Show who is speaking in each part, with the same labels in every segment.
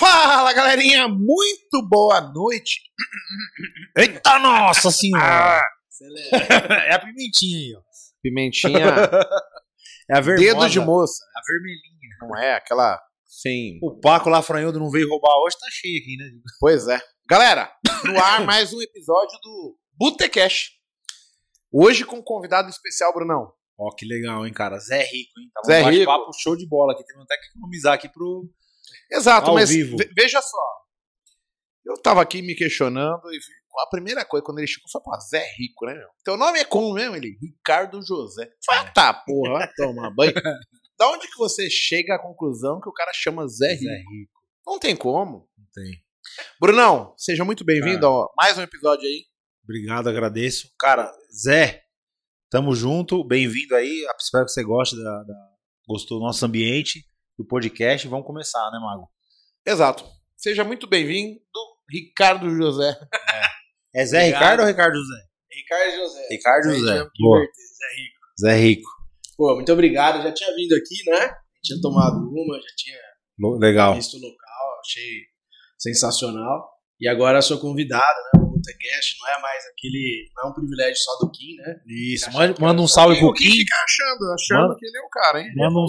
Speaker 1: Fala, galerinha! Muito boa noite!
Speaker 2: Eita nossa senhora!
Speaker 1: Ah,
Speaker 2: é a pimentinha aí, ó.
Speaker 1: pimentinha,
Speaker 2: É a vermelha.
Speaker 1: dedo de moça.
Speaker 2: A vermelhinha.
Speaker 1: Não é aquela sem.
Speaker 2: O Paco lá, Franhudo, não veio roubar hoje, tá cheio aqui, né?
Speaker 1: Pois é. Galera, no ar mais um episódio do Botecash. Hoje com um convidado especial, Brunão.
Speaker 2: Ó, que legal, hein, cara. Zé Rico, hein? Tá
Speaker 1: Zé
Speaker 2: um
Speaker 1: Rico.
Speaker 2: show de bola aqui. Temos até que economizar aqui pro...
Speaker 1: Exato,
Speaker 2: Ao
Speaker 1: mas
Speaker 2: vivo.
Speaker 1: ve- veja só. Eu tava aqui me questionando e a primeira coisa quando ele chegou foi, pô, Zé Rico, né, meu? Teu nome é como mesmo? Ele, Ricardo José. Falei, ah, tá, porra, vai tomar banho. da onde que você chega à conclusão que o cara chama Zé Rico?
Speaker 2: Zé Rico.
Speaker 1: Não tem como.
Speaker 2: Não tem.
Speaker 1: Brunão, seja muito bem-vindo a mais um episódio aí.
Speaker 2: Obrigado, agradeço. Cara, Zé, tamo junto. Bem-vindo aí. Espero que você goste da, da- Gostou do nosso ambiente, do podcast. Vamos começar, né, Mago?
Speaker 1: Exato. Seja muito bem-vindo, Ricardo José.
Speaker 2: É Zé
Speaker 3: Obrigado.
Speaker 2: Ricardo ou Ricardo José?
Speaker 3: Ricardo José.
Speaker 2: Ricardo
Speaker 3: Zé,
Speaker 2: José.
Speaker 3: que
Speaker 2: Boa.
Speaker 3: Zé Rico.
Speaker 2: Zé Rico.
Speaker 3: Pô, muito obrigado. Eu já tinha vindo aqui, né? Tinha tomado uma, já tinha
Speaker 2: Legal.
Speaker 3: visto o local, achei sensacional. E agora sou convidado, né? No Botecast. Não é mais aquele. Não é um privilégio só do Kim, né?
Speaker 2: Isso. Manda, manda um salve pro Kim.
Speaker 1: fica achando, achando
Speaker 2: Mano.
Speaker 1: que ele é o cara, hein?
Speaker 2: Manda um...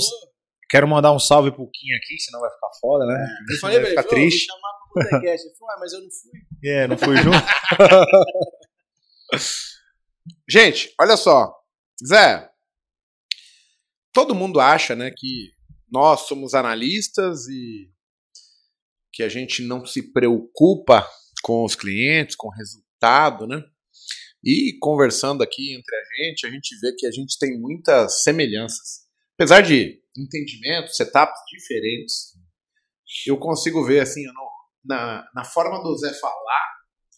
Speaker 2: Quero mandar um salve pro Kim aqui, senão vai ficar foda, né?
Speaker 3: Eu falei
Speaker 2: vai ficar
Speaker 3: "Ô, vou
Speaker 2: triste.
Speaker 3: chamar pro Botecast. Ele falou, ah, mas eu não fui.
Speaker 2: É, não fui junto.
Speaker 1: Gente, olha só. Zé, todo mundo acha, né, que nós somos analistas e que a gente não se preocupa com os clientes, com o resultado, né? E conversando aqui entre a gente, a gente vê que a gente tem muitas semelhanças. Apesar de entendimento, setups diferentes, eu consigo ver, assim, não- na, na forma do Zé falar,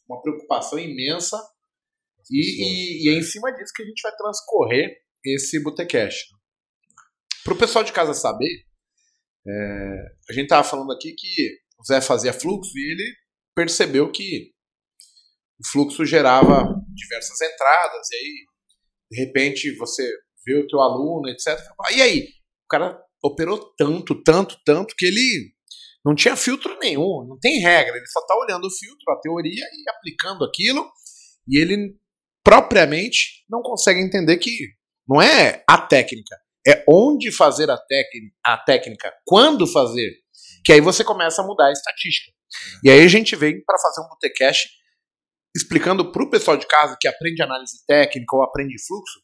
Speaker 1: uma preocupação imensa e, e- e é em cima disso que a gente vai transcorrer esse Botecash. Para o pessoal de casa saber, é, a gente estava falando aqui que o Zé fazia fluxo e ele percebeu que o fluxo gerava diversas entradas, e aí, de repente, você vê o teu aluno, etc. E aí? O cara operou tanto, tanto, tanto, que ele não tinha filtro nenhum, não tem regra, ele só está olhando o filtro, a teoria e aplicando aquilo, e ele propriamente não consegue entender que não é a técnica, é onde fazer a, técnica, a técnica, quando fazer, que aí você começa a mudar a estatística. E aí a gente vem para fazer um botecash explicando para o pessoal de casa que aprende análise técnica ou aprende fluxo,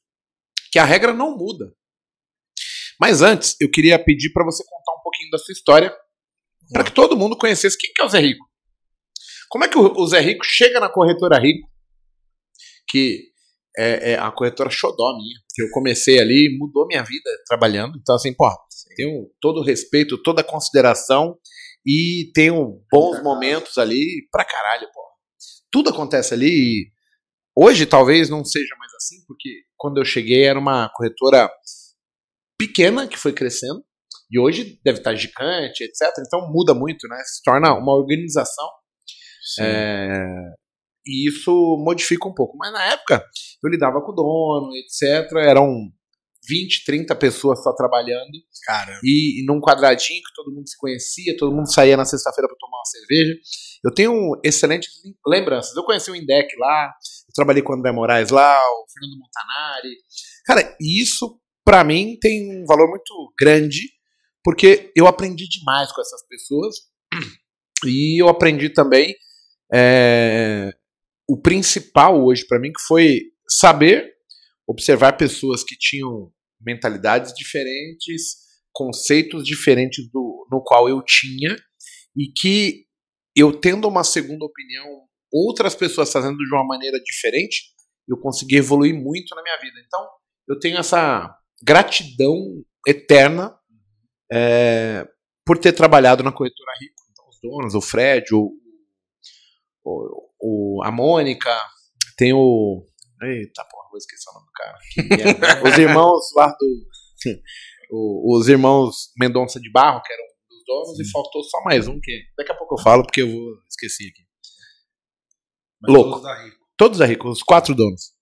Speaker 1: que a regra não muda. Mas antes, eu queria pedir para você contar um pouquinho da sua história, para que todo mundo conhecesse quem que é o Zé Rico. Como é que o Zé Rico chega na corretora Rico, que é, é a corretora xodó minha, que eu comecei ali, mudou minha vida trabalhando. Então, assim, pô, tenho todo o respeito, toda a consideração e tenho bons momentos ali pra caralho, pô. Tudo acontece ali e hoje talvez não seja mais assim, porque quando eu cheguei era uma corretora pequena que foi crescendo e hoje deve estar gigante, etc. Então muda muito, né? Se torna uma organização é, e isso modifica um pouco. Mas na época eu lidava com o dono, etc. Eram 20, 30 pessoas só trabalhando
Speaker 3: Cara,
Speaker 1: e, e num quadradinho que todo mundo se conhecia, todo mundo saía na sexta-feira para tomar uma cerveja. Eu tenho excelentes lembranças. Eu conheci o Indec lá, eu trabalhei com o André Moraes lá, o Fernando Montanari. Cara, isso para mim tem um valor muito grande, porque eu aprendi demais com essas pessoas e eu aprendi também é, o principal hoje para mim, que foi saber observar pessoas que tinham mentalidades diferentes, conceitos diferentes do no qual eu tinha e que eu tendo uma segunda opinião, outras pessoas fazendo de uma maneira diferente, eu consegui evoluir muito na minha vida. Então, eu tenho essa gratidão eterna é, por ter trabalhado na corretora Rico. Então, os donos, o Fred, o, o, o- a Mônica, tem o. Eita porra, vou esquecer o nome do cara. Os irmãos lá do. os irmãos Mendonça de Barro, que eram dos donos, e faltou só mais um, que daqui a pouco eu falo, porque eu vou esquecer aqui. Louco.
Speaker 2: todos da Rico.
Speaker 1: Todos é rico, os quatro donos.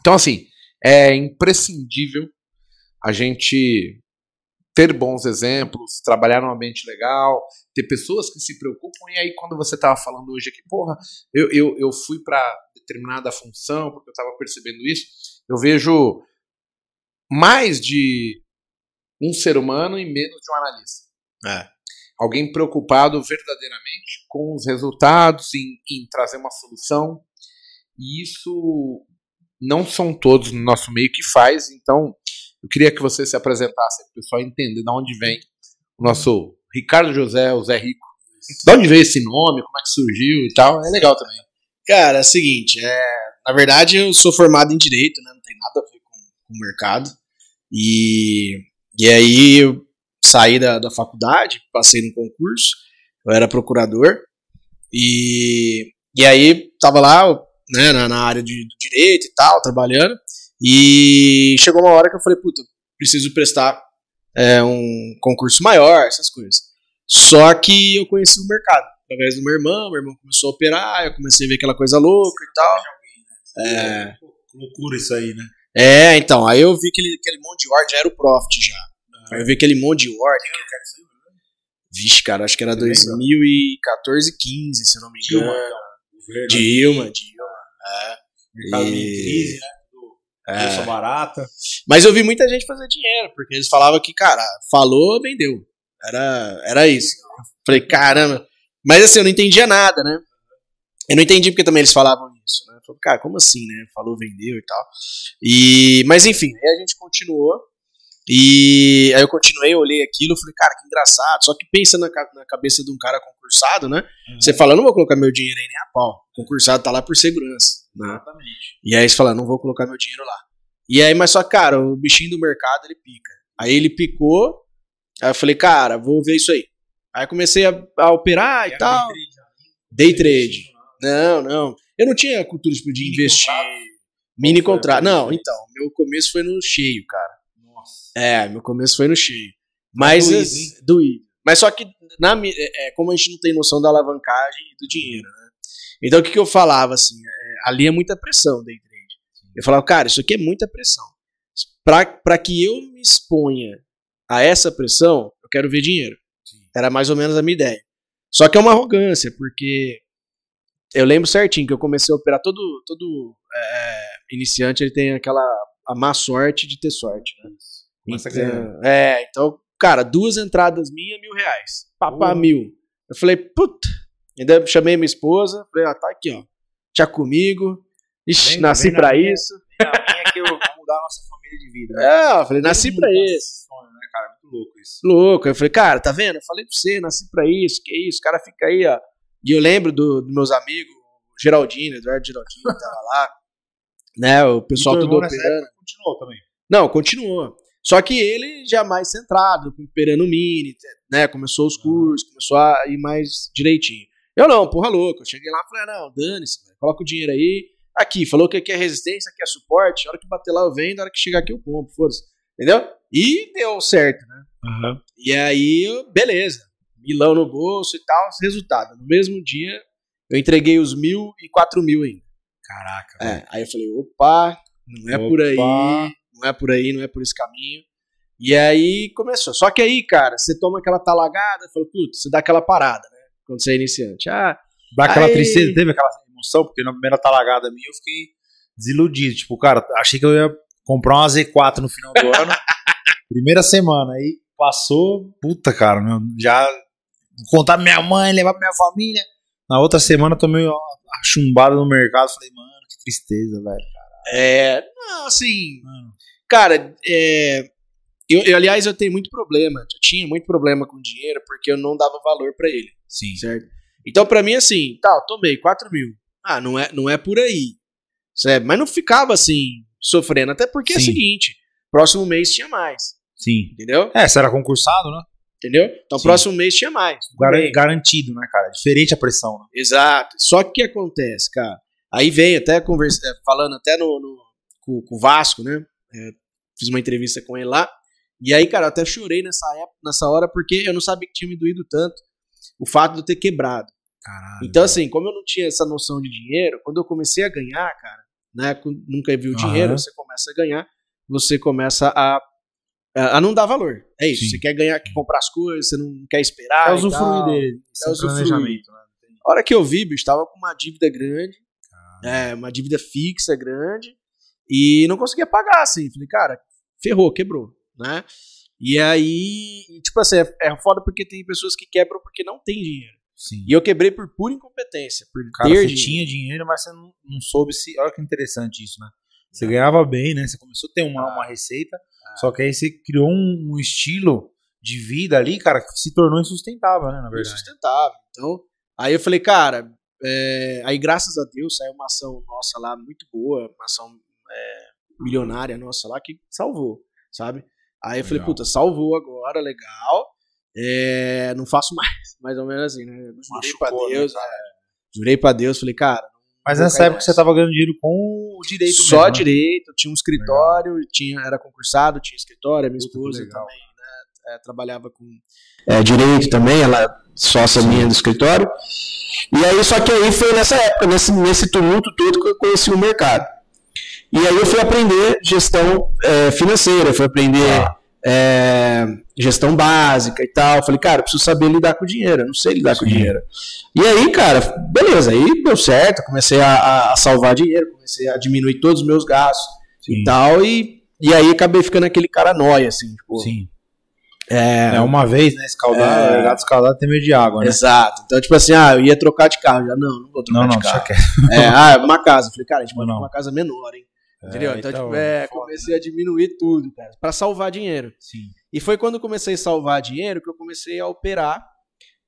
Speaker 1: Então, assim, é imprescindível a gente ter bons exemplos, trabalhar num ambiente legal, ter pessoas que se preocupam. E aí, quando você estava falando hoje aqui, porra, eu, eu, eu fui para determinada função porque eu estava percebendo isso, eu vejo mais de um ser humano e menos de um analista.
Speaker 3: É.
Speaker 1: Alguém preocupado verdadeiramente com os resultados, em, em trazer uma solução. E isso não são todos no nosso meio que faz, então eu queria que você se apresentasse para o pessoal entender de onde vem o nosso Ricardo José, o Zé Rico. De onde veio esse nome, como é que surgiu e tal. É legal também.
Speaker 3: Cara, é o seguinte, é, na verdade eu sou formado em Direito, né, não tem nada a ver com, o mercado. E, e aí eu saí da, da faculdade, passei no concurso, eu era procurador, e, e aí tava lá né, na, na área de, do direito e tal, trabalhando, e chegou uma hora que eu falei, puta, preciso prestar é, um concurso maior, essas coisas. Só que eu conheci o mercado através do meu irmão, meu irmão começou a operar, eu comecei a ver aquela coisa louca e tal. É,
Speaker 2: Loucura isso aí, né?
Speaker 3: é, então, aí eu vi aquele, aquele monte de ordem, já era o Profit já. Aí eu vi aquele monte de ordem. Vixe, cara, acho que era 2014, 15, se eu não me
Speaker 2: Dilma,
Speaker 3: engano.
Speaker 2: então.
Speaker 3: Dilma, Dilma. É.
Speaker 2: Mercado
Speaker 3: E-
Speaker 2: crise, né?
Speaker 3: É.
Speaker 2: Barata.
Speaker 3: Mas eu vi muita gente fazer dinheiro, porque eles falavam que, cara, falou, vendeu. Era, era isso. Eu falei, caramba. Mas assim, eu não entendia nada, né? Eu não entendi porque também eles falavam isso, né? Eu falei, cara, como assim, né? Falou, vendeu e tal. E, mas enfim, aí a gente continuou. E aí eu continuei, eu olhei aquilo, falei, cara, que engraçado. Só que pensa na, na cabeça de um cara concursado, né? Você fala, não vou colocar meu dinheiro aí nem a pau. O concursado tá lá por segurança, né?
Speaker 2: Exatamente.
Speaker 3: E aí você fala, não vou colocar meu dinheiro lá. E aí, mas só, cara, o bichinho do mercado, ele pica. Aí ele picou, aí eu falei, cara, vou ver isso aí. Aí comecei a, a operar e tal. Day trade. Não, não. Eu não tinha cultura tipo, de
Speaker 2: Mini
Speaker 3: investir.
Speaker 2: contrato?
Speaker 3: Mini contrato. Não, então, meu começo foi no cheio, cara.
Speaker 2: Nossa.
Speaker 3: É, meu começo foi no cheio. Mas
Speaker 2: doído,
Speaker 3: as- doído. Mas só que na, é, é, como a gente não tem noção da alavancagem e do dinheiro, né? Então o que, que eu falava assim? é, ali é muita pressão day trade. Eu falava, cara, isso aqui é muita pressão. Para que eu me exponha a essa pressão, eu quero ver dinheiro. Era mais ou menos a minha ideia. Só que é uma arrogância, porque eu lembro certinho que eu comecei a operar todo, todo é, iniciante, ele tem aquela a má sorte de ter sorte, né? Então, é, então, cara, duas entradas minhas, mil reais. Papá,
Speaker 2: Porra.
Speaker 3: mil. Eu falei, puta. Ainda chamei minha esposa, falei, ó, tá aqui, ó. Já comigo. Ixi,
Speaker 2: Vem-
Speaker 3: nasci
Speaker 2: vem
Speaker 3: pra
Speaker 2: minha.
Speaker 3: isso.
Speaker 2: Quem é que eu vou mudar a nossa família de vida? né?
Speaker 3: É, eu falei, nasci pra isso.
Speaker 2: sonho, louco isso.
Speaker 3: Louco. Eu falei, cara, tá vendo? Eu falei pra você, nasci pra isso, que isso. O cara fica aí, ó. E eu lembro do- dos meus amigos, Geraldino, Eduardo Geraldino, tava lá. Né, o pessoal tudo operando.
Speaker 2: continuou também.
Speaker 3: Não, continuou. Só que ele já mais centrado, operando mini, né? Começou os cursos, começou a ir mais direitinho. Eu não, porra louca. Eu cheguei lá e falei, ah, não, dane-se, coloca o dinheiro aí. Aqui, falou que aqui é resistência, aqui é suporte. A hora que bater lá eu vendo, a hora que chegar aqui eu compro, foda-se. Entendeu? E deu certo, né? E aí, beleza. Milão no bolso e tal, resultado. No mesmo dia, eu entreguei os mil e quatro mil ainda.
Speaker 2: Caraca.
Speaker 3: É, aí eu falei, opa, não é por aí,
Speaker 2: Opa.
Speaker 3: não é por aí, não é por esse caminho. E aí começou. Só que aí, cara, você toma aquela talagada, fala, putz, você dá aquela parada, né? Quando você é iniciante. Ah,
Speaker 2: Dá aquela
Speaker 3: Aí-
Speaker 2: tristeza, teve aquela emoção, porque na primeira talagada minha eu fiquei desiludido. Tipo, cara, achei que eu ia comprar uma Z4 no final do ano. Primeira semana, aí passou, puta, cara, meu, já contar pra minha mãe, levar pra minha família. Na outra semana tomei uma chumbada no mercado, falei, mano, que tristeza, velho.
Speaker 3: é. Não, assim.
Speaker 2: Mano.
Speaker 3: Cara, é. Eu, eu, aliás, eu tenho muito problema. Eu tinha muito problema com dinheiro porque eu não dava valor pra ele.
Speaker 2: Sim.
Speaker 3: certo? Então, pra mim, assim, tá, eu tomei 4 mil. Ah, não é, não é por aí. Certo? Mas não ficava assim, sofrendo. Até porque é o
Speaker 2: Sim.
Speaker 3: seguinte: próximo mês tinha mais.
Speaker 2: Sim.
Speaker 3: Entendeu?
Speaker 2: É, você era concursado, né?
Speaker 3: Entendeu? Então,
Speaker 2: Sim.
Speaker 3: próximo mês tinha mais.
Speaker 2: Gar-. Garantido, né, cara? Diferente a pressão, né?
Speaker 3: Exato. Só que o que acontece, cara? Aí vem até conversa, é, falando até no, no- com, com o Vasco, né? É, fiz uma entrevista com ele lá. E aí, cara, eu até chorei nessa época, nessa hora, porque eu não sabia que tinha me doído tanto o fato de eu ter quebrado.
Speaker 2: Caralho.
Speaker 3: Então, assim, como eu não tinha essa noção de dinheiro, quando eu comecei a ganhar, cara, né? Nunca viu dinheiro,
Speaker 2: Aham.
Speaker 3: você começa a ganhar, você começa a, a a não dar valor. É isso.
Speaker 2: Sim.
Speaker 3: Você quer ganhar, quer comprar as coisas, você não quer esperar.
Speaker 2: É usufruir dele.
Speaker 3: É usufruir.
Speaker 2: né?
Speaker 3: A hora que eu vi, bicho, tava com uma dívida grande, é, uma dívida fixa grande, e não conseguia pagar, assim. Falei, cara, ferrou, quebrou, né? E aí, tipo assim, é, é foda porque tem pessoas que quebram porque não tem dinheiro.
Speaker 2: Sim.
Speaker 3: E eu quebrei por pura incompetência, por
Speaker 2: Cara,
Speaker 3: ter
Speaker 2: você
Speaker 3: dinheiro.
Speaker 2: tinha dinheiro, mas você não, não soube se. Olha que interessante isso, né? Você ganhava bem, né? Você começou a ter uma, uma receita, só que aí você criou um, um estilo de vida ali, cara, que se tornou insustentável, né? Na verdade.
Speaker 3: insustentável. Então, aí eu falei, cara, é, aí graças a Deus saiu uma ação nossa lá muito boa, uma ação é, milionária nossa lá que salvou, sabe? Aí eu falei,
Speaker 2: Legal.
Speaker 3: puta, salvou agora, legal. É, não faço mais, mais ou menos assim, né? Jurei
Speaker 2: Machucou,
Speaker 3: pra
Speaker 2: né,
Speaker 3: Deus, é, jurei pra Deus, falei, cara,
Speaker 2: Mas nessa época
Speaker 3: mais.
Speaker 2: você tava ganhando dinheiro com o direito
Speaker 3: só
Speaker 2: mesmo, né?
Speaker 3: direito, tinha um escritório, tinha, era concursado, tinha escritório, a minha esposa
Speaker 2: legal.
Speaker 3: também, né? é, trabalhava com é, direito também, ela é sócia minha do escritório. E aí, só que aí foi nessa época, nesse, nesse tumulto todo que eu conheci o mercado. E aí eu fui aprender gestão é, financeira, fui aprender é, gestão básica e tal. Falei, cara, eu preciso saber lidar com dinheiro, eu não sei lidar com
Speaker 2: Sim.
Speaker 3: dinheiro. E aí, cara, beleza, aí deu certo, comecei a, a- salvar dinheiro, comecei a diminuir todos os meus gastos
Speaker 2: Sim.
Speaker 3: e tal, e, e aí acabei ficando aquele cara nóia, assim, tipo,
Speaker 2: Sim.
Speaker 3: é,
Speaker 2: É uma vez, né? Escaldado,
Speaker 3: É.
Speaker 2: gato escaldado tem medo de água, né?
Speaker 3: Exato. Então, tipo assim, ah, eu ia trocar de carro. Já, não, não vou trocar
Speaker 2: Não,
Speaker 3: de carro. É, ah, uma casa. Falei, cara, a gente pra uma casa menor, hein? Entendeu?
Speaker 2: É,
Speaker 3: então,
Speaker 2: então,
Speaker 3: tipo, é, comecei a diminuir tudo, cara, pra salvar dinheiro.
Speaker 2: Sim.
Speaker 3: E foi quando eu comecei a salvar dinheiro que eu comecei a operar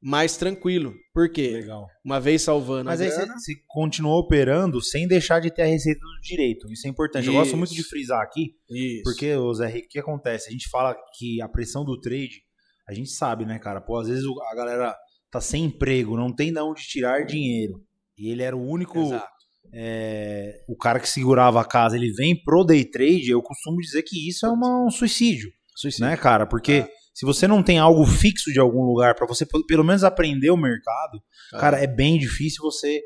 Speaker 3: mais tranquilo. Por quê?
Speaker 2: Legal.
Speaker 3: Uma vez salvando
Speaker 2: Mas
Speaker 3: a
Speaker 2: aí você,
Speaker 3: grana,
Speaker 2: você continuou operando sem deixar de ter a receita do direito. Isso é importante. Eu gosto
Speaker 3: Isso.
Speaker 2: muito de frisar aqui,
Speaker 3: Isso.
Speaker 2: porque, ô Zé Rico, o que acontece? A gente fala que a pressão do trade, a gente sabe, né, cara? Pô, às vezes a galera tá sem emprego, não tem de onde tirar dinheiro. E ele era o único.
Speaker 3: Exato.
Speaker 2: É, o cara que segurava a casa, ele vem pro day trade, eu costumo dizer que isso é uma- um suicídio,
Speaker 3: Suicídio.
Speaker 2: né, cara? Porque se você não tem algo fixo de algum lugar pra você pelo- menos aprender o mercado, cara, é bem difícil você,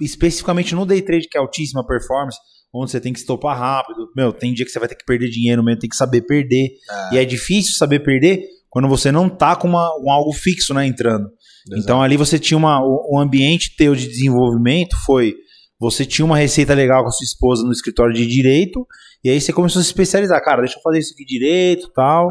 Speaker 2: especificamente no day trade que é altíssima performance, onde você tem que estopar rápido, meu, tem dia que você vai ter que perder dinheiro mesmo, tem que saber perder, e é difícil saber perder quando você não tá com uma, um algo fixo, né, entrando. Então ali você tinha uma, o, o ambiente teu de desenvolvimento foi você tinha uma receita legal com a sua esposa no escritório de direito e aí você começou a se especializar, cara, deixa eu fazer isso aqui direito, tal.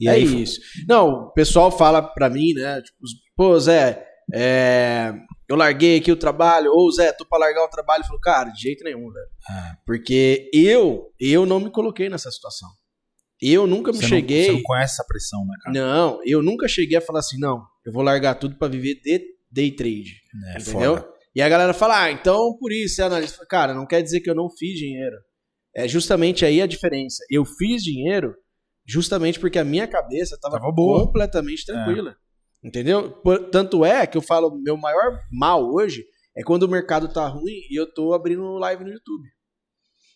Speaker 2: e
Speaker 3: é
Speaker 2: aí
Speaker 3: isso. Não, o pessoal fala pra mim, né? Tipo, pô, Zé, é, eu larguei aqui o trabalho, ou Zé, tô pra largar o trabalho. Eu falo, cara, de jeito nenhum, velho.
Speaker 2: Ah.
Speaker 3: Porque eu, eu não me coloquei nessa situação. Eu nunca me
Speaker 2: você,
Speaker 3: cheguei.
Speaker 2: não, você não conhece essa pressão, né, cara?
Speaker 3: Não, eu nunca cheguei a falar assim, não, eu vou largar tudo pra viver de day trade.
Speaker 2: É
Speaker 3: entendeu?
Speaker 2: foda.
Speaker 3: E a galera fala, ah, então por isso é analista. Cara, não quer dizer que eu não fiz dinheiro. É justamente aí a diferença. Eu fiz dinheiro justamente porque a minha cabeça tava,
Speaker 2: Tava boa.
Speaker 3: completamente tranquila. Entendeu? Por- tanto é que eu falo, meu maior mal hoje é quando o mercado tá ruim e eu tô abrindo live no YouTube.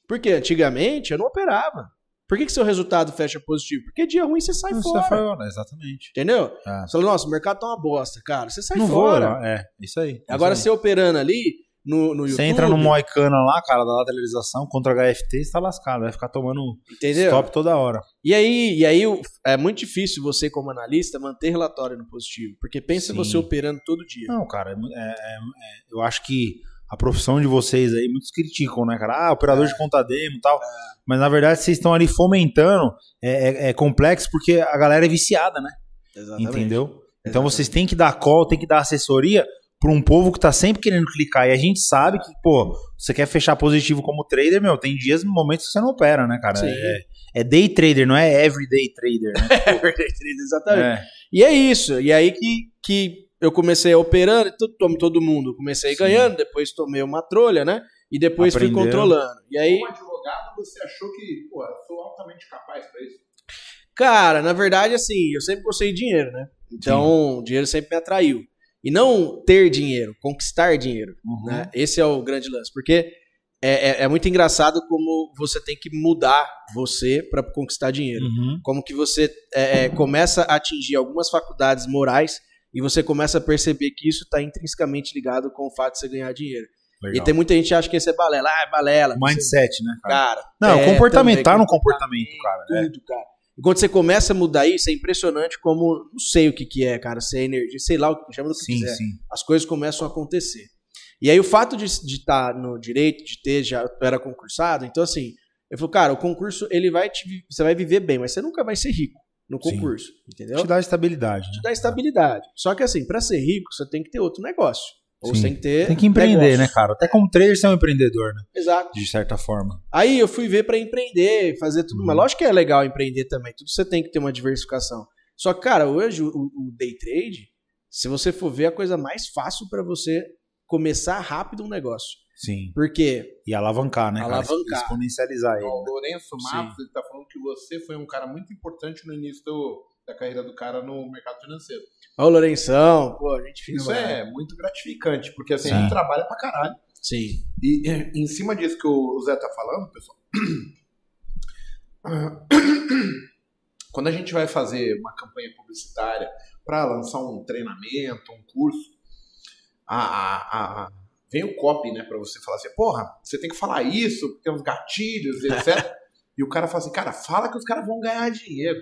Speaker 3: Porque antigamente eu não operava. Por que, que seu resultado fecha positivo? Porque dia ruim você sai
Speaker 2: Você
Speaker 3: fora.
Speaker 2: foi- exatamente.
Speaker 3: Entendeu?
Speaker 2: É.
Speaker 3: Você fala, nossa, o mercado tá uma bosta, cara. Você sai
Speaker 2: não
Speaker 3: fora.
Speaker 2: vou, é, isso aí.
Speaker 3: Agora,
Speaker 2: isso
Speaker 3: você operando ali no, no
Speaker 2: aí.
Speaker 3: YouTube.
Speaker 2: você entra no Moicana lá, cara, da lateralização contra HFT, você tá lascado, vai ficar tomando
Speaker 3: Entendeu?
Speaker 2: stop toda hora.
Speaker 3: E aí, e aí é muito difícil você, como analista, manter relatório no positivo. Porque pensa
Speaker 2: Sim.
Speaker 3: você operando todo dia.
Speaker 2: Não, cara, é é- é- é- eu acho que a profissão de vocês aí, muitos criticam, né, cara? Ah, operador de conta demo e tal. Mas na verdade vocês estão ali fomentando. É, é- é complexo porque a galera é viciada, né?
Speaker 3: Exatamente.
Speaker 2: Entendeu? Então
Speaker 3: Exatamente.
Speaker 2: vocês têm que dar call, tem que dar assessoria para um povo que tá sempre querendo clicar. E a gente sabe que, pô, você quer fechar positivo como trader, meu, tem dias, momentos que você não opera, né, cara?
Speaker 3: Sim.
Speaker 2: É, é day trader, não é everyday trader, né?
Speaker 3: É verdade, exatamente.
Speaker 2: É.
Speaker 3: E é isso. E aí que, que eu comecei operando, e todo, mundo comecei
Speaker 2: Sim.
Speaker 3: ganhando, depois tomei uma trolha, né? E depois fui
Speaker 2: Aprendeu.
Speaker 3: controlando. E aí,
Speaker 1: Como advogado, você achou que, pô, eu sou altamente capaz pra isso?
Speaker 3: Cara, na verdade, assim, eu sempre gostei de dinheiro, né? Então, o dinheiro sempre me atraiu. E não ter dinheiro, conquistar dinheiro.
Speaker 2: Uhum.
Speaker 3: Né? Esse é o grande lance. Porque é, é- é muito engraçado como você tem que mudar você para conquistar dinheiro.
Speaker 2: Uhum.
Speaker 3: Como que você é, é, começa a atingir algumas faculdades morais e você começa a perceber que isso está intrinsecamente ligado com o fato de você ganhar dinheiro.
Speaker 2: Legal.
Speaker 3: E tem muita gente que acha que isso é balela. Ah, é balela.
Speaker 2: Mindset, né, cara?
Speaker 3: Cara,
Speaker 2: Não,
Speaker 3: é,
Speaker 2: o comportamento,
Speaker 3: também,
Speaker 2: tá no comportamento, cara. É.
Speaker 3: tudo, cara. E quando você começa a mudar isso, é impressionante como, não sei o que que é, cara, se é energia, sei lá o que chama do que
Speaker 2: Sim,
Speaker 3: quiser.
Speaker 2: sim.
Speaker 3: As coisas começam a acontecer. E aí o fato de estar no direito, de ter, já era concursado, então assim, eu falei, cara, o concurso, ele vai te, você vai viver bem, mas você nunca vai ser rico no
Speaker 2: Sim.
Speaker 3: concurso, entendeu?
Speaker 2: Te dá estabilidade, né?
Speaker 3: te dá estabilidade. Só que assim, pra ser rico, você tem que ter outro negócio. Ou
Speaker 2: Sim.
Speaker 3: você tem que ter
Speaker 2: Tem que empreender,
Speaker 3: negócio.
Speaker 2: né, cara? Até como trader você é um empreendedor, né?
Speaker 3: Exato.
Speaker 2: De certa forma.
Speaker 3: Aí eu fui ver pra empreender, fazer tudo.
Speaker 2: Uhum.
Speaker 3: Mas lógico que é legal empreender também. Tudo você tem que ter uma diversificação. Só que, cara, hoje o, o day trade, se você for ver, é a coisa mais fácil pra você começar rápido um negócio.
Speaker 2: Sim.
Speaker 3: Porque
Speaker 2: E alavancar, né, cara?
Speaker 3: Alavancar.
Speaker 2: Exponencializar ele.
Speaker 1: O Lourenço
Speaker 3: Sim.
Speaker 1: Matos, ele tá falando que você foi um cara muito importante no início do- da carreira do cara no mercado financeiro.
Speaker 3: Ó, o Lourenção, pô, a gente fica.
Speaker 1: Isso é muito gratificante, porque assim,
Speaker 2: Sim.
Speaker 1: a gente trabalha pra caralho.
Speaker 3: Sim.
Speaker 1: E eh, em cima disso que o Zé tá falando, pessoal, quando a gente vai fazer uma campanha publicitária para lançar um treinamento, um curso, a, a- a- vem o copy, né, para você falar assim, porra, você tem que falar isso, tem uns gatilhos, etc. e o cara fala assim, cara, fala que os caras vão ganhar dinheiro.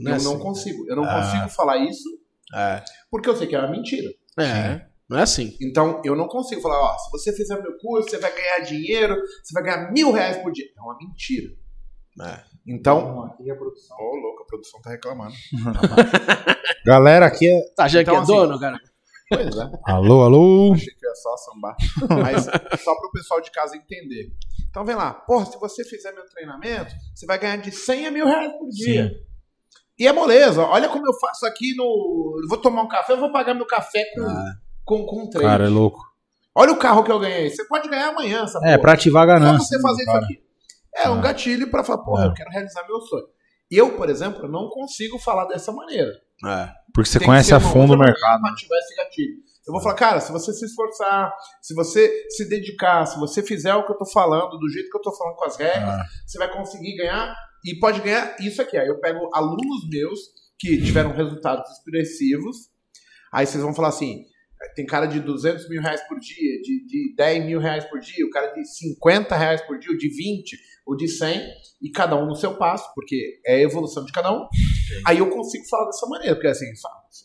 Speaker 3: Não é
Speaker 1: eu não
Speaker 3: assim.
Speaker 1: consigo, eu não
Speaker 2: Ah.
Speaker 1: consigo falar isso
Speaker 3: É.
Speaker 1: porque eu sei que é uma mentira.
Speaker 3: É. Não é assim.
Speaker 1: Então, eu não consigo falar, ó, se você fizer meu curso, você vai ganhar dinheiro, você vai ganhar mil reais por dia. É uma mentira.
Speaker 3: É.
Speaker 1: Então,
Speaker 2: aqui a produção.
Speaker 1: ô louco, a produção tá reclamando.
Speaker 2: Galera, aqui é.
Speaker 3: Tá achando
Speaker 1: Então,
Speaker 3: que é
Speaker 1: assim,
Speaker 3: dono, cara?
Speaker 1: Pois é.
Speaker 2: Alô, alô.
Speaker 1: Achei que ia só sambar. Mas só pro pessoal de casa entender. Então, vem lá. Porra, se você fizer meu treinamento, você vai ganhar de 100 a mil reais por dia. E é moleza. Olha como eu faço aqui no... Eu vou tomar um café, eu vou pagar meu café com, com, com um trade.
Speaker 2: Cara, é louco.
Speaker 1: Olha o carro que eu ganhei. Você pode ganhar amanhã, essa
Speaker 2: É,
Speaker 1: porra.
Speaker 2: pra ativar a
Speaker 1: Só
Speaker 2: ganância.
Speaker 1: você
Speaker 2: né,
Speaker 1: fazer isso aqui. É um
Speaker 2: Ah.
Speaker 1: gatilho pra falar, porra,
Speaker 2: É.
Speaker 1: eu quero realizar meu sonho. Eu, por exemplo, não consigo falar dessa maneira.
Speaker 3: É.
Speaker 2: Porque você
Speaker 1: Tem
Speaker 2: conhece a fundo o mercado.
Speaker 1: gatilho. Eu vou falar, cara, se você se esforçar, se você se dedicar, se você fizer o que eu tô falando, do jeito que eu tô falando com as regras,
Speaker 2: Ah.
Speaker 1: você vai conseguir ganhar e pode ganhar isso aqui. Aí eu pego alunos meus que tiveram resultados expressivos, aí vocês vão falar assim, tem cara de 200 mil reais por dia, de, de 10 mil reais por dia, o cara de 50 reais por dia, o de 20, o de 100, e cada um no seu passo, porque é a evolução de cada um. Aí eu consigo falar dessa maneira, porque assim,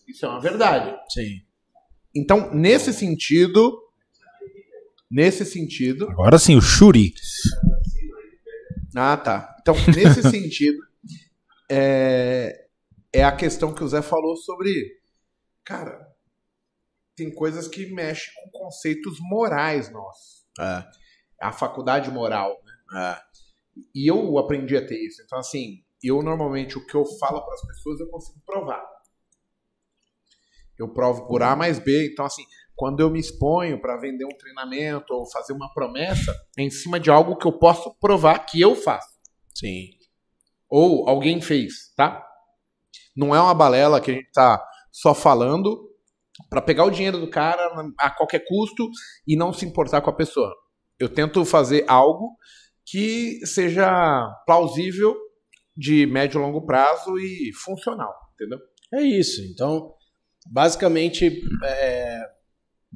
Speaker 1: isso é uma verdade.
Speaker 3: Sim.
Speaker 1: Então, nesse sentido, nesse sentido,
Speaker 2: Agora sim, o Shuri.
Speaker 1: ah, tá. Então, nesse sentido, é, é a questão que o Zé falou sobre. Cara, tem coisas que mexem com conceitos morais nossos.
Speaker 3: É.
Speaker 1: A faculdade moral. Né?
Speaker 3: É.
Speaker 1: E eu aprendi a ter isso. Então, assim, eu normalmente o que eu falo para as pessoas eu consigo provar. Eu provo por A mais B. Então, assim, quando eu me exponho para vender um treinamento ou fazer uma promessa, é em cima de algo que eu posso provar que eu faço.
Speaker 3: Sim.
Speaker 1: Ou alguém fez, tá? Não é uma balela que a gente tá só falando para pegar o dinheiro do cara a qualquer custo e não se importar com a pessoa. Eu tento fazer algo que seja plausível de médio e longo prazo e funcional, entendeu?
Speaker 3: É isso. Então, basicamente, é,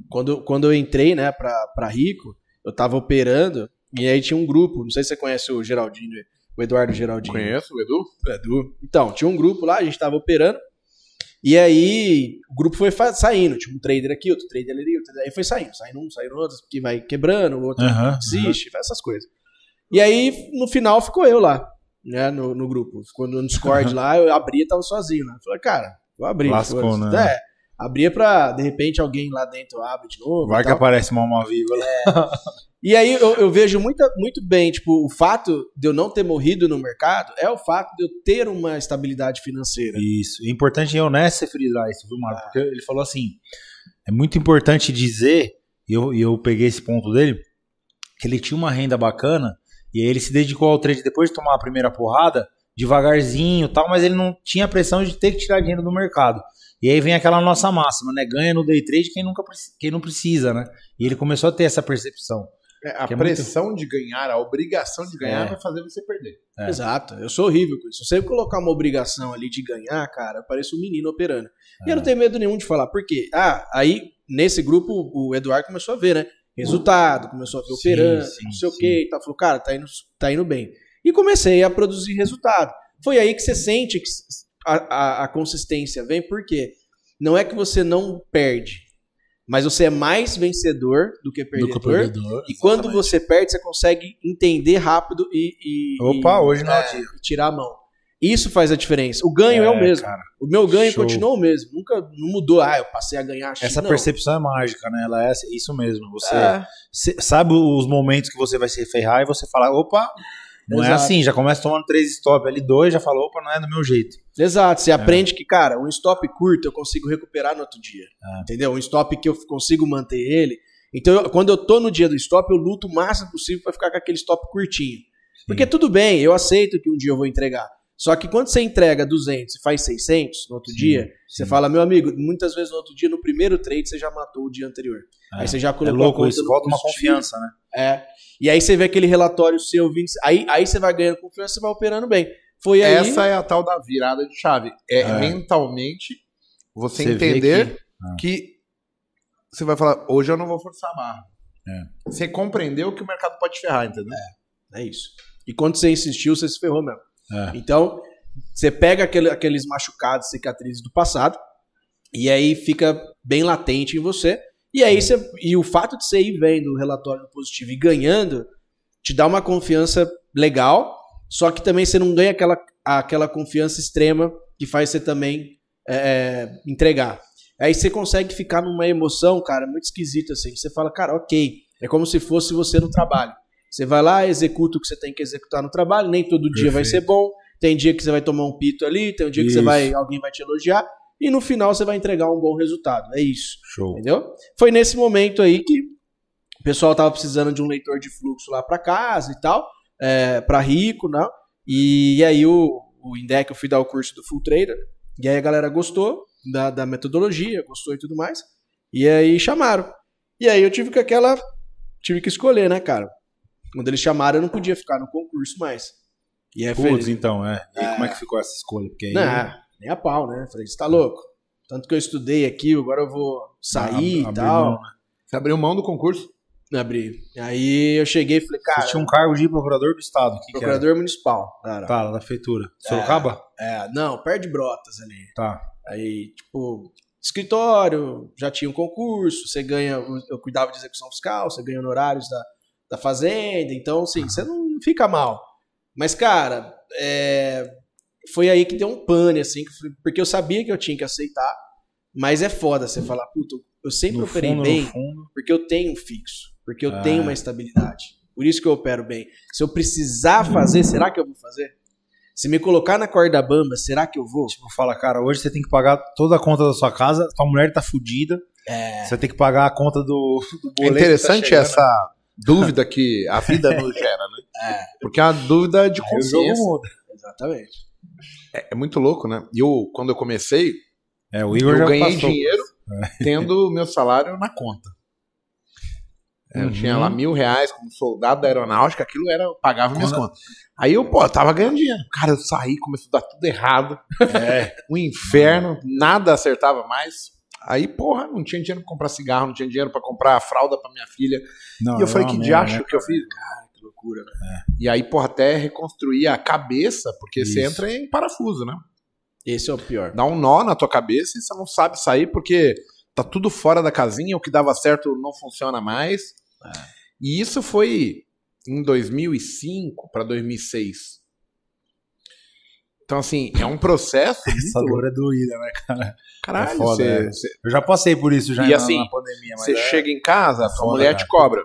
Speaker 3: quando, quando eu entrei né, pra, pra Rico, eu tava operando e aí tinha um grupo. Não sei se você conhece o Geraldinho, o Eduardo Geraldinho.
Speaker 1: Conheço o Edu?
Speaker 3: Edu. Então, tinha um grupo lá, a gente tava operando. E aí, o grupo foi saindo. Tinha um trader aqui, outro trader ali, outro aí foi saindo. Saindo um, saindo outro, que vai quebrando, o outro
Speaker 2: Aham,
Speaker 3: desiste, faz essas coisas. E aí, no final, ficou eu lá, né, no, no grupo. Ficou no Discord lá, eu abria e tava sozinho, né? Falei, cara, vou abrir.
Speaker 2: Lascou, né?
Speaker 3: É, abria pra, de repente, alguém lá dentro abre de novo.
Speaker 2: Vai que aparece uma alma viva lá.
Speaker 3: E aí eu, eu vejo muita, muito bem, tipo, o fato de eu não ter morrido no mercado é o fato de eu ter uma estabilidade financeira.
Speaker 2: Isso. É importante eu honesto você frisar isso, viu, Marco? Porque ele falou assim: é muito importante dizer, e eu, e eu peguei esse ponto dele, que ele tinha uma renda bacana, e aí ele se dedicou ao trade depois de tomar a primeira porrada, devagarzinho e tal, mas ele não tinha a pressão de ter que tirar dinheiro do mercado. E aí vem aquela nossa máxima, né? Ganha no day trade quem, nunca, quem não precisa, né? E ele começou a ter essa percepção.
Speaker 1: É, a
Speaker 2: é
Speaker 1: pressão de ganhar, a obrigação de ganhar
Speaker 2: É.
Speaker 1: vai fazer você perder.
Speaker 2: É.
Speaker 3: Exato, eu sou horrível com isso. Se você colocar uma obrigação ali de ganhar, cara, eu pareço um menino operando. E eu não tenho medo nenhum de falar, por quê? Ah, aí nesse grupo o Eduardo começou a ver, né? Resultado, começou a ver
Speaker 2: Sim,
Speaker 3: operando, não sei o quê e tal. Falou, cara, tá indo, tá indo bem. E comecei a produzir resultado. Foi aí que você sente que a, a, a consistência vem, porque não é que você não perde, mas você é mais vencedor do que
Speaker 2: Do
Speaker 3: perdedor.
Speaker 2: que o perdedor.
Speaker 3: E quando você perde, você consegue entender rápido e, e-
Speaker 2: Opa,
Speaker 3: e-
Speaker 2: hoje não é
Speaker 3: é, e tirar a mão. Isso faz a diferença. O ganho é, o mesmo.
Speaker 2: cara.
Speaker 3: O meu ganho
Speaker 2: Show.
Speaker 3: continua o mesmo. Nunca não mudou. Ah, eu passei a ganhar X.
Speaker 2: Essa
Speaker 3: não.
Speaker 2: percepção é mágica, né? Ela é isso mesmo. Você
Speaker 3: É,
Speaker 2: sabe os momentos que você vai se ferrar e você fala, opa, não é
Speaker 3: Exato.
Speaker 2: assim. Já começa tomando três stop ali, dois, já falou, opa, não é do meu jeito.
Speaker 3: exato. Você aprende que, cara, um stop curto eu consigo recuperar no outro dia.
Speaker 2: É.
Speaker 3: Entendeu? Um stop que eu consigo manter ele. Então, eu- quando eu tô no dia do stop, eu luto o máximo possível pra ficar com aquele stop curtinho. Porque tudo bem, eu aceito que um dia eu vou entregar. Só que quando você entrega 200 e faz 600 no outro
Speaker 2: Sim,
Speaker 3: dia, você
Speaker 2: sim.
Speaker 3: fala, meu amigo, muitas vezes no outro dia, no primeiro trade, você já matou o dia anterior.
Speaker 2: É.
Speaker 3: Aí você já
Speaker 2: É
Speaker 3: colocou a
Speaker 2: louco isso, volta uma confiança, né?
Speaker 3: É. E aí você vê aquele relatório seu vindo. Aí, aí você vai ganhando confiança, você vai operando bem. Foi aí.
Speaker 1: Essa é a tal da virada de chave. É,
Speaker 2: É.
Speaker 1: mentalmente você,
Speaker 2: Você
Speaker 1: entender
Speaker 2: que-
Speaker 1: que... você vai falar, hoje eu não vou forçar a barra.
Speaker 2: É.
Speaker 1: Você compreendeu que o mercado pode ferrar, entendeu?
Speaker 3: É isso. E quando você insistiu, você se ferrou mesmo.
Speaker 2: É.
Speaker 3: Então, você pega aquele- aqueles machucados, cicatrizes do passado, e aí fica bem latente em você. E aí você. E o fato de você ir vendo o relatório positivo e ganhando, te dá uma confiança legal, só que também você não ganha aquela, aquela confiança extrema que faz você também é, entregar. Aí você consegue ficar numa emoção, cara, muito esquisita assim. Você fala, cara, ok. É como se fosse você no trabalho. Você vai lá, executa o que você tem que executar no trabalho, nem todo dia vai ser
Speaker 2: Perfeito.
Speaker 3: bom. Tem dia que você vai tomar um pito ali, tem um dia que você
Speaker 2: Isso.
Speaker 3: vai, alguém vai te elogiar, e no final você vai entregar um bom resultado. É isso.
Speaker 2: Show.
Speaker 3: Entendeu? Foi nesse momento aí que o pessoal tava precisando de um leitor de fluxo lá para casa e tal, é, para rico, né? E, aí o, o Indec, eu fui dar o curso do Full Trader, e aí a galera gostou da, da metodologia, gostou e tudo mais, e aí chamaram. E aí eu tive que aquela, tive que escolher, né, cara? Quando eles chamaram, eu não podia ficar no concurso mais. E aí eu falei,
Speaker 2: Putz, então, é. E aí, como é que ficou essa escolha? Porque aí.
Speaker 3: não, nem a pau, né? Falei, você tá louco? Tanto que eu estudei aqui, agora eu vou sair
Speaker 2: Ab-
Speaker 3: e tal.
Speaker 2: mão, né?
Speaker 1: Você abriu mão do concurso?
Speaker 3: Abri. Aí eu cheguei e falei, cara,
Speaker 2: Você tinha um cargo de procurador do Estado. Que que era?
Speaker 3: procurador municipal. Cara.
Speaker 2: Tá, lá da feitura. Sorocaba?
Speaker 3: É, não, perto de Brotas ali.
Speaker 2: Tá.
Speaker 3: Aí, tipo, escritório, já tinha um concurso, você ganha, eu cuidava de execução fiscal, você ganha honorários da, da fazenda, então, assim, você não fica mal. Mas, cara, é, foi aí que deu um pane, assim, porque eu sabia que eu tinha que aceitar, mas é foda você falar, puta, eu sempre
Speaker 2: No
Speaker 3: operei
Speaker 2: fundo,
Speaker 3: bem, porque eu tenho um fixo, porque eu
Speaker 2: Ah.
Speaker 3: tenho uma estabilidade. Por isso que eu opero bem. Se eu precisar fazer, será que eu vou fazer? Se me colocar na corda bamba, será que eu vou?
Speaker 2: Tipo, fala, cara, hoje você tem que pagar toda a conta da sua casa, tua mulher tá fudida,
Speaker 3: É.
Speaker 2: você tem que pagar a conta do, do
Speaker 1: É
Speaker 2: boleto.
Speaker 1: interessante
Speaker 2: que tá
Speaker 1: essa dúvida que a vida nos gera, né? Porque é uma dúvida de
Speaker 2: Aí
Speaker 1: consciência.
Speaker 2: muda.
Speaker 3: Exatamente.
Speaker 1: É, é muito louco, né? E eu, quando eu comecei,
Speaker 2: É, o Igor
Speaker 1: eu
Speaker 2: já
Speaker 1: ganhei
Speaker 2: passou.
Speaker 1: dinheiro tendo o meu salário na conta. É, Eu
Speaker 2: Uhum.
Speaker 1: tinha lá mil reais como soldado da aeronáutica, aquilo era, eu pagava minhas
Speaker 2: Quando-
Speaker 1: contas. Aí eu, pô, eu tava ganhando dinheiro. Cara, eu saí, começou a dar tudo errado.
Speaker 2: É.
Speaker 1: Um inferno, nada acertava mais. Aí, porra, não tinha dinheiro pra comprar cigarro, não tinha dinheiro pra comprar fralda pra minha filha.
Speaker 2: Não,
Speaker 1: e eu
Speaker 2: é
Speaker 1: falei,
Speaker 2: uma
Speaker 1: que diacho
Speaker 2: né?
Speaker 1: que eu fiz? Cara, que loucura, né? E aí, porra, até reconstruir a cabeça, porque você
Speaker 2: Isso.
Speaker 1: entra em parafuso, né?
Speaker 3: Esse é o pior.
Speaker 1: Dá um nó na tua cabeça e você não sabe sair porque tá tudo fora da casinha, o que dava certo não funciona mais. E isso foi em 2005 para 2006. Então, assim, é um processo.
Speaker 2: Essa dor é doída, né, cara?
Speaker 1: Caralho,
Speaker 2: é foda,
Speaker 1: você,
Speaker 2: é. Eu já passei por isso já
Speaker 1: E
Speaker 2: na,
Speaker 1: assim,
Speaker 2: na pandemia, mas
Speaker 1: você
Speaker 2: é-
Speaker 1: chega em casa, a
Speaker 2: foda,
Speaker 1: mulher
Speaker 2: cara.
Speaker 1: te cobra.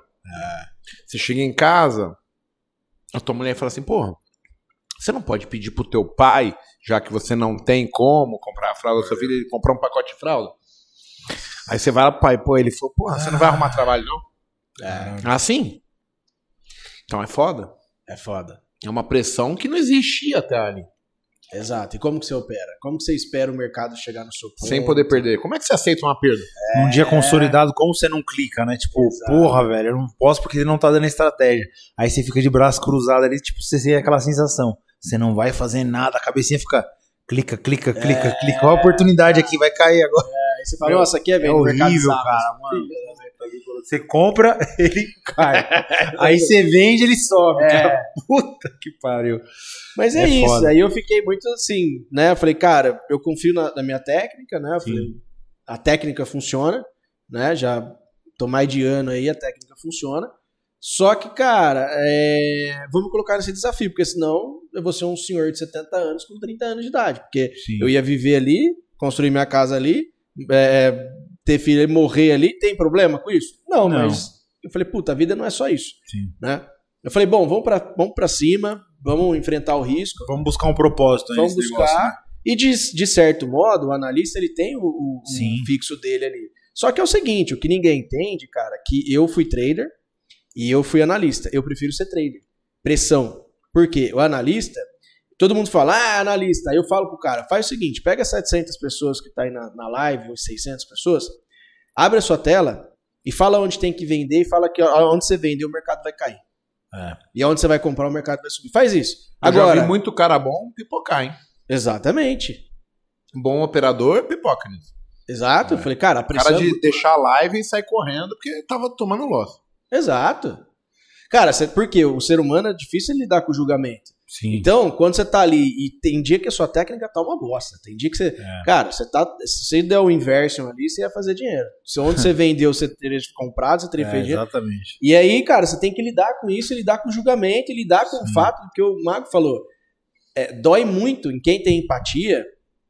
Speaker 1: Você chega em casa, a tua mulher fala assim, porra, você não pode pedir pro teu pai, já que você não tem como comprar a fralda da sua filha, ele comprar um pacote de fralda. Aí você vai lá pro pai, pô, ele falou, porra, você não vai arrumar trabalho, não?
Speaker 3: É,
Speaker 1: Assim? Então é foda.
Speaker 3: é foda.
Speaker 1: É uma pressão que não existia até ali.
Speaker 3: Exato. E como que você opera? Como que você espera o mercado chegar no seu ponto?
Speaker 1: Sem poder perder. Como é que você aceita uma perda?
Speaker 2: Num dia consolidado, como você não clica, né? Tipo,
Speaker 3: Exato.
Speaker 2: porra, velho, eu não posso porque ele não tá dando estratégia. Aí você fica de braço cruzado ali, tipo, você tem aquela sensação. Você não vai fazer nada, a cabecinha fica clica, clica, clica,
Speaker 3: É.
Speaker 2: clica. Olha a oportunidade aqui, vai cair agora.
Speaker 3: Aí você fala, nossa, aqui é
Speaker 2: É
Speaker 3: bem mercado
Speaker 2: horrível,
Speaker 3: Zap.
Speaker 2: cara, mano. Você compra, ele cai. Aí você vende, ele sobe. cara. Puta que pariu.
Speaker 3: Mas é,
Speaker 2: É
Speaker 3: isso.
Speaker 2: foda.
Speaker 3: Aí eu fiquei muito assim, né? Eu falei, cara, eu confio na, na minha técnica, né? Eu falei, a técnica funciona, né? Já tô mais de ano aí, a técnica funciona. Só que, cara, é... vamos colocar nesse desafio, porque senão eu vou ser um senhor de 70 anos com 30 anos de idade. Porque
Speaker 2: Sim.
Speaker 3: eu ia viver ali, construir minha casa ali, é, ter filho e morrer ali, tem problema com isso? Não,
Speaker 2: Não.
Speaker 3: mas eu falei, puta, a vida não é só isso,
Speaker 2: Sim.
Speaker 3: né? Eu falei, bom, vamos pra, vamos pra cima, vamos enfrentar o risco,
Speaker 2: Vamos buscar um propósito aí
Speaker 3: vamos buscar.
Speaker 2: negócio, né?
Speaker 3: E de, de certo modo, o analista ele tem o, o- o fixo dele ali. Só que é o seguinte, o que ninguém entende, cara, que eu fui trader e eu fui analista. Eu prefiro ser trader. Pressão. Por quê? O analista, todo mundo fala, ah, analista. Aí eu falo pro cara, faz o seguinte, pega 700 pessoas que tá aí na, na live, ou 600 pessoas, abre a sua tela e fala onde tem que vender e fala que onde você vender o mercado vai cair.
Speaker 2: É.
Speaker 3: E onde você vai comprar o mercado vai subir. Faz isso.
Speaker 1: Eu já
Speaker 3: Agora,
Speaker 1: vi muito cara bom pipocar, hein?
Speaker 3: exatamente.
Speaker 1: Bom operador, pipoca nisso.
Speaker 3: Exato. Eu falei, cara, a pressão.
Speaker 1: Cara de deixar a live e sair correndo porque tava tomando loss.
Speaker 3: Exato. Cara, cê- porque o ser humano é difícil lidar com o julgamento.
Speaker 2: Sim.
Speaker 3: Então, quando você tá ali e tem dia que a sua técnica tá uma bosta, tem dia que você.
Speaker 2: É.
Speaker 3: Cara, você tá. Se você der o inversion ali, você ia fazer dinheiro. Se onde você vendeu, você teria comprado, você teria
Speaker 2: É,
Speaker 3: feito dinheiro.
Speaker 2: exatamente.
Speaker 3: E aí, cara, você tem que lidar com isso, lidar com o julgamento, e lidar com o
Speaker 2: Sim.
Speaker 3: fato que o Mago falou. É, dói muito em quem tem empatia.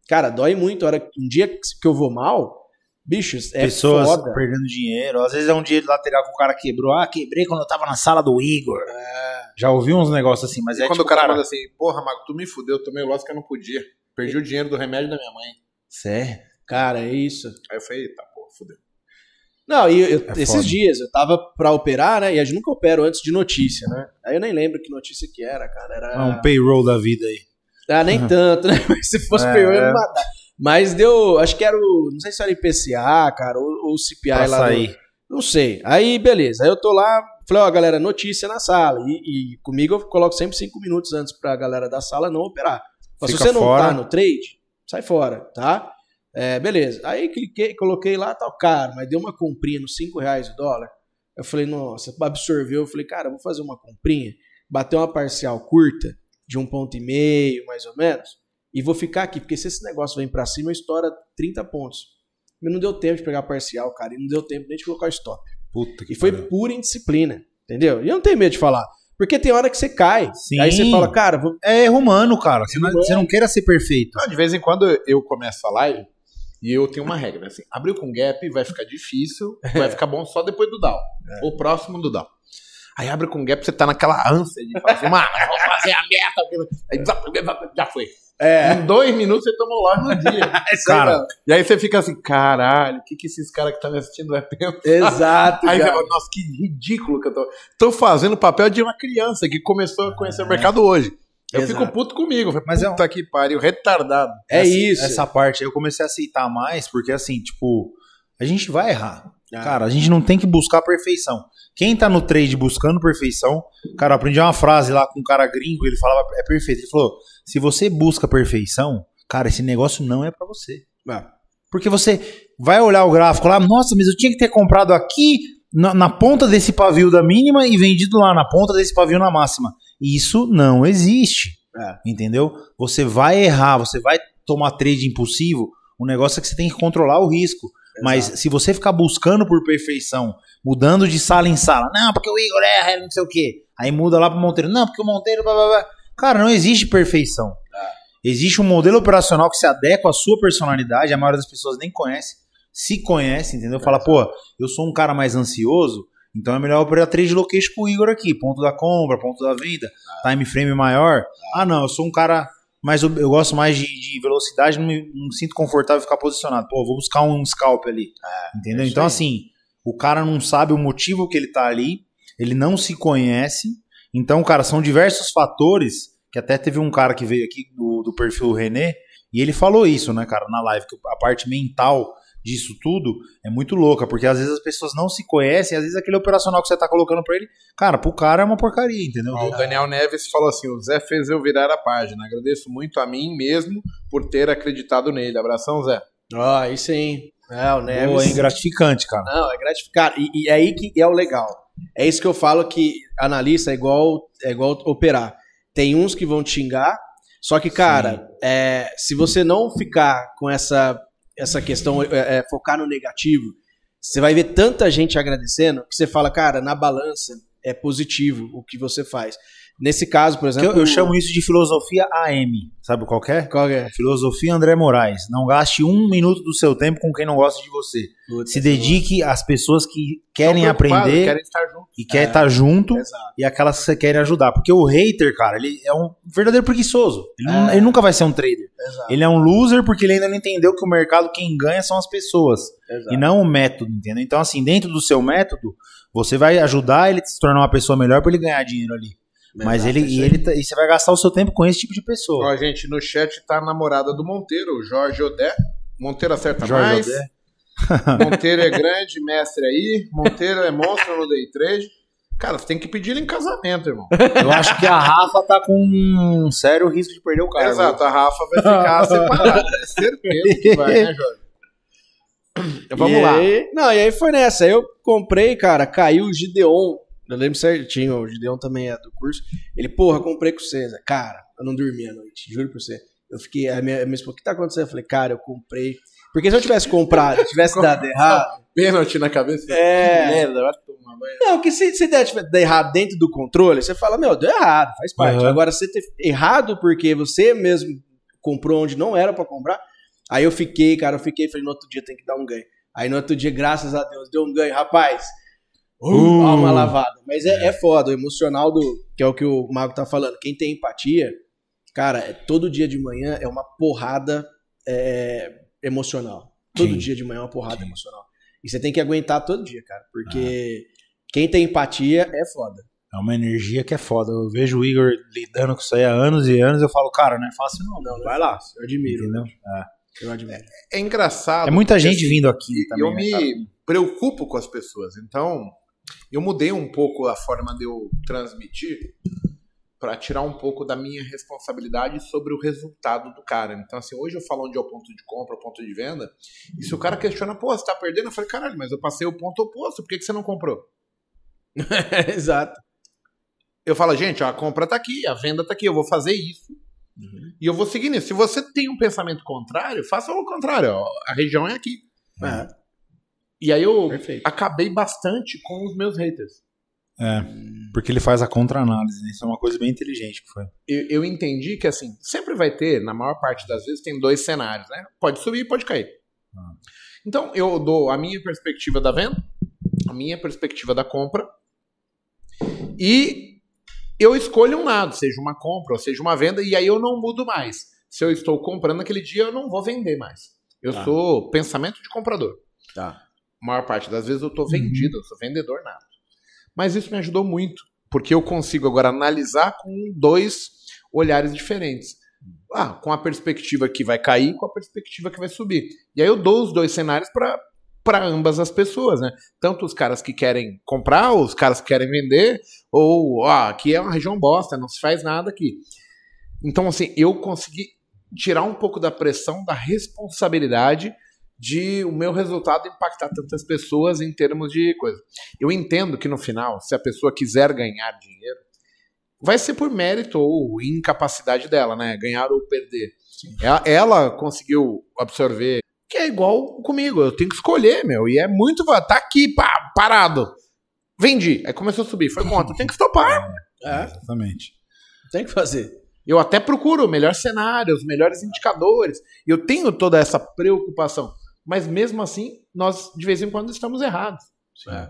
Speaker 3: Cara, dói muito. A hora, um dia que eu vou mal, bichos, é
Speaker 2: Pessoas
Speaker 3: foda.
Speaker 2: perdendo dinheiro. Às vezes é um dia lateral que o cara quebrou. Ah, quebrei quando eu tava na sala do Igor. Já ouvi uns negócios assim, mas
Speaker 1: E
Speaker 2: é
Speaker 1: quando
Speaker 2: tipo,
Speaker 1: o cara, manda assim, porra, Mago, tu me fudeu, tomei o loss que eu não podia. Perdi o dinheiro do remédio da minha mãe.
Speaker 3: Sério? Cara, é isso.
Speaker 1: Aí eu falei, eita, porra, fudeu.
Speaker 3: Não, e eu-
Speaker 2: É
Speaker 3: esses
Speaker 2: foda.
Speaker 3: dias eu tava pra operar, né? E a gente nunca opera antes de notícia, né? Aí eu nem lembro que notícia que era, cara. Era.
Speaker 2: é um payroll da vida aí.
Speaker 3: Ah, nem tanto, né? Mas se fosse
Speaker 2: É,
Speaker 3: pior, eu ia
Speaker 2: é.
Speaker 3: me matar. Mas deu. Acho que era o. Não sei se era IPCA, cara, ou, ou CPI
Speaker 2: Pra
Speaker 3: lá. do-
Speaker 2: sair.
Speaker 3: não sei. Aí, beleza. Aí eu tô lá, falei, ó, galera, notícia na sala. E, e comigo eu coloco sempre cinco minutos antes pra galera da sala não operar. Falo, se você não
Speaker 2: fora.
Speaker 3: tá no trade, sai fora, tá? É, beleza. Aí cliquei, coloquei lá, tal, caro, mas deu uma comprinha nos 5 reais o dólar. Eu falei, nossa, absorveu. Eu falei, cara, vou fazer uma comprinha, bater uma parcial curta, de um ponto e meio, mais ou menos, e vou ficar aqui, porque se esse negócio vem pra cima, estoura 30 pontos. Mas não deu tempo de pegar a parcial, cara, e não deu tempo nem de colocar o stop.
Speaker 2: Puta que
Speaker 3: E foi pura indisciplina, entendeu? E eu não tenho medo de falar. Porque tem hora que você cai.
Speaker 2: Sim.
Speaker 3: Aí você fala, cara, vou...
Speaker 2: É erro humano, cara. Você, não, você não queira ser perfeito.
Speaker 1: Não, de vez em quando eu começo a live e eu tenho uma regra, né? assim, abriu com gap, vai ficar difícil, vai ficar bom só depois do down, ou próximo do down. Aí abre com gap, você tá naquela ânsia de falar assim, mano, vou fazer a meta. Aí já foi.
Speaker 3: É.
Speaker 1: Em dois minutos você tomou lá no dia.
Speaker 2: Cara,
Speaker 1: E aí você fica assim, caralho, o que, que esses caras que estão me assistindo vai pensar?
Speaker 3: Exato,
Speaker 1: Aí você
Speaker 3: cara.
Speaker 1: fala, nossa, que ridículo que eu tô. Tô fazendo o papel de uma criança que começou a conhecer o mercado hoje. Eu
Speaker 3: Exato.
Speaker 1: fico puto comigo.
Speaker 2: Mas é
Speaker 1: Puta que pariu, retardado.
Speaker 3: É
Speaker 2: essa,
Speaker 3: isso.
Speaker 2: Essa parte eu comecei a aceitar mais, porque assim, tipo, a gente vai errar.
Speaker 3: Ah.
Speaker 2: Cara, a gente não tem que buscar perfeição. Quem tá no trade buscando perfeição, cara, eu aprendi uma frase lá com um cara gringo, ele falava, é perfeito. Ele falou: se você busca perfeição, cara, esse negócio não é pra você.
Speaker 3: Ah,
Speaker 2: Porque você vai olhar o gráfico lá, nossa, mas eu tinha que ter comprado aqui na, na ponta desse pavio da mínima e vendido lá na ponta desse pavio na máxima. Isso não existe.
Speaker 3: É.
Speaker 2: Entendeu? Você vai errar, você vai tomar trade impulsivo. O negócio é que você tem que controlar o risco. Mas se você ficar buscando por perfeição, mudando de sala em sala, não, porque o Igor erra, não sei o quê. Aí muda lá pro Monteiro, não, porque o Monteiro. Blá, blá, blá. Cara, não existe perfeição. Existe um modelo operacional que se adequa à sua personalidade, a maioria das pessoas nem conhece, se conhece, entendeu? Fala, pô, eu sou um cara mais ansioso, então é melhor operar trade location com o Igor aqui, ponto da compra, ponto da venda, time frame maior. Ah, não, eu sou um cara mais, eu gosto mais de, de velocidade, não me, não me sinto confortável em ficar posicionado. Pô, eu vou buscar um scalp ali, entendeu?
Speaker 3: é
Speaker 2: Então assim, o cara não sabe o motivo que ele tá ali, ele não se conhece, então, cara, são diversos fatores que até teve um cara que veio aqui do, do perfil René, e ele falou isso, né, cara, na live, que a parte mental disso tudo é muito louca, porque às vezes as pessoas não se conhecem, às vezes aquele operacional que você tá colocando pra ele, cara, pro cara é uma porcaria, entendeu?
Speaker 1: Ó, O Daniel Neves falou assim: o Zé fez eu virar a página. Agradeço muito a mim mesmo por ter acreditado nele. Abração, Zé.
Speaker 3: Ó, aí sim. É, o Neves.
Speaker 2: Pô, é gratificante, cara.
Speaker 3: Não, é gratificante. E, e é aí que é o legal. É isso que eu falo que analista é igual, é igual operar. Tem uns que vão te xingar, só que, cara, é, se você não ficar com essa, essa questão, é, é, focar no negativo, você vai ver tanta gente agradecendo que você fala, cara, na balança é positivo o que você faz. Nesse caso, por exemplo.
Speaker 2: Eu, eu chamo isso de filosofia AM. Sabe qual que é?
Speaker 3: Qual que é?
Speaker 2: Filosofia André Moraes. Não gaste um minuto do seu tempo com quem não gosta de você. Se dedique às pessoas que querem aprender
Speaker 1: Querem estar
Speaker 2: e quer estar junto
Speaker 3: Exato.
Speaker 2: e aquelas que você quer ajudar. Porque o hater, cara, ele é um verdadeiro preguiçoso. Ele, não-
Speaker 3: É.
Speaker 2: ele nunca vai ser um trader.
Speaker 3: Exato.
Speaker 2: Ele é um loser porque ele ainda não entendeu que o mercado quem ganha são as pessoas
Speaker 3: exato.
Speaker 2: e não o método, entendeu? Então, assim, dentro do seu método, você vai ajudar ele a se tornar uma pessoa melhor para ele ganhar dinheiro ali. Mas ele, e, ele tá- e você vai gastar o seu tempo com esse tipo de pessoa.
Speaker 1: Ó, gente, no chat tá a namorada do Monteiro, o Jorge Odé. Monteiro acerta
Speaker 2: Jorge
Speaker 1: mais.
Speaker 2: Odé.
Speaker 1: Monteiro é grande, mestre aí. Monteiro é monstro no day trade. Cara, você tem que pedir ele em casamento, irmão.
Speaker 2: Eu acho que a Rafa tá com um sério risco de perder o cargo.
Speaker 1: Exato, a Rafa vai ficar separada. É certeza que vai, né, Jorge? Vamos
Speaker 3: E
Speaker 1: lá.
Speaker 3: aí- não, e aí foi nessa. Aí eu comprei, cara, caiu o Gideon. Eu lembro certinho, o Gideon também é do curso. Ele, porra, comprei com você. Zé. Cara, eu não dormi a noite, juro por você. Eu fiquei, a minha, a minha esposa, o que tá acontecendo? Eu falei, cara, eu comprei. Porque se eu tivesse comprado, tivesse dado errado.
Speaker 1: Pênalti na cabeça.
Speaker 3: É.
Speaker 1: Merda, vai tomar banho.
Speaker 3: Não, que se, se der tiver- errado dentro do controle, você fala, meu, deu errado, faz parte.
Speaker 2: Uhum.
Speaker 3: Agora, você ter errado porque você mesmo comprou onde não era pra comprar, aí eu fiquei, cara, eu fiquei, falei, no outro dia tem que dar um ganho. Aí no outro dia, graças a Deus, deu um ganho. Rapaz,
Speaker 2: Uh.
Speaker 3: alma lavada. Mas é, é foda, o emocional do. Que é o que o Mago tá falando. Quem tem empatia, cara, é- todo dia de manhã é uma porrada é, emocional. Todo
Speaker 2: Sim.
Speaker 3: dia de manhã é uma porrada emocional. E você tem que aguentar todo dia, cara. Porque quem tem empatia é foda.
Speaker 2: É uma energia que é foda. Eu vejo o Igor lidando com isso aí há anos e anos. Eu falo, cara, não é fácil não.
Speaker 3: Não, vai lá. Eu admiro.
Speaker 2: Entendeu?
Speaker 3: Eu admiro.
Speaker 1: É engraçado.
Speaker 2: É muita gente
Speaker 1: assim,
Speaker 2: vindo aqui também.
Speaker 1: eu
Speaker 2: né,
Speaker 1: me preocupo com as pessoas. Então, eu mudei um pouco a forma de eu transmitir para tirar um pouco da minha responsabilidade sobre o resultado do cara. Então, assim, hoje eu falo onde é o ponto de compra, o ponto de venda. E se o cara questiona, pô, você tá perdendo? Eu falei, caralho, mas eu passei o ponto oposto, por que, que você não comprou?
Speaker 3: Exato.
Speaker 1: Eu falo, gente, ó, a compra tá aqui, a venda tá aqui, eu vou fazer isso. E eu vou seguir nisso. Se você tem um pensamento contrário, faça o contrário. ó, A região é aqui.
Speaker 3: É,
Speaker 1: E aí eu
Speaker 3: perfeito.
Speaker 1: acabei bastante com os meus haters.
Speaker 2: É, porque ele faz a contra-análise. Né? Isso é uma coisa bem inteligente que foi.
Speaker 1: Eu, eu entendi que, assim, sempre vai ter, na maior parte das vezes, tem dois cenários, né? Pode subir e pode cair.
Speaker 2: Ah.
Speaker 1: Então, eu dou a minha perspectiva da venda, a minha perspectiva da compra, e eu escolho um lado, seja uma compra ou seja uma venda, e aí eu não mudo mais. Se eu estou comprando naquele dia, eu não vou vender mais. Eu
Speaker 3: Tá.
Speaker 1: sou pensamento de comprador.
Speaker 3: Tá.
Speaker 1: Maior parte das vezes eu estou vendido, eu sou vendedor nada. Mas isso me ajudou muito, porque eu consigo agora analisar com dois olhares diferentes. Ah, com a perspectiva que vai cair e com a perspectiva que vai subir. E aí eu dou os dois cenários para ambas as pessoas, né? Tanto os caras que querem comprar, os caras que querem vender, ou ah, aqui é uma região bosta, não se faz nada aqui. Então, assim, eu consegui tirar um pouco da pressão, da responsabilidade de o meu resultado impactar tantas pessoas em termos de coisa. Eu entendo que no final, se a pessoa quiser ganhar dinheiro, vai ser por mérito ou incapacidade dela, né? Ganhar ou perder. Ela, ela conseguiu absorver, que é igual comigo, eu tenho que escolher, meu, e é muito, tá aqui, pá, parado. Vendi, aí começou a subir, foi conta, tem que estopar.
Speaker 3: É,
Speaker 2: Exatamente.
Speaker 3: tem que fazer.
Speaker 1: Eu até procuro o melhor cenário, os melhores indicadores. Eu tenho toda essa preocupação. Mas mesmo assim, nós de vez em quando estamos errados.
Speaker 3: É.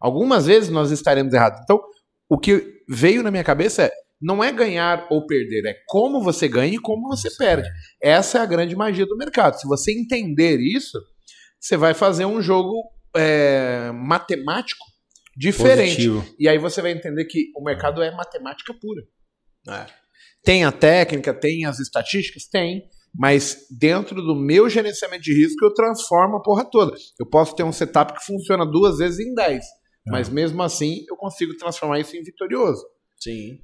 Speaker 1: Algumas vezes nós estaremos errados. Então, o que veio na minha cabeça é: não é ganhar ou perder, é como você ganha e como você perde. Essa é a grande magia do mercado. Se você entender isso, você vai fazer um jogo é, matemático diferente.
Speaker 2: Positivo.
Speaker 1: E aí você vai entender que o mercado é matemática pura. Tem a técnica, tem as estatísticas? Tem. Mas dentro do meu gerenciamento de risco, eu transformo a porra toda. Eu posso ter um setup que funciona duas vezes em 10. Mas mesmo assim, eu consigo transformar isso em vitorioso.
Speaker 3: Sim.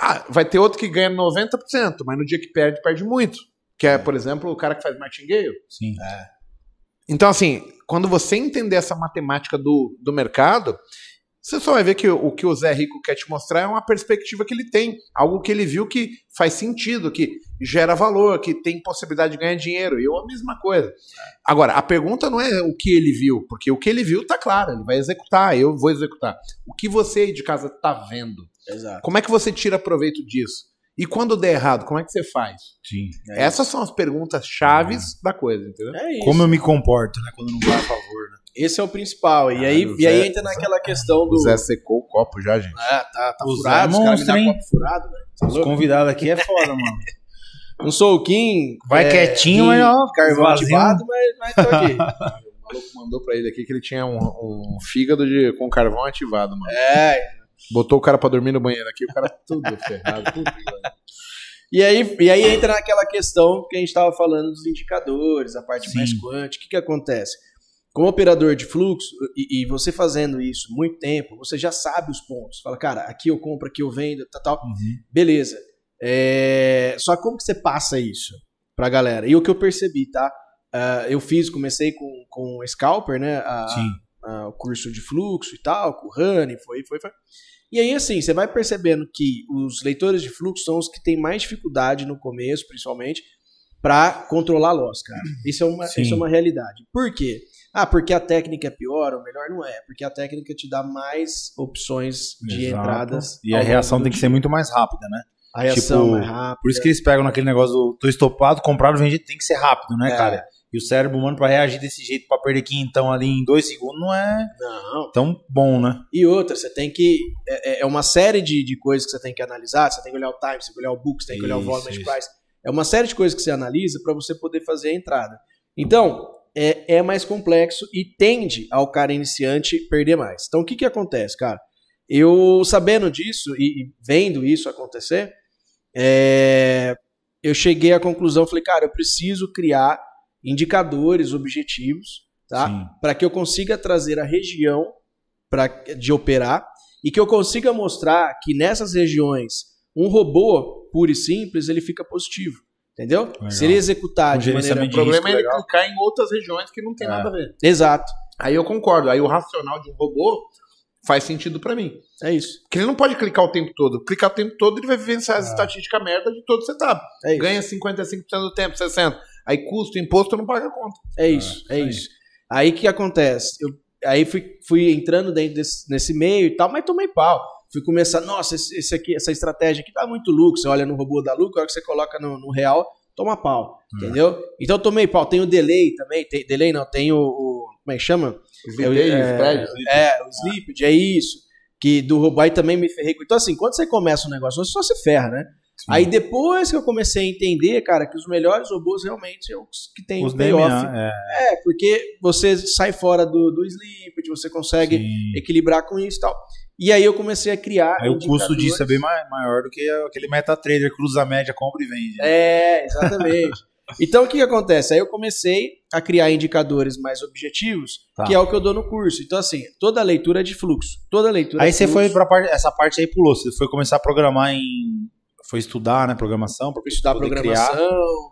Speaker 1: Ah, vai ter outro que ganha 90%, mas no dia que perde, perde muito. Que é, por exemplo, o cara que faz martingale.
Speaker 2: Sim.
Speaker 1: Então, assim, quando você entender essa matemática do, do mercado, você só vai ver que o, que o Zé Rico quer te mostrar é uma perspectiva que ele tem, algo que ele viu que faz sentido, que gera valor, que tem possibilidade de ganhar dinheiro. E eu a mesma coisa. Agora, a pergunta não é o que ele viu, porque o que ele viu tá claro, ele vai executar, eu vou executar. O que você aí de casa tá vendo?
Speaker 3: Exato.
Speaker 1: Como é que você tira proveito disso? E quando der errado, como é que você faz?
Speaker 2: Sim.
Speaker 3: É
Speaker 1: Essas são as perguntas chaves da coisa, entendeu?
Speaker 3: É isso.
Speaker 2: Como eu me comporto, né? Quando não vai a favor, né?
Speaker 3: Esse é o principal. E aí, e aí
Speaker 1: Zé-
Speaker 3: entra naquela questão do.
Speaker 1: O Zé secou o copo já, gente.
Speaker 3: Ah, tá, tá
Speaker 2: O Zé
Speaker 3: furado,
Speaker 2: é
Speaker 3: os caras me
Speaker 2: monstro,
Speaker 3: dão
Speaker 2: hein?
Speaker 3: copo furado, velho. Tá
Speaker 2: Os convidados aqui é foda, mano.
Speaker 3: Não sou o Kim.
Speaker 2: Vai
Speaker 3: é,
Speaker 2: quietinho, mas ó,
Speaker 3: Carvão ativado, mas, mas tô aqui.
Speaker 1: O maluco mandou pra ele aqui que ele tinha um, um fígado de, com carvão ativado, mano.
Speaker 3: é.
Speaker 1: Botou o cara pra dormir no banheiro aqui, o cara tudo ferrado, tudo. velho.
Speaker 3: E aí, e aí entra naquela questão que a gente estava falando dos indicadores, a parte
Speaker 2: Sim.
Speaker 3: mais quântica. O que, que acontece? Como operador de fluxo, e, e você fazendo isso muito tempo, você já sabe os pontos. Fala, cara, aqui eu compro, aqui eu vendo, tal, tal.
Speaker 2: Uhum.
Speaker 3: Beleza. É, Só como que você passa isso pra galera? E o que eu percebi, tá? Ah, eu fiz, comecei com, com o Scalper, né? a-
Speaker 2: Sim.
Speaker 3: a- o curso de fluxo e tal, com o Rani, foi, foi, foi. E aí, assim, você vai percebendo que os leitores de fluxo são os que têm mais dificuldade no começo, principalmente, para controlar loss, cara. Isso é, uma,
Speaker 2: Sim.
Speaker 3: isso é uma realidade. Por quê? Ah, porque a técnica é pior ou melhor? Não é. Porque a técnica te dá mais opções de
Speaker 2: Exato.
Speaker 3: entradas.
Speaker 2: E a reação tem que ser muito mais rápida, né?
Speaker 3: A reação
Speaker 2: tipo,
Speaker 3: é rápida.
Speaker 2: Por isso que eles pegam naquele negócio do tô estopado, comprado, vendido, tem que ser rápido, né,
Speaker 3: É.
Speaker 2: cara? E o cérebro humano pra reagir desse jeito, pra perder quintão ali em dois segundos, não é
Speaker 3: Não.
Speaker 2: tão bom, né?
Speaker 3: E outra, você tem que. É, é uma série de, de coisas que você tem que analisar. Você tem que olhar o time, você tem que olhar o book, você tem que olhar o volume de price. É uma série de coisas que você analisa para você poder fazer a entrada. Então, é, é mais complexo e tende ao cara iniciante perder mais. Então, o que, que acontece, cara? Eu, sabendo disso e, e vendo isso acontecer, é, eu cheguei à conclusão, falei, cara, eu preciso criar indicadores objetivos, tá? Para que eu consiga trazer a região pra, de operar e que eu consiga mostrar que nessas regiões um robô puro e simples ele fica positivo, entendeu?
Speaker 2: Legal.
Speaker 3: Se ele executar
Speaker 2: Um
Speaker 3: de maneira
Speaker 1: O problema é ele
Speaker 2: legal.
Speaker 1: clicar em outras regiões que não tem
Speaker 2: É.
Speaker 1: nada a ver.
Speaker 3: exato,
Speaker 1: Aí eu concordo. Aí o racional de um robô faz sentido pra mim.
Speaker 3: é isso,
Speaker 1: Porque ele não pode clicar o tempo todo. Clicar o tempo todo, ele vai vivenciar as
Speaker 2: É.
Speaker 1: estatísticas merda de todo o setup.
Speaker 3: é isso,
Speaker 1: Ganha 55% do tempo, 60%. Aí custo, imposto, não paga a conta.
Speaker 3: é isso, é
Speaker 2: isso aí.
Speaker 3: isso. Aí o que acontece? Eu, aí fui, fui entrando dentro desse, nesse meio e tal, mas tomei pau. Fui começar, nossa, esse, esse aqui, essa estratégia aqui dá muito lucro. Você olha no robô da lucro, a hora que você coloca no, no real, toma pau.
Speaker 2: É.
Speaker 3: Entendeu? Então eu tomei pau. Tem o delay também. Tem, delay não, tem o, o- Como é que chama?
Speaker 1: VDs,
Speaker 3: é,
Speaker 1: prédios.
Speaker 3: É, o Slipped, é isso. Que do robô aí também me ferrei. com- Então, assim, quando você começa um negócio, você só se ferra, né? Aí depois que eu comecei a entender, cara, que os melhores robôs realmente são os que tem
Speaker 2: Os
Speaker 3: payoff.
Speaker 2: É,
Speaker 3: É, porque você sai fora do, do você consegue
Speaker 2: sim.
Speaker 3: equilibrar com isso e tal. E aí eu comecei a criar.
Speaker 2: Aí o custo disso é bem mai- maior do que aquele MetaTrader cruza a média, compra e vende. né?
Speaker 3: É, exatamente. Então o que, que acontece? Aí eu comecei a criar indicadores mais objetivos,
Speaker 2: Tá.
Speaker 3: que é o que eu dou no curso. Então, assim, toda leitura é de fluxo. Toda leitura
Speaker 2: Aí
Speaker 3: é
Speaker 2: você
Speaker 3: fluxo.
Speaker 2: foi pra parte, essa parte aí pulou, você foi começar a programar em foi estudar, né, programação, para
Speaker 3: estudar programação,
Speaker 2: criar.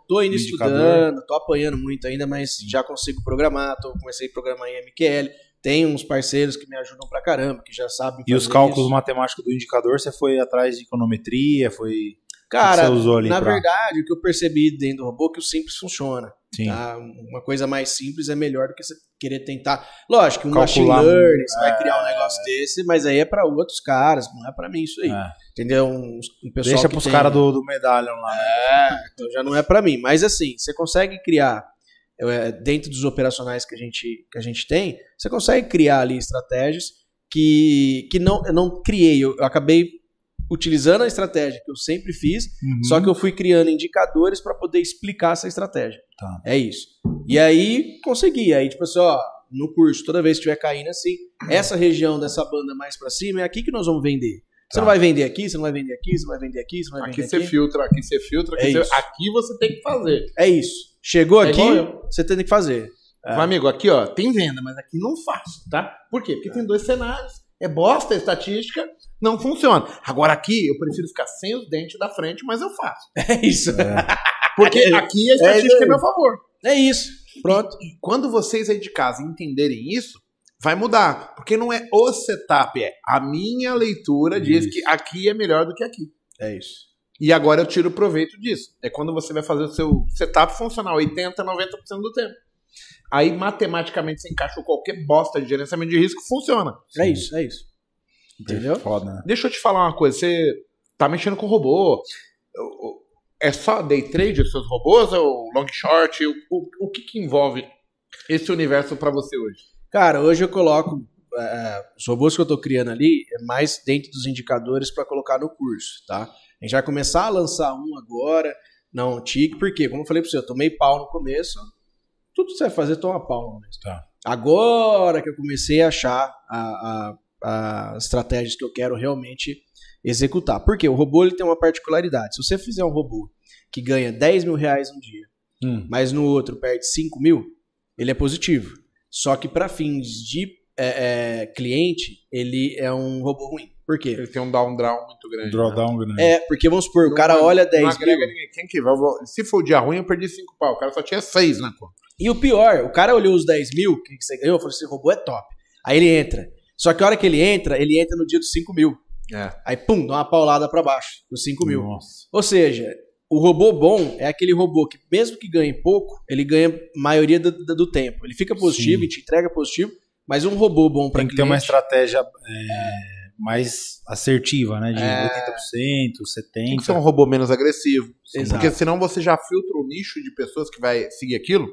Speaker 3: tô ainda
Speaker 2: o indicador.
Speaker 3: estudando, tô apanhando muito ainda, mas já consigo programar, tô, comecei a programar em MQL, tem uns parceiros que me ajudam pra caramba, que já sabem
Speaker 2: E os cálculos
Speaker 3: isso.
Speaker 2: matemáticos do indicador, você foi atrás de econometria, foi
Speaker 3: Cara,
Speaker 2: que você usou ali
Speaker 3: na
Speaker 2: pra-
Speaker 3: verdade, o que eu percebi dentro do robô é que o simples funciona.
Speaker 2: Sim.
Speaker 3: Tá? Uma coisa mais simples é melhor do que você querer tentar. Lógico, um
Speaker 2: Calcular
Speaker 3: machine learning, você vai criar um negócio desse, mas aí é pra outros caras, não é pra mim isso aí.
Speaker 2: É.
Speaker 3: Entendeu? Um, um pessoal
Speaker 2: Deixa pros
Speaker 3: tem-
Speaker 2: caras do, do medalhão lá. né?
Speaker 3: É, então já não é pra mim. Mas assim, você consegue criar, é, dentro dos operacionais que a gente, que a gente tem, você consegue criar ali estratégias que, que não, eu não criei. Eu, eu acabei utilizando a estratégia que eu sempre fiz,
Speaker 2: Uhum.
Speaker 3: só que eu fui criando indicadores para poder explicar essa estratégia.
Speaker 2: Tá.
Speaker 3: É isso. E aí consegui. Aí, tipo assim, ó, no curso, toda vez que estiver caindo assim, essa região dessa banda mais para cima é aqui que nós vamos vender. Você
Speaker 2: Tá.
Speaker 3: não vai vender aqui, você não vai vender aqui, você não vai vender aqui, você não vai
Speaker 1: Aqui
Speaker 3: vender
Speaker 1: você
Speaker 3: aqui.
Speaker 1: filtra, aqui você filtra, aqui,
Speaker 3: É
Speaker 1: você... aqui você tem que fazer.
Speaker 3: É isso. Chegou
Speaker 1: É
Speaker 3: aqui, você tem que fazer. É.
Speaker 1: Meu amigo, aqui ó, tem venda, mas aqui não faço, tá? Por quê? Porque tem dois cenários. É bosta a estatística, não funciona. Agora aqui eu prefiro ficar sem os dentes da frente, mas eu faço.
Speaker 3: É isso.
Speaker 1: Porque aqui a estatística é,
Speaker 3: isso.
Speaker 1: meu favor.
Speaker 3: É isso. Pronto.
Speaker 1: E quando vocês aí de casa entenderem isso, vai mudar. Porque não é o setup, é a minha leitura diz
Speaker 2: Isso.
Speaker 1: que aqui é melhor do que aqui.
Speaker 3: É isso.
Speaker 1: E agora eu tiro proveito disso. É quando você vai fazer o seu setup funcionar 80, 90% do tempo. Aí, matematicamente, você encaixa qualquer bosta de gerenciamento de risco, funciona.
Speaker 3: É isso, é isso. Entendeu?
Speaker 2: Foda, né?
Speaker 1: Deixa eu te falar uma coisa. Você tá mexendo com robô. É só day trade os seus robôs ou long short? O, o, o que, que envolve esse universo para você hoje?
Speaker 3: Cara, hoje eu coloco. é, os robôs que eu tô criando ali é mais dentro dos indicadores para colocar no curso, tá? A gente vai começar a lançar um agora, não tique, porque, como eu falei pra você, eu tomei pau no começo. Tudo que você vai fazer, toma pau no começo.
Speaker 2: Tá.
Speaker 3: Agora que eu comecei a achar a, a, as estratégias que eu quero realmente executar. Porque o robô ele tem uma particularidade. Se você fizer um robô que ganha 10 mil reais um dia,
Speaker 2: Hum.
Speaker 3: mas no outro perde 5 mil, ele é positivo. Só que para fins de é, é, cliente, ele é um robô ruim. Por quê?
Speaker 1: Ele tem um down draw muito grande. né?
Speaker 2: Drawdown grande.
Speaker 3: É, porque vamos supor, o
Speaker 1: Não
Speaker 3: cara
Speaker 1: ag-
Speaker 3: olha
Speaker 1: Não
Speaker 3: 10 mil.
Speaker 1: Quem que vai? Se for o dia ruim, eu perdi 5 pau. O cara só tinha 6 na conta.
Speaker 3: E o pior, o cara olhou os 10 mil que você ganhou, falou: esse robô é top. Aí ele entra. Só que a hora que ele entra, ele entra no dia dos 5 mil.
Speaker 1: É.
Speaker 3: Aí, pum, dá uma paulada pra baixo, dos 5 mil.
Speaker 2: Nossa.
Speaker 3: Ou seja, o robô bom é aquele robô que, mesmo que ganhe pouco, ele ganha maioria do, do- do tempo. Ele fica positivo
Speaker 2: Sim.
Speaker 3: e te entrega positivo, mas um robô bom para
Speaker 2: Tem que ter uma estratégia é, mais assertiva, né? De
Speaker 1: É.
Speaker 2: 80%, 70%.
Speaker 1: Tem que ser um robô menos agressivo.
Speaker 3: Exato.
Speaker 1: Porque senão você já filtra o nicho de pessoas que vai seguir aquilo.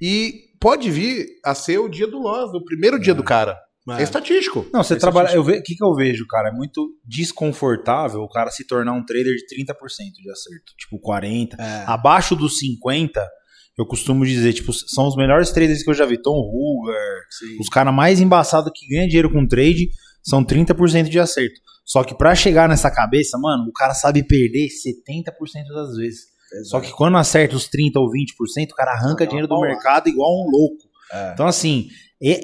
Speaker 1: E pode vir a ser o dia do loss, o primeiro dia do cara. É estatístico.
Speaker 2: Não, você
Speaker 3: Faz
Speaker 2: trabalha. Eu ve, o que, que eu vejo, cara? É muito desconfortável o cara se tornar um trader de 30% de acerto. Tipo, 40%.
Speaker 3: É.
Speaker 2: Abaixo dos 50%, eu costumo dizer, tipo, são os melhores traders que eu já vi. Tom Hoover,
Speaker 3: Sim.
Speaker 2: os caras mais embaçados que ganham dinheiro com trade são 30% de acerto. Só que pra chegar nessa cabeça, mano, o cara sabe perder 70% das vezes. Só que quando acerta os 30% ou 20%, o cara arranca dinheiro do mercado igual um louco.
Speaker 3: É.
Speaker 2: Então, assim,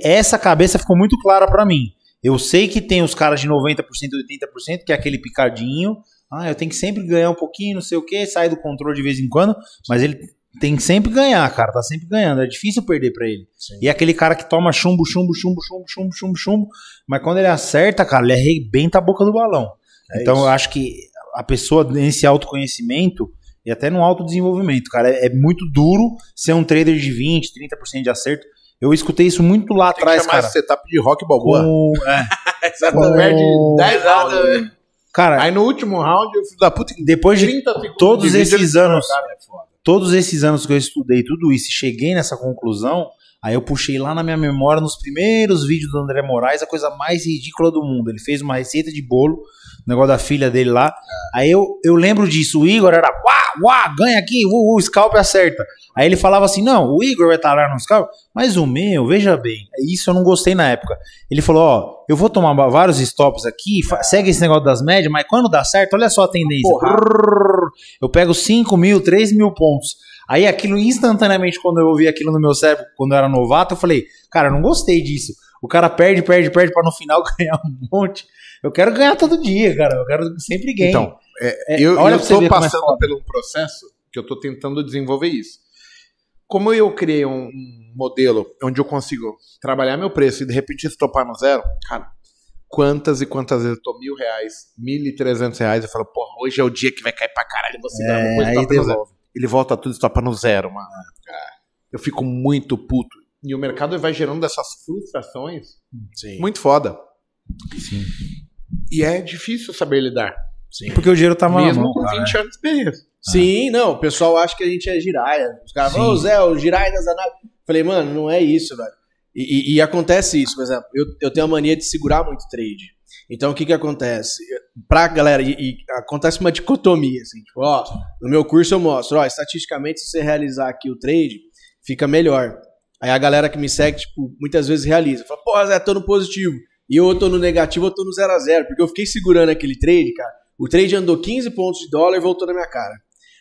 Speaker 2: essa cabeça ficou muito clara pra mim. Eu sei que tem os caras de 90%, 80%, que é aquele picadinho. Ah, eu tenho que sempre ganhar um pouquinho, não sei o que, sai do controle de vez em quando, mas ele tem que sempre ganhar, cara, tá sempre ganhando. É difícil perder pra ele.
Speaker 3: Sim.
Speaker 2: E é aquele cara que toma chumbo, chumbo, chumbo, chumbo, chumbo, chumbo, chumbo, mas quando ele acerta, cara, ele arrebenta a boca do balão.
Speaker 3: É
Speaker 2: então
Speaker 3: isso.
Speaker 2: eu acho que a pessoa nesse autoconhecimento e até no autodesenvolvimento, cara, é, é muito duro ser um trader de 20, 30% de acerto. Eu escutei isso muito lá
Speaker 1: Tem que
Speaker 2: atrás,
Speaker 1: chamar
Speaker 2: cara.
Speaker 1: esse setup de rock balboa.
Speaker 2: Com, é,
Speaker 1: Exatamente. Perde
Speaker 2: com-
Speaker 1: 10 rounds. né?
Speaker 2: cara,
Speaker 1: Aí no último round, eu fiz da puta
Speaker 2: depois de
Speaker 1: 30 segundos.
Speaker 2: todos esses anos,
Speaker 1: Cara, é foda.
Speaker 2: Todos esses anos que eu estudei tudo isso e cheguei nessa conclusão, aí eu puxei lá na minha memória, nos primeiros vídeos do André Moraes, a coisa mais ridícula do mundo. Ele fez uma receita de bolo, negócio da filha dele lá. Aí eu, eu lembro disso, o Igor era, uá, uá, ganha aqui, o, o scalp acerta. Aí ele falava assim, não, o Igor vai estar lá no scalp, mas o meu, veja bem, isso eu não gostei na época. Ele falou, ó, eu vou tomar vários stops aqui, segue esse negócio das médias, mas quando dá certo, olha só a tendência. Brrr, Eu pego 5 mil, 3 mil pontos. Aí aquilo, instantaneamente, quando eu ouvi aquilo no meu cérebro, quando eu era novato, eu falei, cara, eu não gostei disso. O cara perde, perde, perde pra no final ganhar um monte. Eu quero ganhar todo dia, cara. Eu quero sempre ganhar.
Speaker 1: Então,
Speaker 2: É,
Speaker 1: eu,
Speaker 2: olha
Speaker 1: eu
Speaker 2: como é
Speaker 1: passando
Speaker 2: foda.
Speaker 1: por um processo que eu tô tentando desenvolver isso. Como eu criei um, modelo onde eu consigo trabalhar meu preço e de repente estopar no zero, cara, quantas e quantas vezes eu tô mil reais, mil e trezentos reais, eu falo, porra, hoje é o dia que vai cair pra caralho, você
Speaker 2: É,
Speaker 1: dá uma coisa
Speaker 2: aí
Speaker 1: zero.
Speaker 2: devolve.
Speaker 1: Ele volta tudo e estopa no zero, mano. Eu fico muito puto. E o mercado vai gerando essas frustrações
Speaker 3: Sim.
Speaker 1: muito foda.
Speaker 2: Sim.
Speaker 1: E é difícil saber lidar.
Speaker 3: Sim.
Speaker 2: Porque o dinheiro tá mal
Speaker 1: mesmo
Speaker 2: mão,
Speaker 1: com
Speaker 2: cara.
Speaker 1: 20 anos de experiência.
Speaker 3: Sim, não, o pessoal acha que a gente é giraia. Os caras falam, ô. Zé, o giraia das análises. Falei, mano, não é isso, velho. E, e- e acontece isso, por exemplo, eu, eu tenho a mania de segurar muito trade. Então o que que acontece? Pra galera, e, e acontece uma dicotomia, assim, tipo, ó, no meu curso eu mostro, ó, estatisticamente se você realizar aqui o trade, fica melhor. Aí a galera que me segue, tipo, muitas vezes realiza. Fala, pô, Zé, tô no positivo. E eu tô no negativo, eu tô no 0 a 0 Porque eu fiquei segurando aquele trade, cara. O trade andou 15 pontos de dólar e voltou na minha cara.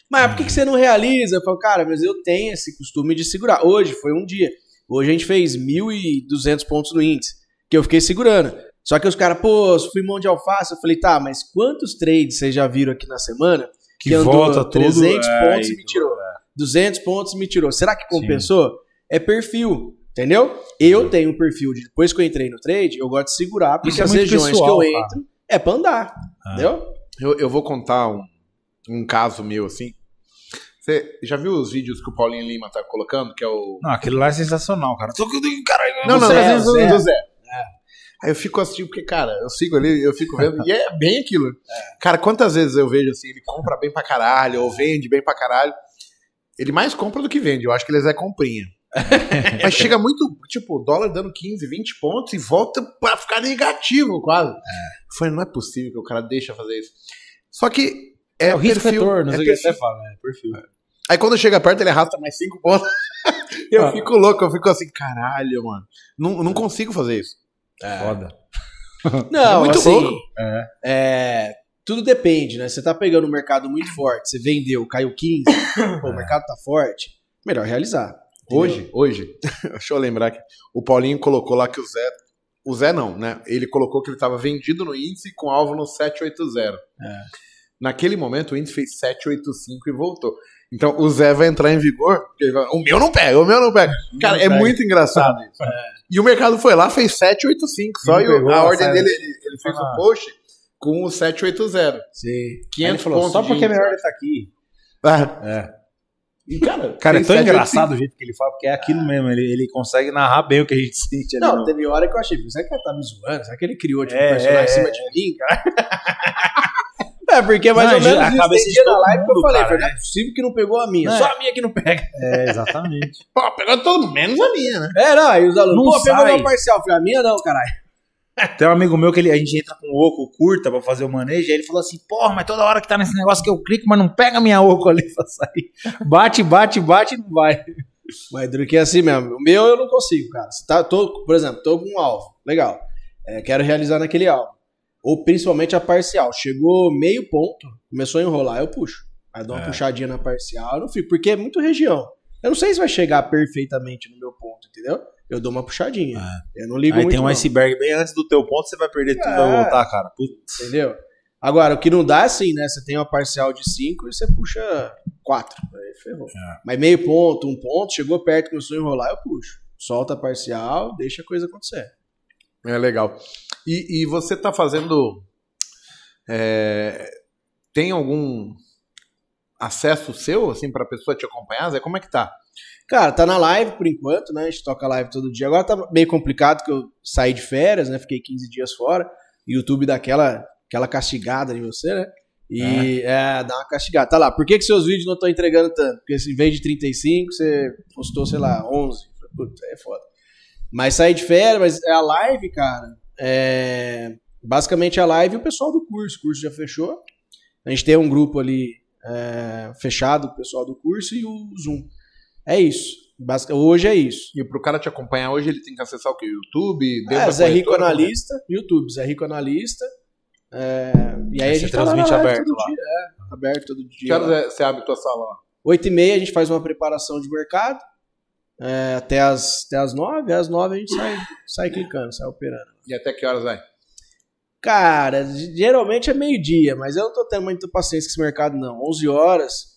Speaker 3: Mas por que, que você não realiza? Eu falo, cara, mas eu tenho esse costume de segurar. Hoje foi um dia. Hoje a gente fez 1.200 pontos no índice, que eu fiquei segurando. Só que os caras, pô, fui mão de alface. Eu falei, tá, mas quantos trades vocês já viram aqui na semana
Speaker 2: Que
Speaker 3: andou
Speaker 2: volta tudo,
Speaker 3: 300
Speaker 2: é,
Speaker 3: pontos e
Speaker 2: e-
Speaker 3: me tirou? 200 pontos me tirou. Será que compensou? É perfil, entendeu? Eu tenho um perfil de depois que eu entrei no trade, eu gosto de segurar, porque
Speaker 2: Isso é
Speaker 3: as
Speaker 2: muito
Speaker 3: regiões
Speaker 2: pessoal,
Speaker 3: que eu
Speaker 2: cara.
Speaker 3: entro é pra andar,
Speaker 2: Ah.
Speaker 3: entendeu?
Speaker 1: Eu, eu vou contar um, um caso meu assim. Você já viu os vídeos que o Paulinho Lima tá colocando? Que é o.
Speaker 2: Não, aquilo lá é sensacional, cara. Só que eu digo, caralho,
Speaker 1: Não, não,
Speaker 3: Zé,
Speaker 1: às vezes
Speaker 3: o Zé.
Speaker 1: do Zé. Aí eu fico assistindo, porque, cara, eu sigo ali, eu fico vendo, e é bem aquilo. Cara, quantas vezes eu vejo assim, ele compra bem pra caralho, ou vende bem pra caralho. Ele mais compra do que vende, eu acho que ele é Zé Comprinha. Mas chega muito, tipo, dólar dando 15, 20 pontos e volta pra ficar negativo quase. Eu falei, não é possível que o cara deixa fazer isso. Só que é,
Speaker 2: o risco
Speaker 1: perfil,
Speaker 2: retorno, não
Speaker 1: é
Speaker 2: sei o que
Speaker 1: perfil.
Speaker 2: você fala, é perfil.
Speaker 1: Aí quando chega perto, ele arrasta mais 5 pontos. eu
Speaker 2: Ah.
Speaker 1: fico louco, eu fico assim, caralho, mano. Não, não consigo fazer isso.
Speaker 2: Foda.
Speaker 3: Não,
Speaker 1: É muito
Speaker 3: assim,
Speaker 1: louco.
Speaker 2: É.
Speaker 3: é, tudo depende, né? Você tá pegando um mercado muito forte, você vendeu, caiu 15, pô, o mercado tá forte, melhor realizar.
Speaker 1: Hoje, hoje, deixa eu lembrar que o Paulinho colocou lá que o Zé. O Zé não, né? Ele colocou que ele estava vendido no índice com alvo no 780. Naquele momento o índice fez 785 e voltou. Então o Zé vai entrar em vigor. vai, o meu não pega, o meu não pega. Cara, é
Speaker 2: pega.
Speaker 1: muito engraçado isso. E o mercado foi lá, fez 785 só. E
Speaker 2: pegou,
Speaker 1: a ordem dele, ele, ele fez
Speaker 2: Ah.
Speaker 1: o post com o 780.
Speaker 3: Sim.
Speaker 1: 500
Speaker 2: Aí ele falou,
Speaker 1: pontos.
Speaker 2: só porque é melhor ele tá aqui.
Speaker 1: Ah,
Speaker 2: É.
Speaker 1: E, cara,
Speaker 2: Cara, é tão
Speaker 1: 785.
Speaker 2: engraçado o jeito que ele fala, porque é aquilo mesmo, ele, ele consegue narrar bem o que a gente sente ali.
Speaker 3: Não,
Speaker 2: no-
Speaker 3: teve hora que eu achei, será que ele tá me zoando? Será que ele criou tipo,
Speaker 2: É,
Speaker 3: um personagem
Speaker 2: é,
Speaker 3: em cima
Speaker 2: é.
Speaker 3: de mim, cara? é, porque mais
Speaker 2: Não,
Speaker 3: ou menos
Speaker 2: a cabeça de
Speaker 3: na live que eu
Speaker 2: mundo,
Speaker 3: falei,
Speaker 2: cara,
Speaker 3: não é possível que não pegou a minha,
Speaker 2: Não,
Speaker 3: só
Speaker 2: é.
Speaker 3: a minha que não pega.
Speaker 2: É, exatamente.
Speaker 1: Pô, pegou todo menos a minha, né?
Speaker 3: É, não, aí os alunos,
Speaker 2: Não
Speaker 3: pô, pegou
Speaker 2: sai.
Speaker 3: meu parcial, falei, a minha não, caralho.
Speaker 2: Tem um amigo meu que ele, a gente entra com o oco curta pra fazer o manejo, aí ele falou assim, porra, mas toda hora que tá nesse negócio que eu clico, mas não pega minha oco ali pra sair. Bate, bate, bate e não vai.
Speaker 3: Mas duro que é assim mesmo. O meu eu não consigo, cara. Se tá, tô, por exemplo, tô com um alvo. Legal. É, quero realizar naquele alvo. Ou principalmente a parcial. Chegou meio ponto, começou a enrolar, eu puxo. Aí dou uma
Speaker 2: É.
Speaker 3: puxadinha na parcial, eu não fico. Porque é muito região. Eu não sei se vai chegar perfeitamente no meu ponto, entendeu? Eu dou uma puxadinha. Eu não ligo
Speaker 2: Aí
Speaker 3: muito,
Speaker 2: tem um
Speaker 3: não,
Speaker 2: iceberg bem antes do teu ponto, você vai perder tudo,
Speaker 3: É.
Speaker 2: vai voltar, cara. Putz.
Speaker 3: entendeu? Agora, o que não dá é assim, né? Você tem uma parcial de 5 e você puxa 4. Aí ferrou.
Speaker 2: É.
Speaker 3: Mas meio ponto, um ponto, chegou perto, começou a enrolar, eu puxo. Solta a parcial, deixa a coisa acontecer.
Speaker 1: É legal. E, e você tá fazendo. é, tem algum acesso seu, assim, pra pessoa te acompanhar? Zé? Como é que tá?
Speaker 3: Cara, tá na live por enquanto, né? A gente toca live todo dia. Agora tá meio complicado que eu saí de férias, né? Fiquei 15 dias fora. YouTube dá aquela, aquela castigada em você, né? E é. dá uma castigada. Tá lá, por que, que seus vídeos não estão entregando tanto? Porque em vez de 35, você postou, sei lá, 11. Puta, é foda. Mas saí de férias, mas é a live, cara. É. Basicamente a live e o pessoal do curso. O curso já fechou. A gente tem um grupo ali é, fechado, o pessoal do curso e o Zoom. É isso. Hoje é isso.
Speaker 1: E pro cara te acompanhar hoje, ele tem que acessar o quê? YouTube?
Speaker 3: É, Zé Rico Analista, YouTube, Zé Rico Analista. É, e aí,
Speaker 2: Aí
Speaker 3: a gente tá
Speaker 2: transmite
Speaker 3: live
Speaker 2: aberto
Speaker 3: todo
Speaker 2: lá.
Speaker 3: dia, é, aberto todo
Speaker 1: Que
Speaker 3: dia.
Speaker 1: horas é- você abre tua sala lá?
Speaker 3: 8 e meia a gente faz uma preparação de mercado. é, até, as, até as 9, às 9 a gente sai, sai clicando, sai operando.
Speaker 1: E até que horas vai?
Speaker 3: Cara, geralmente é meio-dia, mas eu não tô tendo muita paciência com esse mercado, não. 11 horas.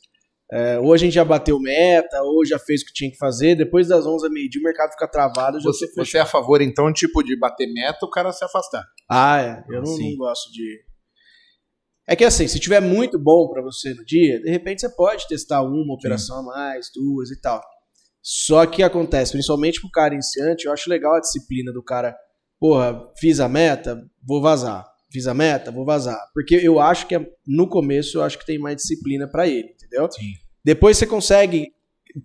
Speaker 3: É, ou a gente já bateu meta, ou já fez o que tinha que fazer. Depois das 11 a meio-dia, o mercado fica travado.
Speaker 1: Você, você é a favor, então, tipo, de bater meta, o cara se afastar.
Speaker 3: Ah, é. Eu não,
Speaker 2: Sim.
Speaker 3: não gosto de. É que assim, se tiver muito bom pra você no dia, de repente você pode testar uma operação a mais, duas e tal. Só que acontece, principalmente pro cara iniciante, eu acho legal a disciplina do cara. Porra, fiz a meta, vou vazar. Fiz a meta, vou vazar. Porque eu acho que é- no começo eu acho que tem mais disciplina pra ele, entendeu?
Speaker 2: Sim.
Speaker 3: Depois você consegue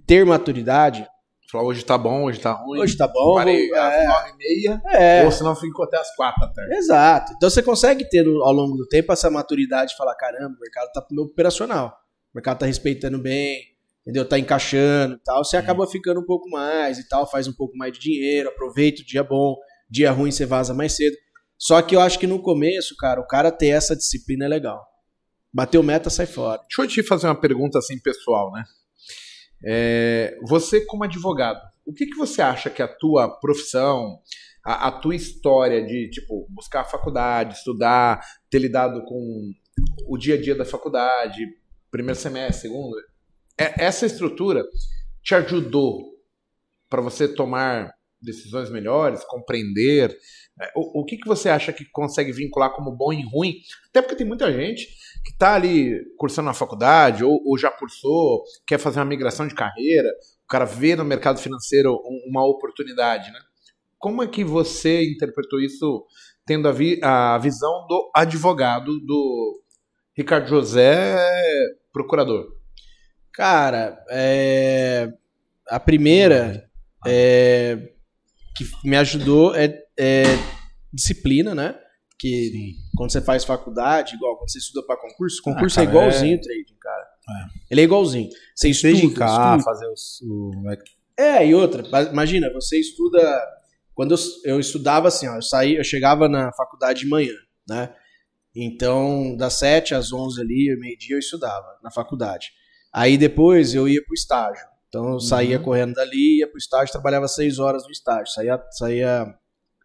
Speaker 3: ter maturidade.
Speaker 1: Falar, hoje tá bom, hoje tá ruim.
Speaker 3: Hoje tá bom,
Speaker 1: Parei
Speaker 3: vou-
Speaker 1: às
Speaker 3: é,
Speaker 1: nove e meia,
Speaker 3: é.
Speaker 1: ou senão fico até às quatro da tarde.
Speaker 3: Exato. Então você consegue ter ao longo do tempo essa maturidade de falar: caramba, o mercado tá meu operacional. O mercado tá respeitando bem, entendeu? Tá encaixando e tal. Você acaba ficando um pouco mais e tal, faz um pouco mais de dinheiro, aproveita o dia bom, dia ruim você vaza mais cedo. Só que eu acho que no começo, cara, o cara ter essa disciplina é legal. Bateu meta, sai fora.
Speaker 1: Deixa eu te fazer uma pergunta assim pessoal, né? É, você como advogado, o que, que você acha que a tua profissão, a, a tua história de tipo buscar a faculdade, estudar, ter lidado com o dia a dia da faculdade, primeiro semestre, segundo, é- essa estrutura te ajudou para você tomar decisões melhores, compreender? É, O, o que, que você acha que consegue vincular como bom e ruim? Até porque tem muita gente que está ali cursando na faculdade ou, ou já cursou, quer fazer uma migração de carreira, o cara vê no mercado financeiro um- uma oportunidade, né? Como é que você interpretou isso tendo a, vi- a visão do advogado do Ricardo José, procurador?
Speaker 3: Cara, é, a primeira é, que me ajudou é, é disciplina, né? Que
Speaker 2: Sim.
Speaker 3: quando você faz faculdade, igual quando você estuda para concurso, concurso
Speaker 2: Ah,
Speaker 3: é
Speaker 2: cara,
Speaker 3: igualzinho trading, cara. Ele é igualzinho. Você estuda,
Speaker 2: Desde cá,
Speaker 3: estuda.
Speaker 2: fazer os, o.
Speaker 3: É, e outra, imagina, você estuda. Quando eu, eu estudava assim, ó, eu saí, eu chegava na faculdade de manhã, né? Então, das 7 às 11 ali, meio-dia, eu estudava na faculdade. Aí depois eu ia pro estágio. Então eu saía correndo dali, ia pro estágio, trabalhava 6 horas no estágio, saía, saía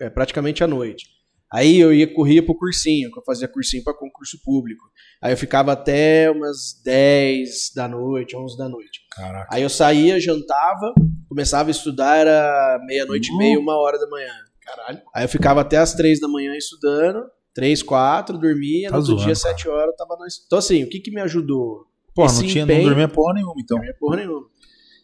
Speaker 3: é, praticamente à noite. Aí eu ia, corria pro cursinho, que eu fazia cursinho para concurso público. Aí eu ficava até umas 10 da noite, 11 da noite.
Speaker 2: Caraca.
Speaker 3: Aí eu saía, jantava, começava a estudar, era meia-noite e
Speaker 2: Uhum.
Speaker 3: meia, uma hora da manhã.
Speaker 1: Caralho.
Speaker 3: Aí eu ficava até as três da manhã estudando, três, quatro, dormia,
Speaker 2: Tá
Speaker 3: no outro
Speaker 2: zoando,
Speaker 3: dia, sete horas, eu tava na... Então assim, o que que me ajudou?
Speaker 2: Pô,
Speaker 3: Esse
Speaker 2: não tinha, não
Speaker 3: empenho-
Speaker 2: dormia porra nenhuma, então.
Speaker 3: Não ia porra nenhuma.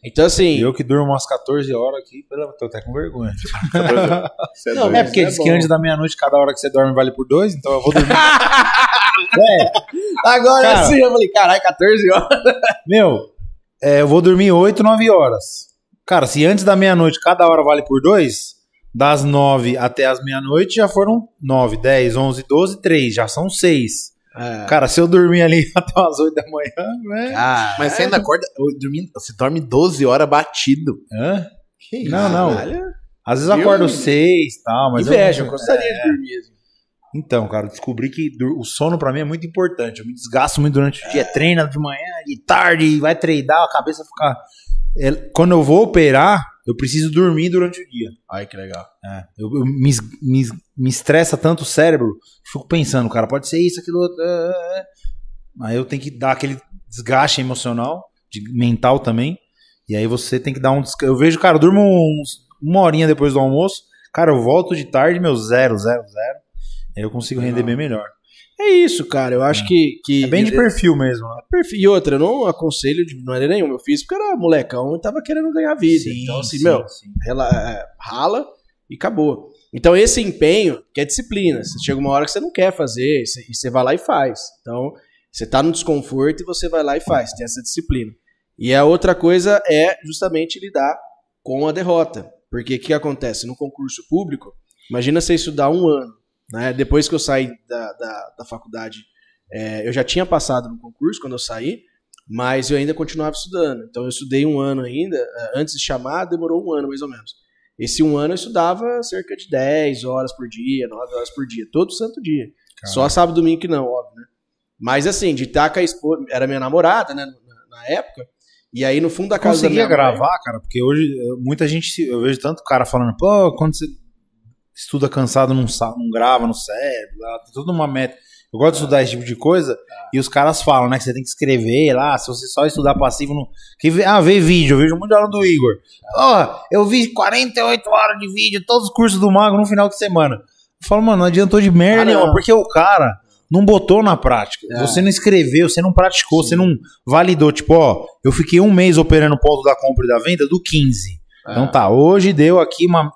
Speaker 3: Então assim...
Speaker 2: Eu que durmo umas 14 horas aqui, pela- tô até com vergonha.
Speaker 1: Você
Speaker 3: Não,
Speaker 1: doido.
Speaker 2: É porque
Speaker 3: é
Speaker 2: diz
Speaker 3: bom.
Speaker 2: que antes da meia-noite, cada hora que você dorme vale por dois, então eu vou dormir.
Speaker 3: Agora
Speaker 2: Cara.
Speaker 3: sim, eu falei, caralho, 14 horas.
Speaker 2: Meu, é, eu vou dormir 8, 9 horas. Cara, se antes da meia-noite cada hora vale por dois, das 9 até as meia-noite já foram 9, 10, 11, 12, 3. Já são 6.
Speaker 3: É.
Speaker 2: Cara, se eu dormir ali até as 8 da manhã, velho.
Speaker 3: Cara,
Speaker 1: Mas você ainda acorda, dormindo, você dorme 12 horas batido.
Speaker 2: Hã?
Speaker 1: Que
Speaker 2: Não, não.
Speaker 3: Caralho.
Speaker 2: Às vezes eu acordo 6 e tal, mas.
Speaker 3: Inveja, eu
Speaker 2: eu,
Speaker 3: gostaria de dormir. assim.
Speaker 2: Então, cara, descobri que o sono pra mim é muito importante. Eu me desgasto muito durante o dia. Treina de manhã, de tarde, vai treinar, a cabeça fica. É, Quando eu vou operar, eu preciso dormir durante o dia.
Speaker 3: Ai, que legal.
Speaker 2: É, eu, eu- me, me, me estressa tanto o cérebro, fico pensando, cara, pode ser isso, aquilo outro. é, é, é. Aí eu tenho que dar aquele desgaste emocional, de- mental também. E aí você tem que dar um descanso. Eu vejo, cara, eu durmo uns- uma horinha depois do almoço, cara, eu volto de tarde, meu zero, zero, zero. Aí eu consigo render bem melhor.
Speaker 3: É isso, cara. Eu acho que, que.
Speaker 2: É bem de perfil mesmo, né?
Speaker 3: perfil. E outra, eu não aconselho de maneira nenhuma. Eu fiz porque era molecão e tava querendo ganhar vida. então, assim, meu,
Speaker 2: sim.
Speaker 3: rela- é, rala e acabou. Então, esse empenho que é disciplina. Você chega uma hora que você não quer fazer e você, e você vai lá e faz. Então, você tá no desconforto e você vai lá e faz. Tem essa disciplina. E a outra coisa é justamente lidar com a derrota. Porque o que acontece? No concurso público, imagina você estudar um ano. Né? Depois que eu saí da, da, da faculdade, é, eu já tinha passado no concurso quando eu saí, mas eu ainda continuava estudando. Então eu estudei um ano ainda, eh, antes de chamar, demorou um ano mais ou menos. Esse um ano eu estudava cerca de 10 horas por dia, 9 horas por dia, todo santo dia. Só sábado e domingo que não, óbvio, né? Mas assim, de estar com a esposa, era minha namorada, né, na, na época, e aí no fundo da casa da
Speaker 2: conseguia
Speaker 3: minha mãe-
Speaker 2: gravar, cara, porque hoje eh, muita gente, eu vejo tanto cara falando, pô, quando você estuda cansado não, sa- não grava no cérebro, lá, tem toda uma meta. Eu gosto de estudar esse tipo de coisa e os caras falam, né, que você tem que escrever lá, se você só estudar passivo, não... que, vê- ah, vê vídeo, eu vejo muito aula do Igor. Ó, eu vi 48 horas de vídeo, todos os cursos do Mago no final de semana. Eu falo, mano, não adiantou de merda
Speaker 3: Ah, não.
Speaker 2: nenhuma, porque o cara não botou na prática.
Speaker 3: É.
Speaker 2: Você não escreveu, você não praticou,
Speaker 3: Sim.
Speaker 2: você não validou. Tipo, ó, eu fiquei um mês operando o ponto da compra e da venda do 15. Então tá, hoje deu aqui uma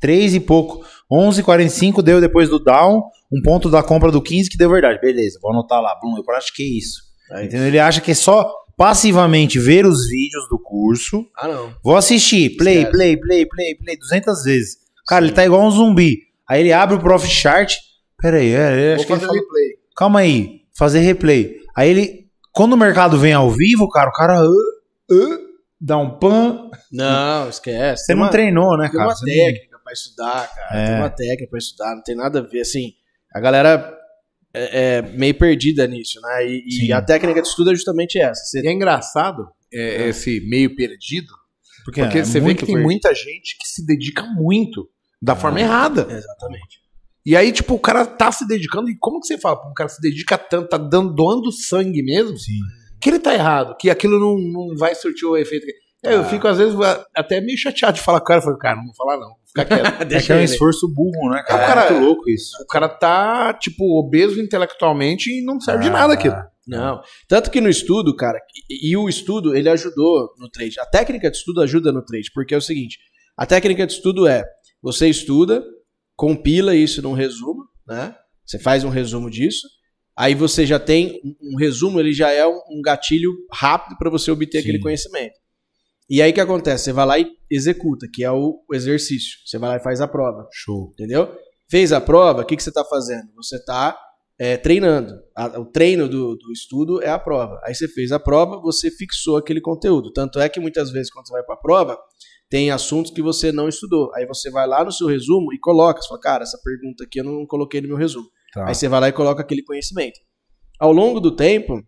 Speaker 2: 3 e pouco. 11,45 deu depois do down, um ponto da compra do 15 que deu verdade. Beleza, vou anotar lá. Blum, eu pratiquei isso.
Speaker 3: É isso.
Speaker 2: Ele acha que é só passivamente ver os vídeos do curso.
Speaker 3: Ah, não.
Speaker 2: Vou assistir, play,
Speaker 3: Esquece.
Speaker 2: play, play, play, play, 200 vezes. Cara, ele tá igual um zumbi. Aí ele abre o Profit Chart. Pera aí, é, é, acho
Speaker 1: Vou
Speaker 2: que ele
Speaker 1: replay.
Speaker 2: Calma aí, fazer replay. Aí ele, quando o mercado vem ao vivo, cara, o cara uh, uh, dá um pan.
Speaker 3: Não, esquece.
Speaker 2: Você não
Speaker 3: uma-
Speaker 2: treinou, né,
Speaker 3: Tem
Speaker 2: cara?
Speaker 3: uma técnica pra estudar, cara.
Speaker 2: É.
Speaker 3: Tem uma técnica pra estudar, não tem nada a ver. Assim, a galera é, é meio perdida nisso, né? E, e a técnica de estudo é justamente essa. Você
Speaker 1: E é engraçado é, esse meio perdido,
Speaker 2: Porque,
Speaker 1: porque
Speaker 2: é
Speaker 1: você vê que tem
Speaker 2: per-
Speaker 1: muita gente que se dedica muito da forma errada.
Speaker 3: Exatamente.
Speaker 1: E aí, tipo, o cara tá se dedicando. E como que você fala? Um cara se dedica tanto, tá dando, doando sangue mesmo.
Speaker 2: Sim.
Speaker 1: que ele tá errado, que aquilo não, não vai surtir o efeito. que- É, Eu
Speaker 2: Ah.
Speaker 1: fico, às vezes, até meio chateado de falar com o cara. Eu falo, cara, não vou falar não, vou ficar quieto.
Speaker 2: É
Speaker 3: Deixa
Speaker 2: que é um esforço burro, né, cara?
Speaker 1: É, cara,
Speaker 2: é muito louco isso.
Speaker 1: o cara tá, tipo, obeso intelectualmente e não serve de
Speaker 2: Ah.
Speaker 1: nada aquilo.
Speaker 3: Não. Tanto que no estudo, cara, e, e o estudo, ele ajudou no trade. A técnica de estudo ajuda no trade, porque é o seguinte: a técnica de estudo é você estuda, compila isso num resumo, né? Você faz um resumo disso, aí você já tem um, um resumo, ele já é um, um gatilho rápido para você obter
Speaker 2: Sim.
Speaker 3: aquele conhecimento. E aí o que acontece? Você vai lá e executa, que é o, exercício. Você vai lá e faz a prova.
Speaker 2: Show.
Speaker 3: Entendeu? Fez a prova, o que, que você está fazendo? Você está treinando. A- o treino do, do estudo é a prova. Aí você fez a prova, você fixou aquele conteúdo. Tanto é que muitas vezes, quando você vai para a prova, tem assuntos que você não estudou. Aí você vai lá no seu resumo e coloca. Você fala, cara, essa pergunta aqui eu não coloquei no meu resumo.
Speaker 2: Tá.
Speaker 3: Aí você vai lá e coloca aquele conhecimento. Ao longo do tempo,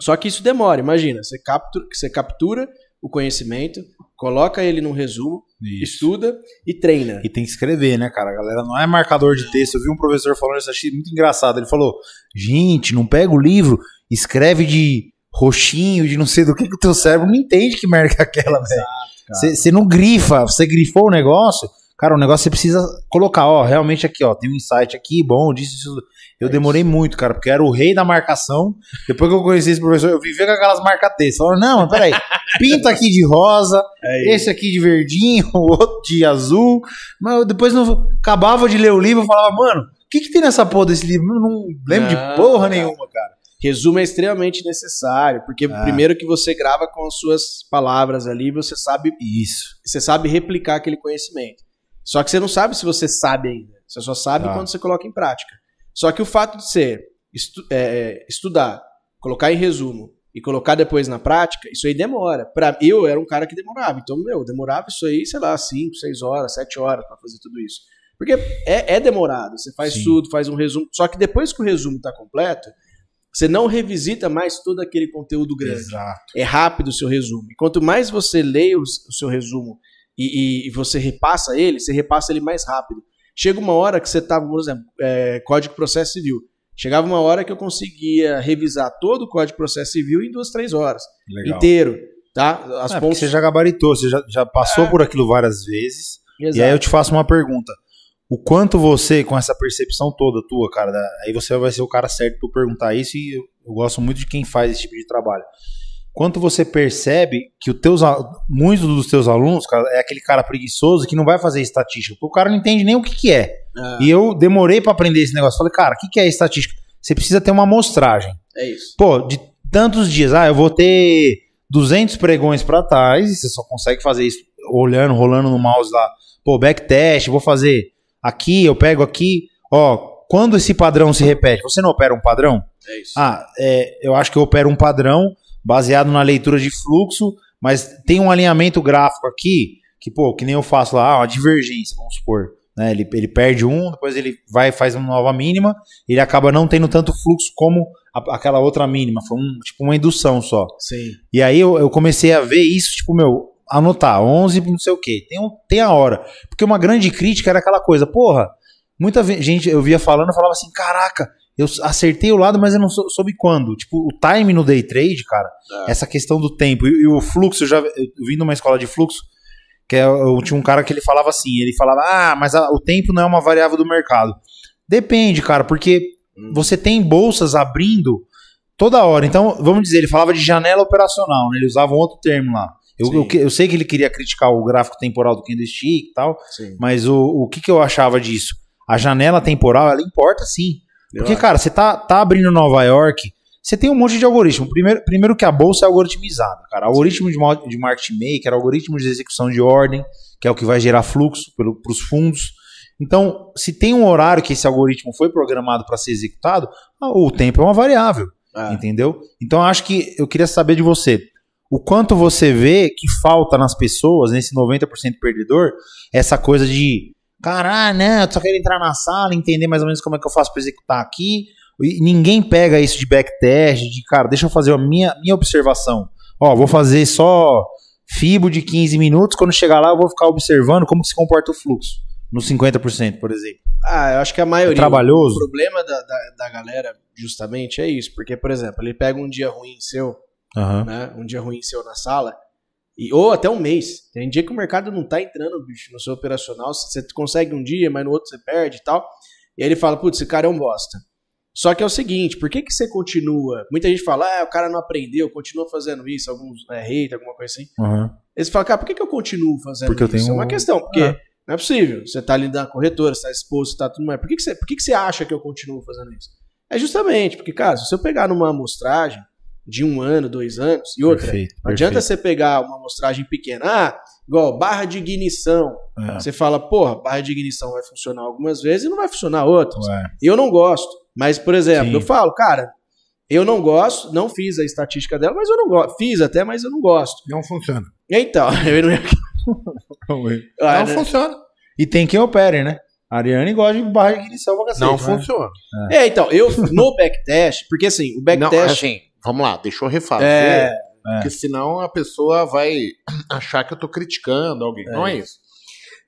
Speaker 3: só que isso demora. Imagina, você captura, você captura o conhecimento, coloca ele num resumo,
Speaker 2: Isso.
Speaker 3: estuda e treina.
Speaker 2: E tem que escrever, né, cara? A galera não é marcador de texto. Eu vi um professor falando isso, achei muito engraçado. Ele falou: gente, não pega o livro, escreve de roxinho, de não sei do que, que o teu cérebro não entende que merda é aquela, velho. Você não grifa, você grifou o negócio. Cara, o negócio você precisa colocar, ó, realmente aqui, ó, tem um insight aqui, bom, disso, disso. Eu
Speaker 3: É
Speaker 2: demorei muito, cara, porque era o rei da marcação. Depois que eu conheci esse professor, eu vivia com aquelas marca-textos. Falaram, não, mas peraí, pinta aqui de rosa,
Speaker 3: É
Speaker 2: esse aqui de verdinho, o outro de azul. Mas eu depois não acabava de ler o livro, eu falava, mano, o que, que tem nessa porra desse livro? Eu não lembro de
Speaker 3: Não,
Speaker 2: porra
Speaker 3: cara.
Speaker 2: nenhuma, cara.
Speaker 3: Resumo é extremamente necessário, porque
Speaker 2: Ah.
Speaker 3: primeiro que você grava com as suas palavras ali, você sabe,
Speaker 2: Isso.
Speaker 3: você sabe replicar aquele conhecimento. Só que você não sabe se você sabe ainda. Você só sabe
Speaker 2: Tá.
Speaker 3: quando você coloca em prática. Só que o fato de ser estu- é, estudar, colocar em resumo e colocar depois na prática, isso aí demora. Pra, eu era um cara que demorava. Então, meu, demorava isso aí, sei lá, 5, 6 horas, 7 horas pra fazer tudo isso. Porque é, é demorado. Você faz
Speaker 2: Sim.
Speaker 3: tudo, faz um resumo. Só que depois que o resumo tá completo, você não revisita mais todo aquele conteúdo grande.
Speaker 2: Exato.
Speaker 3: É rápido o seu resumo. E quanto mais você lê o, o seu resumo e, e- e você repassa ele, você repassa ele mais rápido. Chega uma hora que você estava, por exemplo, é, Código de Processo Civil. Chegava uma hora que eu conseguia revisar todo o Código de Processo Civil em duas, três horas.
Speaker 2: Legal.
Speaker 3: Inteiro. Tá? As
Speaker 2: É,
Speaker 3: pontos.
Speaker 2: você já gabaritou, você já, já passou
Speaker 3: É.
Speaker 2: por aquilo várias vezes.
Speaker 3: Exato.
Speaker 2: E aí eu te faço uma pergunta. O quanto você, com essa percepção toda tua, cara, aí você vai ser o cara certo eu perguntar isso e eu gosto muito de quem faz esse tipo de trabalho. Quanto você percebe que os teus, muitos dos teus alunos, cara, é aquele cara preguiçoso que não vai fazer estatística, porque o cara não entende nem o que, que é.
Speaker 3: Ah,
Speaker 2: E eu demorei pra aprender esse negócio. Falei, cara, o que, que é estatística? Você precisa ter uma amostragem.
Speaker 3: é isso.
Speaker 2: Pô, de tantos dias, ah, eu vou ter 200 pregões pra trás, e você só consegue fazer isso olhando, rolando no mouse lá. Pô, backtest, vou fazer aqui, eu pego aqui. Ó, quando esse padrão se repete, você não opera um padrão?
Speaker 3: É isso.
Speaker 2: Ah, é, eu acho que eu opero um padrão baseado na leitura de fluxo, mas tem um alinhamento gráfico aqui, que, pô, que nem eu faço lá, ah, uma divergência, vamos supor. Né? Ele, ele perde um, depois ele vai e faz uma nova mínima, ele acaba não tendo tanto fluxo como a- aquela outra mínima. Foi um, tipo uma indução só.
Speaker 3: Sim.
Speaker 2: E aí eu, eu comecei a ver isso, tipo, meu, anotar, 11 não sei o quê. Tem, um, tem a hora. Porque uma grande crítica era aquela coisa, porra, muita gente eu via falando, eu falava assim, caraca, eu acertei o lado, mas eu não sou- soube quando. Tipo, o time no day trade, cara,
Speaker 3: É.
Speaker 2: essa questão do tempo e, e o fluxo, eu já eu vim numa escola de fluxo, que é, eu tinha um cara que ele falava assim, ele falava, ah, mas a- o tempo não é uma variável do mercado. Depende, cara, porque
Speaker 3: Hum.
Speaker 2: você tem bolsas abrindo toda hora. Então, vamos dizer, ele falava de janela operacional, né? Ele usava um outro termo lá. Eu, eu, eu sei que ele queria criticar o gráfico temporal do candlestick e tal,
Speaker 3: Sim.
Speaker 2: mas o, o que, que eu achava disso? A janela temporal, ela importa sim. Porque, cara, você tá, tá abrindo Nova York, você tem um monte de algoritmo. Primeiro, primeiro que a bolsa é algoritmizada, cara. Algoritmo de, de market maker, algoritmo de execução de ordem, que é o que vai gerar fluxo para os fundos. Então, se tem um horário que esse algoritmo foi programado para ser executado, o tempo é uma variável,
Speaker 3: Ah,
Speaker 2: entendeu? Então, eu acho que eu queria saber de você. O quanto você vê que falta nas pessoas, nesse 90% perdedor, essa coisa de caralho, né? Eu só quero entrar na sala, entender mais ou menos como é que eu faço para executar aqui. E ninguém pega isso de backtest, de cara, deixa eu fazer a minha, minha observação. Ó, vou fazer só fibo de 15 minutos, quando chegar lá eu vou ficar observando como se comporta o fluxo. No 50%, por exemplo.
Speaker 3: Ah, eu acho que a
Speaker 2: É
Speaker 3: maioria.
Speaker 2: trabalhoso?
Speaker 3: O problema da, da, da galera, justamente, é isso. Porque, por exemplo, ele pega um dia ruim seu,
Speaker 2: Aham.
Speaker 3: né? Um dia ruim seu na sala. E, ou até um mês. Tem dia que o mercado não tá entrando, bicho, no seu operacional. Você consegue um dia, mas no outro você perde e tal. E aí ele fala, putz, esse cara é um bosta. Só que é o seguinte, por que, que você continua? Muita gente fala, ah, o cara não aprendeu, continua fazendo isso, alguns é, hate, alguma coisa assim.
Speaker 2: Aham.
Speaker 3: Eles falam, cara, por que, que eu continuo fazendo
Speaker 2: Porque eu
Speaker 3: isso?
Speaker 2: tenho
Speaker 3: É uma
Speaker 2: um-
Speaker 3: questão, porque
Speaker 2: É.
Speaker 3: não é possível. Você tá ali na corretora, você tá exposto, tá tudo mais. Por que, que, você, por que, que você acha que eu continuo fazendo isso? É justamente porque, cara, se eu pegar numa amostragem de um ano, dois anos, e outra,
Speaker 2: Perfeito,
Speaker 3: não adianta
Speaker 2: perfeito.
Speaker 3: você pegar uma amostragem pequena, ah, igual barra de ignição.
Speaker 2: É.
Speaker 3: Você fala, porra, barra de ignição vai funcionar algumas vezes e não vai funcionar outras.
Speaker 2: Ué.
Speaker 3: Eu não gosto. Mas, por exemplo,
Speaker 2: Sim.
Speaker 3: eu falo, cara, eu não gosto, não fiz a estatística dela, mas eu não gosto. Fiz até, mas eu não gosto.
Speaker 1: Não funciona.
Speaker 3: Então, eu não. Ah,
Speaker 1: não
Speaker 3: né?
Speaker 1: funciona.
Speaker 2: E tem quem opere, né? A Ariane gosta de barra de ignição pra cacete.
Speaker 1: Não
Speaker 2: né?
Speaker 1: funciona.
Speaker 3: É, então, eu no backtest, porque assim, o
Speaker 1: Não,
Speaker 3: backtest.
Speaker 1: assim, vamos lá, deixa eu refazer.
Speaker 3: é,
Speaker 1: Porque senão a pessoa vai achar que eu tô criticando alguém. Não é isso.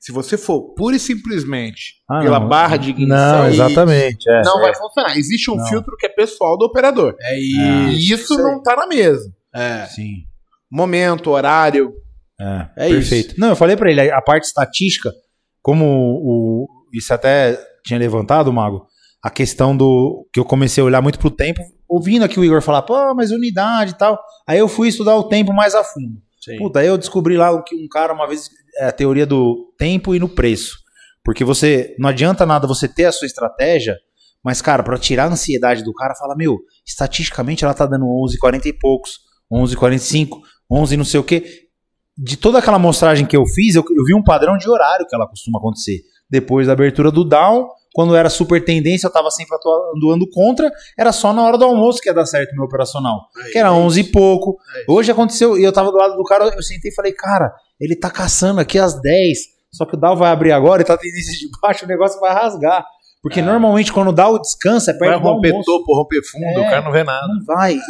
Speaker 1: Se você for pura e simplesmente
Speaker 2: Ah,
Speaker 1: pela
Speaker 2: não.
Speaker 1: barra de ignição,
Speaker 2: Não, exatamente. É.
Speaker 1: não vai funcionar. Existe um
Speaker 2: Não.
Speaker 1: filtro que é pessoal do operador.
Speaker 3: é
Speaker 1: E
Speaker 3: isso.
Speaker 1: isso não tá na mesa.
Speaker 3: É,
Speaker 2: Sim.
Speaker 1: Momento, horário.
Speaker 2: É,
Speaker 3: É
Speaker 2: perfeito. Não, eu falei pra ele, a parte estatística, como o, isso até tinha levantado, Mago, a questão do que eu comecei a olhar muito pro tempo, ouvindo aqui o Igor falar, pô, mas unidade e tal. Aí eu fui estudar o tempo mais a fundo.
Speaker 3: sim.
Speaker 2: Puta, aí eu descobri lá que um cara uma vez é a teoria do tempo e no preço. Porque você não adianta nada você ter a sua estratégia, mas cara, pra tirar a ansiedade do cara, fala, meu, estatisticamente ela tá dando 11,40 e poucos, 11,45, 11 não sei o quê. De toda aquela amostragem que eu fiz, eu, eu vi um padrão de horário que ela costuma acontecer. Depois da abertura do down, quando era super tendência, eu tava sempre atuando ando contra, era só na hora do almoço que ia dar certo o meu operacional
Speaker 3: Aí,
Speaker 2: que era
Speaker 3: é
Speaker 2: 11 e pouco.
Speaker 3: É.
Speaker 2: Hoje aconteceu, e eu tava do lado do cara, eu sentei e falei, cara, ele tá caçando aqui às 10, só que o Dow vai abrir agora e tá tendência de baixo, o negócio vai rasgar. Porque normalmente quando o Dow descansa é
Speaker 1: Vai
Speaker 2: perto do
Speaker 1: romper
Speaker 2: almoço.
Speaker 1: topo, romper fundo,
Speaker 2: É.
Speaker 1: o cara não vê nada.
Speaker 2: Não vai. E, e-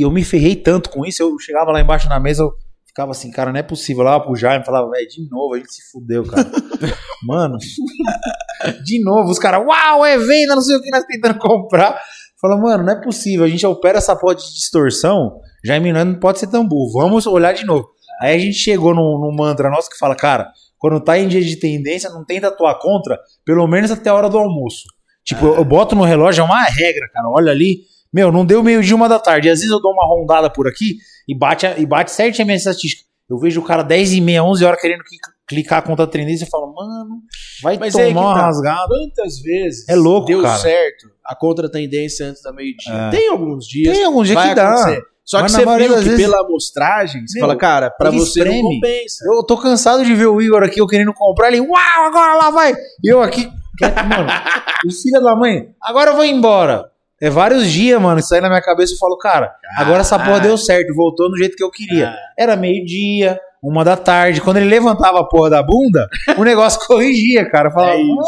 Speaker 2: e eu me ferrei tanto com isso, eu chegava lá embaixo na mesa, eu ficava assim, cara, não é possível. Lá pro Jaime, falava, velho, de novo, a gente se fudeu, cara. Mano, de novo, os caras, uau, é venda, não sei o que, nós tentando comprar. Fala, mano, não é possível, a gente opera essa porra de distorção, Jaime não pode ser tão burro, vamos olhar de novo. Aí a gente chegou num, num mantra nosso que fala, cara, quando tá em dia de tendência, não tenta atuar contra, pelo menos até a hora do almoço. Tipo, eu, eu boto no relógio, é uma regra, cara, olha ali, meu, não deu meio-dia, uma da tarde. Às vezes eu dou uma rondada por aqui e bate, e bate certinho a minha estatística. Eu vejo o cara 10 e meia, 11 horas querendo cli- clicar contra a tendência e falo, mano, vai
Speaker 3: Mas é
Speaker 2: tomar
Speaker 3: que
Speaker 2: uma
Speaker 3: tá.
Speaker 2: rasgada.
Speaker 3: Quantas vezes
Speaker 2: É louco,
Speaker 3: deu
Speaker 2: cara.
Speaker 3: certo a contra-tendência antes da meio-dia?
Speaker 2: É.
Speaker 3: Tem alguns dias.
Speaker 2: Tem algum dia
Speaker 3: vai
Speaker 2: que dá.
Speaker 3: Só
Speaker 2: Mas
Speaker 3: que você viu que
Speaker 2: vezes-
Speaker 3: pela amostragem, você
Speaker 2: Meu,
Speaker 3: fala, cara, pra você não
Speaker 2: espreme.
Speaker 3: compensa.
Speaker 2: Eu tô cansado de ver o Igor aqui, eu querendo comprar ele, uau, agora lá vai. E eu aqui, mano, o filho da mãe, agora eu vou embora. É vários dias, mano, isso aí na minha cabeça eu falo, cara, agora essa porra deu certo, voltou no jeito que eu queria.
Speaker 3: Ah.
Speaker 2: Era meio-dia, uma da tarde, quando ele levantava a porra da bunda, o negócio corrigia, cara. Falava,
Speaker 3: É
Speaker 2: mano,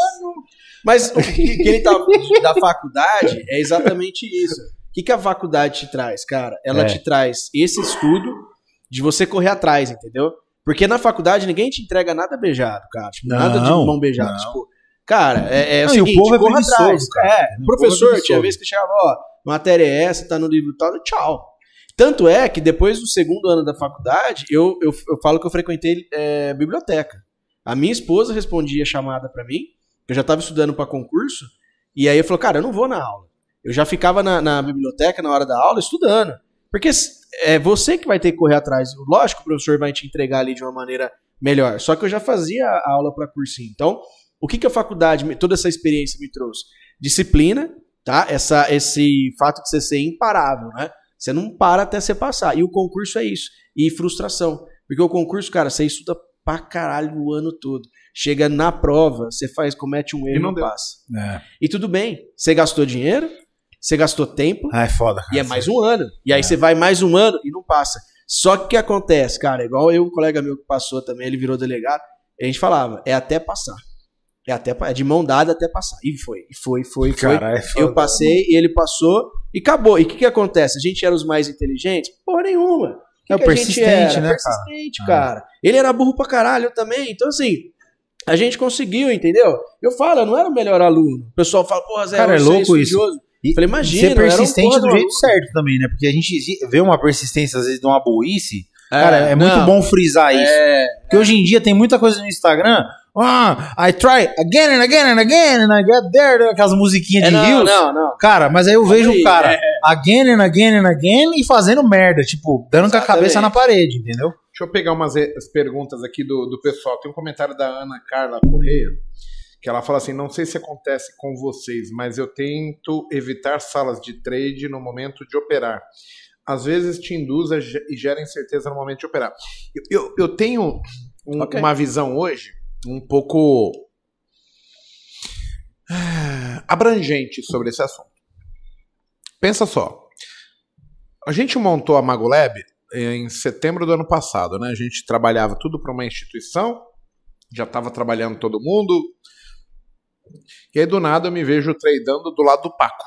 Speaker 3: Mas o que, que ele tá da faculdade é exatamente isso. O que, que a faculdade te traz, cara? Ela
Speaker 2: É.
Speaker 3: te traz esse estudo de você correr atrás, entendeu? Porque na faculdade ninguém te entrega nada beijado, cara. Tipo, nada de
Speaker 2: Não,
Speaker 3: mão beijada.
Speaker 2: não.
Speaker 3: Tipo, cara, é, é
Speaker 2: Não,
Speaker 3: o
Speaker 2: e o
Speaker 3: seguinte,
Speaker 2: povo é
Speaker 3: corra atrás.
Speaker 2: cara.
Speaker 3: É,
Speaker 2: O é
Speaker 3: professor,
Speaker 2: preguiçoso.
Speaker 3: tinha vez que chegava, ó, matéria é essa, tá no livro tal, tchau. Tanto é que depois do segundo ano da faculdade, eu, eu, eu falo que eu frequentei é, biblioteca. A minha esposa respondia chamada pra mim, eu já tava estudando pra concurso, e aí eu falou, cara, eu não vou na aula. Eu já ficava na, na biblioteca na hora da aula estudando. Porque é você que vai ter que correr atrás. Lógico o professor vai te entregar ali de uma maneira melhor. Só que eu já fazia a aula para cursinho. Então, o que, que a faculdade, toda essa experiência me trouxe? Disciplina, tá? Essa, esse fato de você ser imparável, né? Você não para até você passar. E o concurso é isso. E frustração. Porque o concurso, cara, você estuda pra caralho o ano todo. Chega na prova, você faz, comete um erro e
Speaker 1: não
Speaker 3: não passa.
Speaker 2: É.
Speaker 3: E tudo bem. Você gastou dinheiro, você gastou tempo,
Speaker 2: Ah, é foda, cara.
Speaker 3: e é mais um ano. E aí você vai mais um ano e não passa. Só que o que acontece, cara, igual eu, um colega meu que passou também, ele virou delegado, a gente falava, é até passar. É até é de mão dada até passar. E foi, e foi, foi, foi.
Speaker 2: Cara, é
Speaker 3: eu passei e ele passou e acabou. E o que, que acontece? A gente era os mais inteligentes? Porra nenhuma. Que
Speaker 2: É o
Speaker 3: que
Speaker 2: persistente, né, cara?
Speaker 3: Persistente,
Speaker 2: Ah.
Speaker 3: cara. Ele era burro pra caralho, também. Então, assim, a gente conseguiu, entendeu? Eu falo, eu não era o melhor aluno. O pessoal fala, porra, Zé,
Speaker 2: Cara, é
Speaker 3: você
Speaker 2: louco isso.
Speaker 3: estudioso.
Speaker 2: E
Speaker 3: Falei, imagina,
Speaker 2: ser
Speaker 3: era um
Speaker 2: persistente
Speaker 3: porra
Speaker 2: do jeito certo também, né? Porque a gente vê uma persistência, às vezes, de uma burrice.
Speaker 3: É,
Speaker 2: cara, é muito
Speaker 3: não.
Speaker 2: bom frisar isso.
Speaker 3: É,
Speaker 2: Porque hoje em dia tem muita coisa no Instagram. Ah, I try again and again and again and I get there. Aquelas musiquinhas
Speaker 3: é,
Speaker 2: de
Speaker 3: não,
Speaker 2: rios.
Speaker 3: não, não.
Speaker 2: Cara, mas aí eu vejo o cara
Speaker 3: é.
Speaker 2: again and again and again e fazendo merda. Tipo, dando com a
Speaker 3: Exatamente.
Speaker 2: cabeça na parede, entendeu?
Speaker 1: Deixa eu pegar umas e- as perguntas aqui do, do pessoal. Tem um comentário da Ana Carla Correia, que ela fala assim: não sei se acontece com vocês, mas eu tento evitar salas de trade no momento de operar. Às vezes te induz e gera incerteza no momento de operar. Eu, eu, eu tenho um-
Speaker 3: Ok.
Speaker 1: uma visão hoje um pouco ah, abrangente sobre esse assunto. Pensa só. A gente montou a Magolab em setembro do ano passado, né? A gente trabalhava tudo para uma instituição, já estava trabalhando todo mundo. E aí do nada eu me vejo tradando do lado do Paco.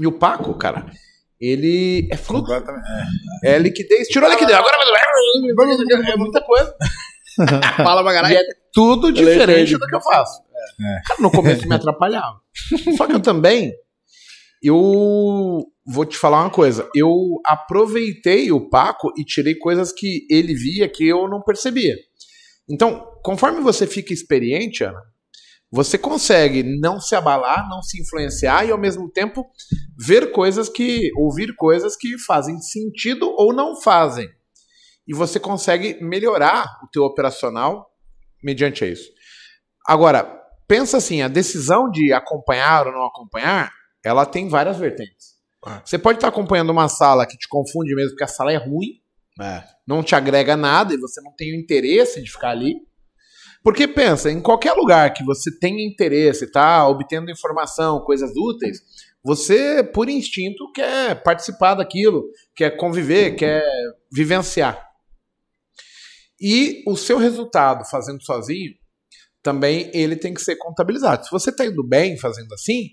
Speaker 1: E o Paco, cara, ele é fluxo, é liquidez, tirou a liquidez, agora vai é muita coisa.
Speaker 3: Fala pra
Speaker 1: E
Speaker 3: caralho.
Speaker 1: é tudo diferente do que eu faço. Cara, no começo me atrapalhava. Só que eu também, eu vou te falar uma coisa. Eu aproveitei o Paco e tirei coisas que ele via que eu não percebia. Então, conforme você fica experiente, Ana, você consegue não se abalar, não se influenciar e ao mesmo tempo ver coisas que, ouvir coisas que fazem sentido ou não fazem. E você consegue melhorar o teu operacional mediante isso. Agora, pensa assim, a decisão de acompanhar ou não acompanhar, ela tem várias vertentes.
Speaker 3: Ah.
Speaker 1: Você pode estar acompanhando uma sala que te confunde mesmo porque a sala é ruim,
Speaker 3: É.
Speaker 1: não te agrega nada e você não tem o interesse de ficar ali. Porque pensa, em qualquer lugar que você tenha interesse, tá obtendo informação, coisas úteis, você, por instinto, quer participar daquilo, quer conviver, quer vivenciar. E o seu resultado fazendo sozinho, também ele tem que ser contabilizado. Se você está indo bem fazendo assim,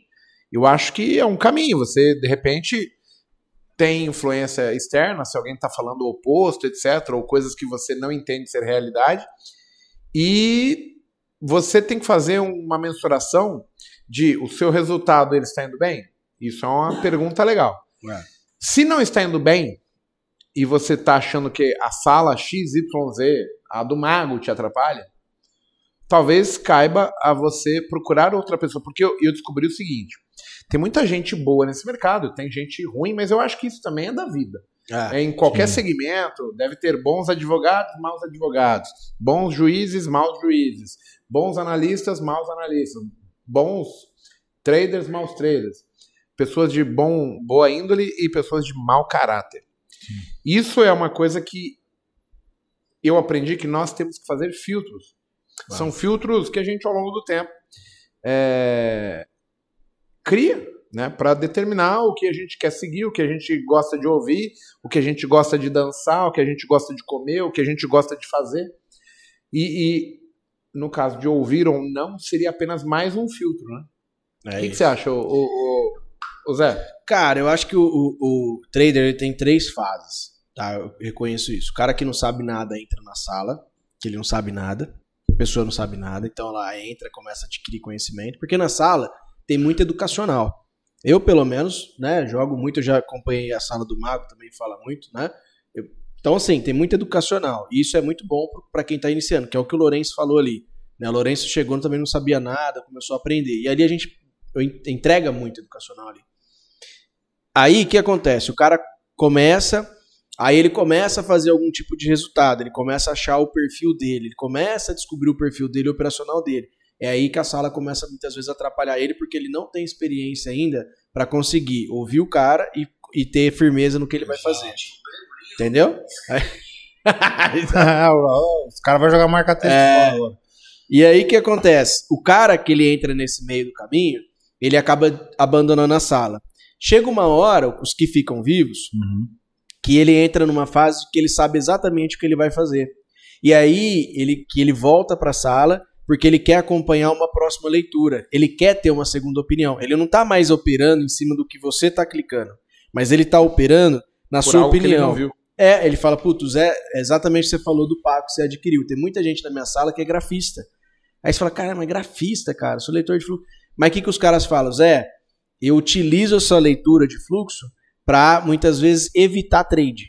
Speaker 1: eu acho que é um caminho. Você, de repente, tem influência externa, se alguém está falando o oposto, etc., ou coisas que você não entende ser realidade. E você tem que fazer uma mensuração de o seu resultado ele está indo bem? Isso é uma pergunta legal.
Speaker 3: É.
Speaker 1: Se não está indo bem e você está achando que a sala XYZ, a do mago, te atrapalha, talvez caiba a você procurar outra pessoa. Porque eu, eu descobri o seguinte: tem muita gente boa nesse mercado, tem gente ruim, mas eu acho que isso também é da vida.
Speaker 3: É.
Speaker 1: É, em qualquer
Speaker 2: Sim.
Speaker 1: segmento, deve ter bons advogados, maus advogados, bons juízes, maus juízes, bons analistas, maus analistas, bons traders, maus traders, pessoas de bom, boa índole e pessoas de mau caráter. Isso é uma coisa que eu aprendi que nós temos que fazer filtros. São filtros que a gente, ao longo do tempo, é, cria né, para determinar o que a gente quer seguir, o que a gente gosta de ouvir, o que a gente gosta de dançar, o que a gente gosta de comer, o que a gente gosta de fazer. E, e, no caso de ouvir ou não, seria apenas mais um filtro. Né?
Speaker 3: É
Speaker 1: o que, que você acha, o, o, o Zé?
Speaker 3: Cara, eu acho que o, o- o trader tem três fases, tá? Eu reconheço isso. O cara que não sabe nada entra na sala, que ele não sabe nada, a pessoa não sabe nada, então ela entra, começa a adquirir conhecimento, porque na sala tem muito educacional. Eu, pelo menos, né, jogo muito, já acompanhei a sala do Mago, também fala muito, né? Eu- então, assim, tem muito educacional. E isso é muito bom para quem tá iniciando, que é o que o Lourenço falou ali. Né? O Lourenço chegou, também não sabia nada, começou a aprender. E ali a gente entrega muito educacional ali. Aí o que acontece? O cara começa, aí ele começa a fazer algum tipo de resultado, ele começa a achar o perfil dele, ele começa a descobrir o perfil dele, o operacional dele. É aí que a sala começa muitas vezes a atrapalhar ele, porque ele não tem experiência ainda para conseguir ouvir o cara e, e ter firmeza no que ele vai fazer. Entendeu?
Speaker 2: Os caras vão jogar marca texto
Speaker 3: É.
Speaker 2: agora.
Speaker 3: E aí o que acontece? O cara que ele entra nesse meio do caminho, ele acaba abandonando a sala. Chega uma hora, os que ficam vivos,
Speaker 2: Uhum.
Speaker 3: que ele entra numa fase que ele sabe exatamente o que ele vai fazer. E aí ele que ele volta para a sala porque ele quer acompanhar uma próxima leitura. Ele quer ter uma segunda opinião. Ele não tá mais operando em cima do que você tá clicando, mas ele tá operando na
Speaker 1: Por
Speaker 3: sua
Speaker 1: ele
Speaker 3: opinião.
Speaker 1: viu.
Speaker 3: É, ele fala, putz, Zé, é exatamente o que você falou do Paco que você adquiriu. Tem muita gente na minha sala que é grafista. Aí você fala, cara, mas grafista, cara, sou leitor de fluxo. Mas o que, que os caras falam? Zé, eu utilizo essa leitura de fluxo para muitas vezes evitar trade.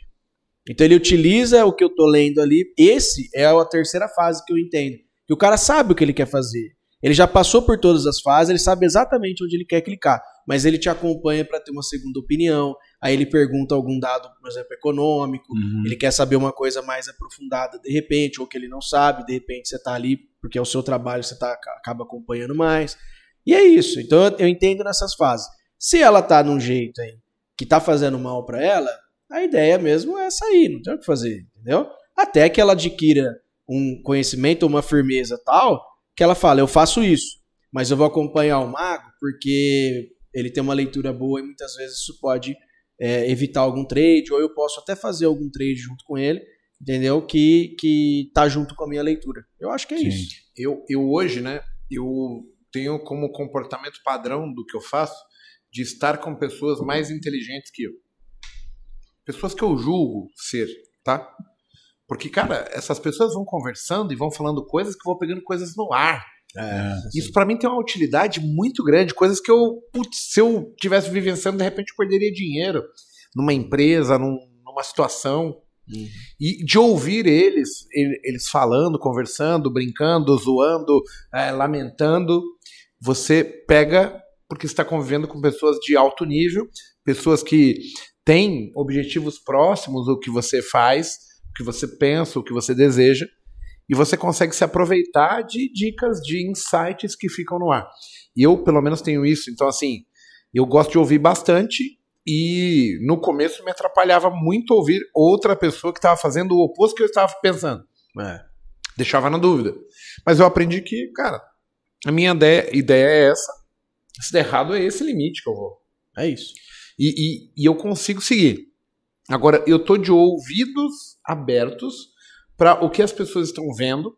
Speaker 3: Então ele utiliza o que eu tô lendo ali. Esse é a terceira fase que eu entendo. Que o cara sabe o que ele quer fazer. Ele já passou por todas as fases, ele sabe exatamente onde ele quer clicar, mas ele te acompanha para ter uma segunda opinião. Aí ele pergunta algum dado, por exemplo, econômico,
Speaker 2: Uhum.
Speaker 3: ele quer saber uma coisa mais aprofundada de repente, ou que ele não sabe, de repente você tá ali porque é o seu trabalho, você tá, acaba acompanhando mais. E é isso. Então eu, entendo nessas fases. Se ela tá num jeito aí que tá fazendo mal para ela, a ideia mesmo é sair, não tem o que fazer, entendeu? Até que ela adquira um conhecimento, uma firmeza tal, que ela fala, eu faço isso, mas eu vou acompanhar o mago porque ele tem uma leitura boa e muitas vezes isso pode é, evitar algum trade, ou eu posso até fazer algum trade junto com ele, entendeu? Que, que tá junto com a minha leitura. Eu acho que é
Speaker 2: Sim.
Speaker 3: isso.
Speaker 1: Eu, eu hoje, né, eu tenho como comportamento padrão do que eu faço de estar com pessoas mais inteligentes que eu. Pessoas que eu julgo ser, tá? Porque, cara, essas pessoas vão conversando e vão falando coisas que eu vou pegando coisas no ar.
Speaker 2: É.
Speaker 1: Isso pra mim tem uma utilidade muito grande, coisas que eu, putz, se eu tivesse vivenciando, de repente eu perderia dinheiro numa empresa, num- numa situação. E de ouvir eles, ele- eles falando, conversando, brincando, zoando, eh, lamentando, você pega, porque está convivendo com pessoas de alto nível, pessoas que têm objetivos próximos ao que você faz, o que você pensa, o que você deseja, e você consegue se aproveitar de dicas, de insights que ficam no ar. E eu, pelo menos, tenho isso. Então, assim, eu gosto de ouvir bastante e no começo me atrapalhava muito ouvir outra pessoa que estava fazendo o oposto que eu estava pensando.
Speaker 3: É.
Speaker 1: Deixava na dúvida. Mas eu aprendi que, cara, a minha ideia, ideia é essa. Se der errado, é esse limite que eu vou.
Speaker 3: É isso.
Speaker 1: E, e- e eu consigo seguir. Agora, eu tô de ouvidos abertos para o que as pessoas estão vendo,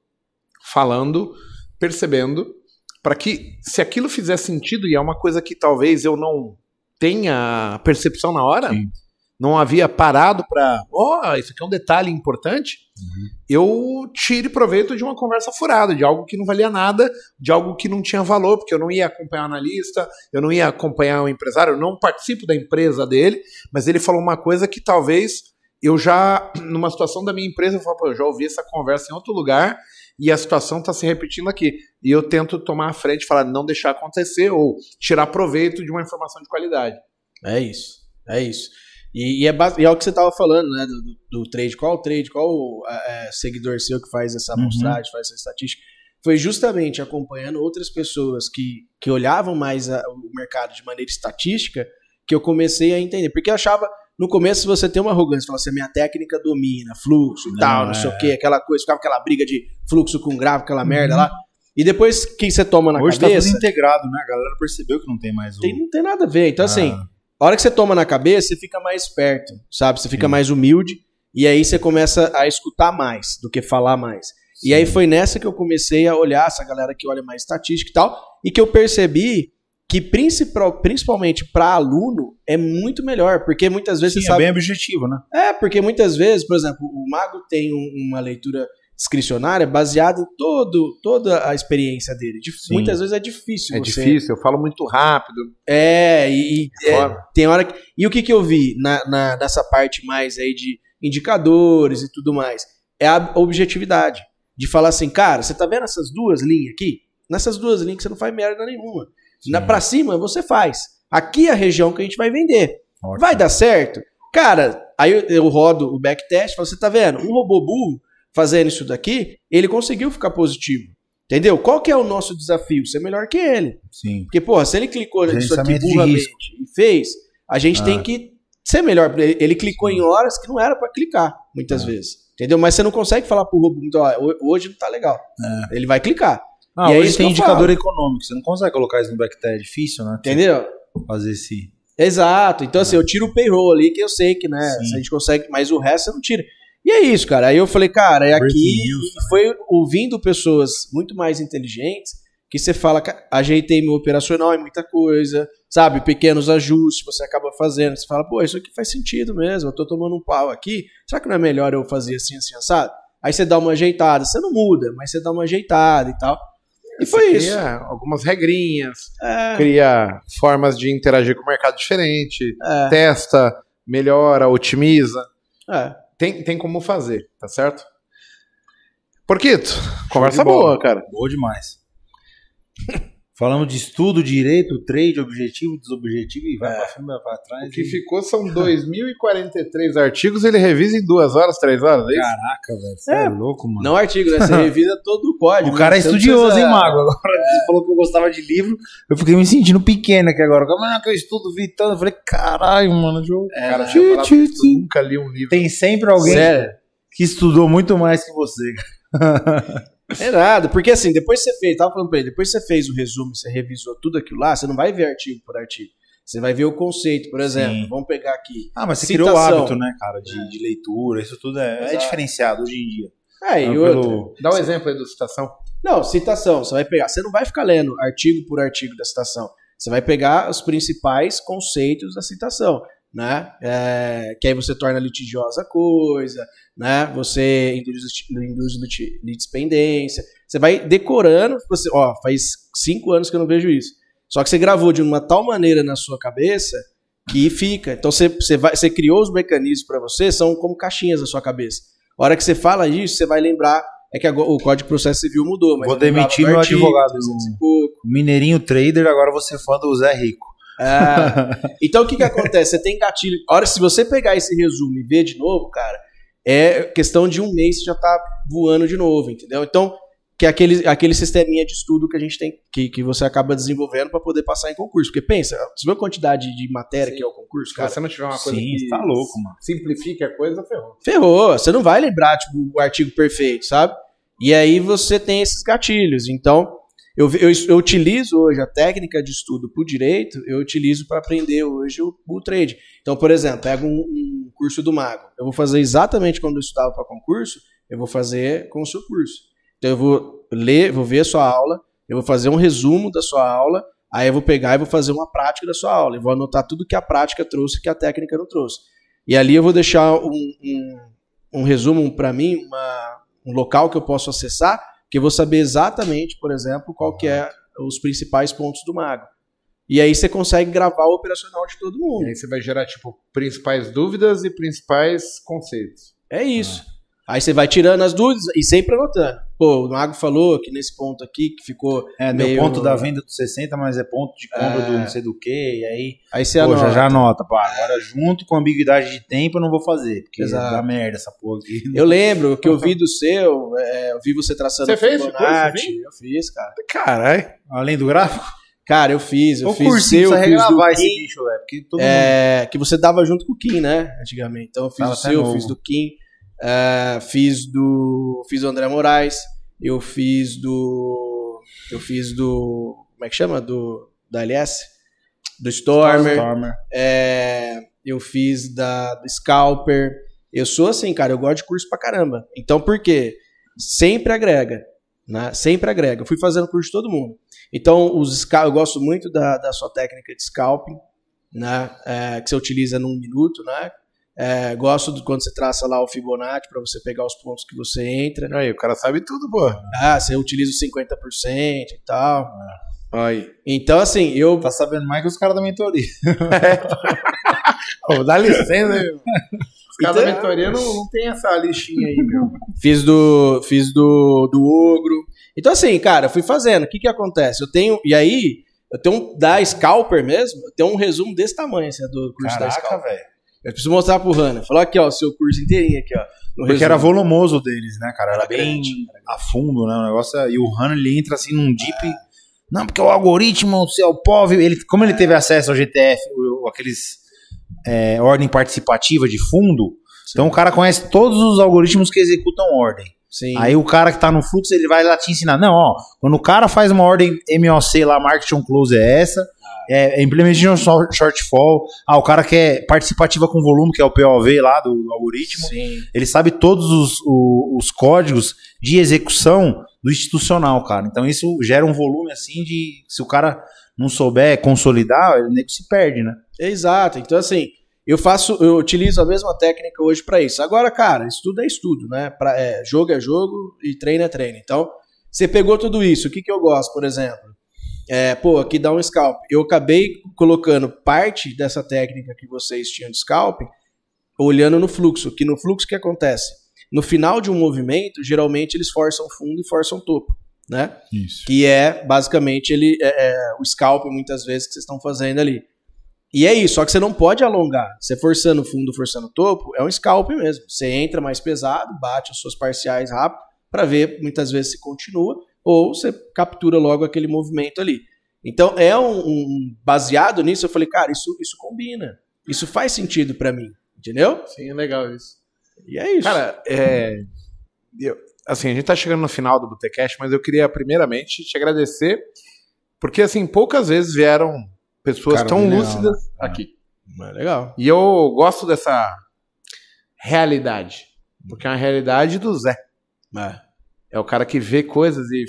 Speaker 1: falando, percebendo, para que, se aquilo fizer sentido, e é uma coisa que talvez eu não tenha percepção na hora,
Speaker 2: Sim.
Speaker 1: não havia parado para, ó, isso aqui é um detalhe importante, eu tire proveito de uma conversa furada, de algo que não valia nada, de algo que não tinha valor, porque eu não ia acompanhar o analista, eu não ia acompanhar o empresário, eu não participo da empresa dele, mas ele falou uma coisa que talvez eu já, numa situação da minha empresa, eu falo, pô, eu já ouvi essa conversa em outro lugar e a situação está se repetindo aqui. E eu tento tomar a frente e falar, não deixar acontecer ou tirar proveito de uma informação de qualidade.
Speaker 3: É isso. É isso. E, e é, e é o que você estava falando, né? Do, do- trade. Qual o trade? Qual o é, seguidor seu que faz essa
Speaker 2: Uhum.
Speaker 3: amostragem, faz essa estatística? Foi justamente acompanhando outras pessoas que, que olhavam mais a- o mercado de maneira estatística que eu comecei a entender. Porque eu achava, no começo, você tem uma arrogância, fala assim, a minha técnica domina, fluxo e tal, não
Speaker 2: é.
Speaker 3: sei o quê, aquela coisa, ficava aquela briga de fluxo com gráfico, aquela merda lá. E depois que você toma na
Speaker 2: Uhum. Hoje tá
Speaker 3: cabeça.
Speaker 2: tudo integrado, né? A galera percebeu que não tem mais o.
Speaker 3: tem- não tem nada a ver. Então, assim,
Speaker 2: Ah,
Speaker 3: a hora que você toma na cabeça, você fica mais esperto, sabe? Você fica
Speaker 2: Sim.
Speaker 3: mais humilde e aí você começa a escutar mais do que falar mais. E
Speaker 2: sim.
Speaker 3: aí foi nessa que eu comecei a olhar essa galera que olha mais estatística e tal, e que eu percebi que principal, principalmente para aluno é muito melhor, porque muitas vezes
Speaker 2: Sim,
Speaker 3: você
Speaker 2: é
Speaker 3: sabe
Speaker 2: bem objetivo, né?
Speaker 3: é, porque muitas vezes, por exemplo, o mago tem um- uma leitura discricionária baseada em todo, toda a experiência dele.
Speaker 2: Sim.
Speaker 3: Muitas vezes é difícil
Speaker 1: É
Speaker 3: você
Speaker 1: difícil, eu falo muito rápido.
Speaker 3: é, e, e é, tem hora que. E o que, que eu vi na, na- nessa parte mais aí de indicadores e tudo mais? É a objetividade. De falar assim, cara, você tá vendo essas duas linhas aqui? Nessas duas linhas você não faz merda nenhuma. Na, pra cima você faz. Aqui é a região que a gente vai vender.
Speaker 2: Ótimo.
Speaker 3: Vai dar certo? Cara, aí eu, eu rodo o backtest e falo, você tá vendo? Um robô burro fazendo isso daqui, ele conseguiu ficar positivo. Entendeu? Qual que é o nosso desafio? Ser melhor que ele.
Speaker 2: Sim.
Speaker 3: Porque, porra, se ele clicou nisso aqui burramente e fez, a gente
Speaker 2: Ah.
Speaker 3: tem que ser melhor. Ele, clicou em horas que não era pra clicar, muitas
Speaker 2: Ah.
Speaker 3: vezes. Entendeu? Mas você não consegue falar pro robô, ó, hoje não tá legal. Ele vai clicar.
Speaker 2: Ah,
Speaker 3: E é isso
Speaker 2: tem indicador econômico. Você não consegue colocar isso no backtest. É difícil, né?
Speaker 3: Entendeu?
Speaker 2: Fazer esse.
Speaker 3: Exato. Então, assim, eu tiro o payroll ali, que eu sei que, né,
Speaker 2: Sim.
Speaker 3: se a gente consegue, mas o resto você não tira. E é isso, cara. Aí eu falei, cara, é aqui. foi ouvindo pessoas muito mais inteligentes que você fala, "Ca- ajeitei meu operacional, é muita coisa, sabe? Pequenos ajustes você acaba fazendo. Você fala, pô, isso aqui faz sentido mesmo. Eu tô tomando um pau aqui. Será que não é melhor eu fazer assim, assim, assado? Aí você dá uma ajeitada. Você não muda, mas você dá uma ajeitada e tal. E
Speaker 1: Você
Speaker 3: foi isso.
Speaker 1: algumas regrinhas,
Speaker 3: É,
Speaker 1: cria formas de interagir com o mercado diferente,
Speaker 3: é,
Speaker 1: testa, melhora, otimiza.
Speaker 3: é.
Speaker 1: Tem, tem como fazer, tá certo? Porquito, conversa
Speaker 2: de bola.
Speaker 1: boa, cara.
Speaker 2: Boa demais. Falamos de estudo, direito, trade, objetivo, desobjetivo e vai
Speaker 3: É.
Speaker 2: pra frente, vai pra trás.
Speaker 1: O que
Speaker 2: e-
Speaker 1: ficou são 2.043 artigos, ele revisa em duas horas, três horas, é isso?
Speaker 2: Caraca, velho. Você é,
Speaker 3: É.
Speaker 2: louco, mano.
Speaker 3: Não artigo, né? Você revisa todo o código.
Speaker 2: O cara é
Speaker 3: né? Não
Speaker 2: estudioso,
Speaker 3: precisa-
Speaker 2: hein, Mago? Agora você falou que eu gostava de livro, eu fiquei me sentindo pequeno aqui agora. Como é que eu estudo, vi tanto? Eu falei, caralho, mano.
Speaker 1: Cara, eu falar
Speaker 2: tchim,
Speaker 1: pra você,
Speaker 2: tchim.
Speaker 1: eu nunca li um livro.
Speaker 2: Tem sempre alguém
Speaker 3: Sério.
Speaker 2: que estudou muito mais que você.
Speaker 3: É nada, porque assim, depois você fez, tava falando pra ele, depois você fez o resumo, você revisou tudo aquilo lá, você não vai ver artigo por artigo. Você vai ver o conceito, por exemplo.
Speaker 2: Sim.
Speaker 3: Vamos pegar aqui.
Speaker 2: Ah, mas você
Speaker 3: Citação.
Speaker 2: criou o hábito, né, cara, de, de leitura. Isso tudo é, é diferenciado hoje em dia.
Speaker 3: É, e
Speaker 2: Ah,
Speaker 3: outra.
Speaker 2: pelo-
Speaker 1: Dá um exemplo aí da citação.
Speaker 3: Não, citação. Você vai pegar. Você não vai ficar lendo artigo por artigo da citação. Você vai pegar os principais conceitos da citação, né? É, que aí você torna litigiosa a coisa, né? Você induz, induz liti- litispendência. Você vai decorando. Você, ó, faz cinco anos que eu não vejo isso. Só que você gravou de uma tal maneira na sua cabeça que fica. Então você, você, vai, você criou os mecanismos para você, são como caixinhas na sua cabeça. A hora que você fala isso, você vai lembrar. É que agora o Código de Processo Civil mudou. Mas
Speaker 2: Vou demitir meu
Speaker 3: artigo,
Speaker 2: advogado.
Speaker 3: 300 pouco.
Speaker 2: Mineirinho Trader, agora você é fã do Zé Rico.
Speaker 3: Ah, então o que que acontece? Você tem gatilho. Hora se você pegar esse resumo e ver de novo, cara, é questão de um mês você já tá voando de novo, entendeu? Então, que é aquele, aquele sisteminha de estudo que a gente tem, que, que você acaba desenvolvendo para poder passar em concurso. Porque pensa, você viu a quantidade de matéria
Speaker 1: Sim.
Speaker 3: que é o concurso,
Speaker 1: Se
Speaker 3: cara?
Speaker 1: você não tiver uma coisa
Speaker 2: Sim,
Speaker 1: que
Speaker 2: tá louco, mano.
Speaker 1: simplifique a coisa, ferrou.
Speaker 3: Ferrou, você não vai lembrar, tipo, o artigo perfeito, sabe? E aí você tem esses gatilhos. Então, eu, eu, eu utilizo hoje a técnica de estudo pro direito, eu utilizo para aprender hoje o, o trade. Então, por exemplo, pego um, um curso do Mago. Eu vou fazer exatamente quando eu estudava para concurso, eu vou fazer com o seu curso. Então, eu vou ler, vou ver a sua aula, eu vou fazer um resumo da sua aula, aí eu vou pegar e vou fazer uma prática da sua aula. Eu vou anotar tudo que a prática trouxe que a técnica não trouxe. E ali eu vou deixar um, um, um resumo para mim, uma, um local que eu posso acessar, que eu vou saber exatamente, por exemplo, qual que é os principais pontos do mago. E aí você consegue gravar o operacional de todo
Speaker 1: E
Speaker 3: mundo.
Speaker 1: aí você vai gerar, tipo, principais dúvidas e principais conceitos.
Speaker 3: É isso. Aí você vai tirando as dúvidas e sempre anotando. Pô, o Mago falou que nesse ponto aqui que ficou.
Speaker 2: É, deu
Speaker 3: Meio-
Speaker 2: ponto da venda do 60, mas é ponto de compra
Speaker 3: É.
Speaker 2: do não sei do que, e aí.
Speaker 3: Aí você
Speaker 2: Pô,
Speaker 3: anota.
Speaker 2: já já anota, pá. Agora, junto com ambiguidade de tempo, eu não vou fazer, porque
Speaker 3: Exato.
Speaker 2: dá merda essa porra aqui.
Speaker 3: Eu lembro que eu vi do seu, é, eu vi você traçando
Speaker 1: Você
Speaker 3: a
Speaker 1: fez
Speaker 3: Fibonacci.
Speaker 1: curso,
Speaker 3: Eu fiz, cara.
Speaker 1: Caralho.
Speaker 2: Além do gráfico,
Speaker 3: Cara, eu fiz, eu
Speaker 2: o
Speaker 3: fiz
Speaker 2: cursinho
Speaker 3: seu,
Speaker 2: precisa
Speaker 3: fiz do
Speaker 2: regravar esse
Speaker 3: Kim.
Speaker 2: bicho, velho. Porque todo mundo.
Speaker 3: É, que você dava junto com o Kim, né? Antigamente. Então eu fiz o seu,
Speaker 2: novo.
Speaker 3: fiz do Kim, é, fiz do. Fiz do André Moraes, eu fiz do. Eu fiz do. Como é que chama? Do. Da LS? Do Stormer.
Speaker 2: Stormer.
Speaker 3: é, eu fiz da do Scalper. Eu sou assim, cara, eu gosto de curso pra caramba. Então por quê? Sempre agrega. Né? Sempre agrega. Eu fui fazendo curso de todo mundo. Então, os eu gosto muito da, da sua técnica de scalping, né? É, que você utiliza num minuto, né? É, gosto quando você traça lá o Fibonacci para você pegar os pontos que você entra.
Speaker 1: Aí, o cara sabe tudo, pô.
Speaker 3: Ah, você utiliza os 50% e tal.
Speaker 1: Aí.
Speaker 3: Então, assim, eu.
Speaker 2: Tá sabendo mais que os caras da mentoria.
Speaker 1: Ô, dá licença, meu. Os caras da
Speaker 3: Então-
Speaker 1: mentoria não, não tem essa listinha aí, meu.
Speaker 3: Fiz do. Fiz do, do ogro. Então, assim, cara, eu fui fazendo. O que que acontece? Eu tenho. E aí, eu tenho um. Da Scalper mesmo, eu tenho um resumo desse tamanho, assim, do curso da
Speaker 2: Caraca,
Speaker 3: Scalper.
Speaker 2: velho.
Speaker 3: Eu preciso mostrar pro Hanna. Falar aqui, ó, o seu curso inteirinho aqui, ó.
Speaker 2: Porque
Speaker 3: resumo.
Speaker 2: era volumoso deles, né, cara? Era,
Speaker 3: Era
Speaker 2: bem
Speaker 3: grande,
Speaker 2: a fundo, né? O negócio. é- E o Han, ele entra assim num deep. Não, porque o algoritmo, o seu povo. Ele, como ele teve acesso ao GTF, aqueles. é, ordem participativa de fundo. Então o cara conhece todos os algoritmos que executam ordem.
Speaker 3: Sim.
Speaker 2: Aí o cara que tá no fluxo, ele vai lá te ensinar. Não, ó, quando o cara faz uma ordem MOC lá, Market on Close é essa, é, é Implementation short- Shortfall, ah, o cara que é participativa com volume, que é o POV lá do, do algoritmo,
Speaker 3: Sim.
Speaker 2: ele sabe todos os, os códigos de execução do institucional, cara. Então isso gera um volume assim de, se o cara não souber consolidar, o nego se perde, né?
Speaker 3: Exato. Então, assim, eu faço, eu utilizo a mesma técnica hoje para isso. Agora, cara, estudo é estudo, né? Pra, é, jogo é jogo e treino é treino. Então, Você pegou tudo isso, o que, que eu gosto, por exemplo? É, pô, aqui dá um scalp. Eu acabei colocando parte dessa técnica que vocês tinham de scalp olhando no fluxo. Que no fluxo o que acontece? No final de um movimento, geralmente eles forçam fundo e forçam topo, né?
Speaker 2: Isso.
Speaker 3: Que é basicamente ele é, é, o scalp muitas vezes que vocês estão fazendo ali. E é isso, só que você não pode alongar. Você forçando fundo, forçando topo, é um scalp mesmo. Você entra mais pesado, bate as suas parciais rápido para ver muitas vezes se continua ou você captura logo aquele movimento ali. Então é um, um baseado nisso. Eu falei, cara, isso isso combina, isso faz sentido para mim, entendeu?
Speaker 1: Sim, é legal isso.
Speaker 3: E é isso.
Speaker 1: Cara, é, eu- assim, a gente tá chegando no final do Botecast, mas eu queria primeiramente te agradecer, porque assim, poucas vezes vieram pessoas
Speaker 2: Cara,
Speaker 1: tão
Speaker 2: legal,
Speaker 1: lúcidas
Speaker 2: né?
Speaker 1: aqui.
Speaker 3: é legal.
Speaker 1: E eu gosto dessa realidade, porque é uma realidade do Zé.
Speaker 3: É.
Speaker 1: É o cara que vê coisas e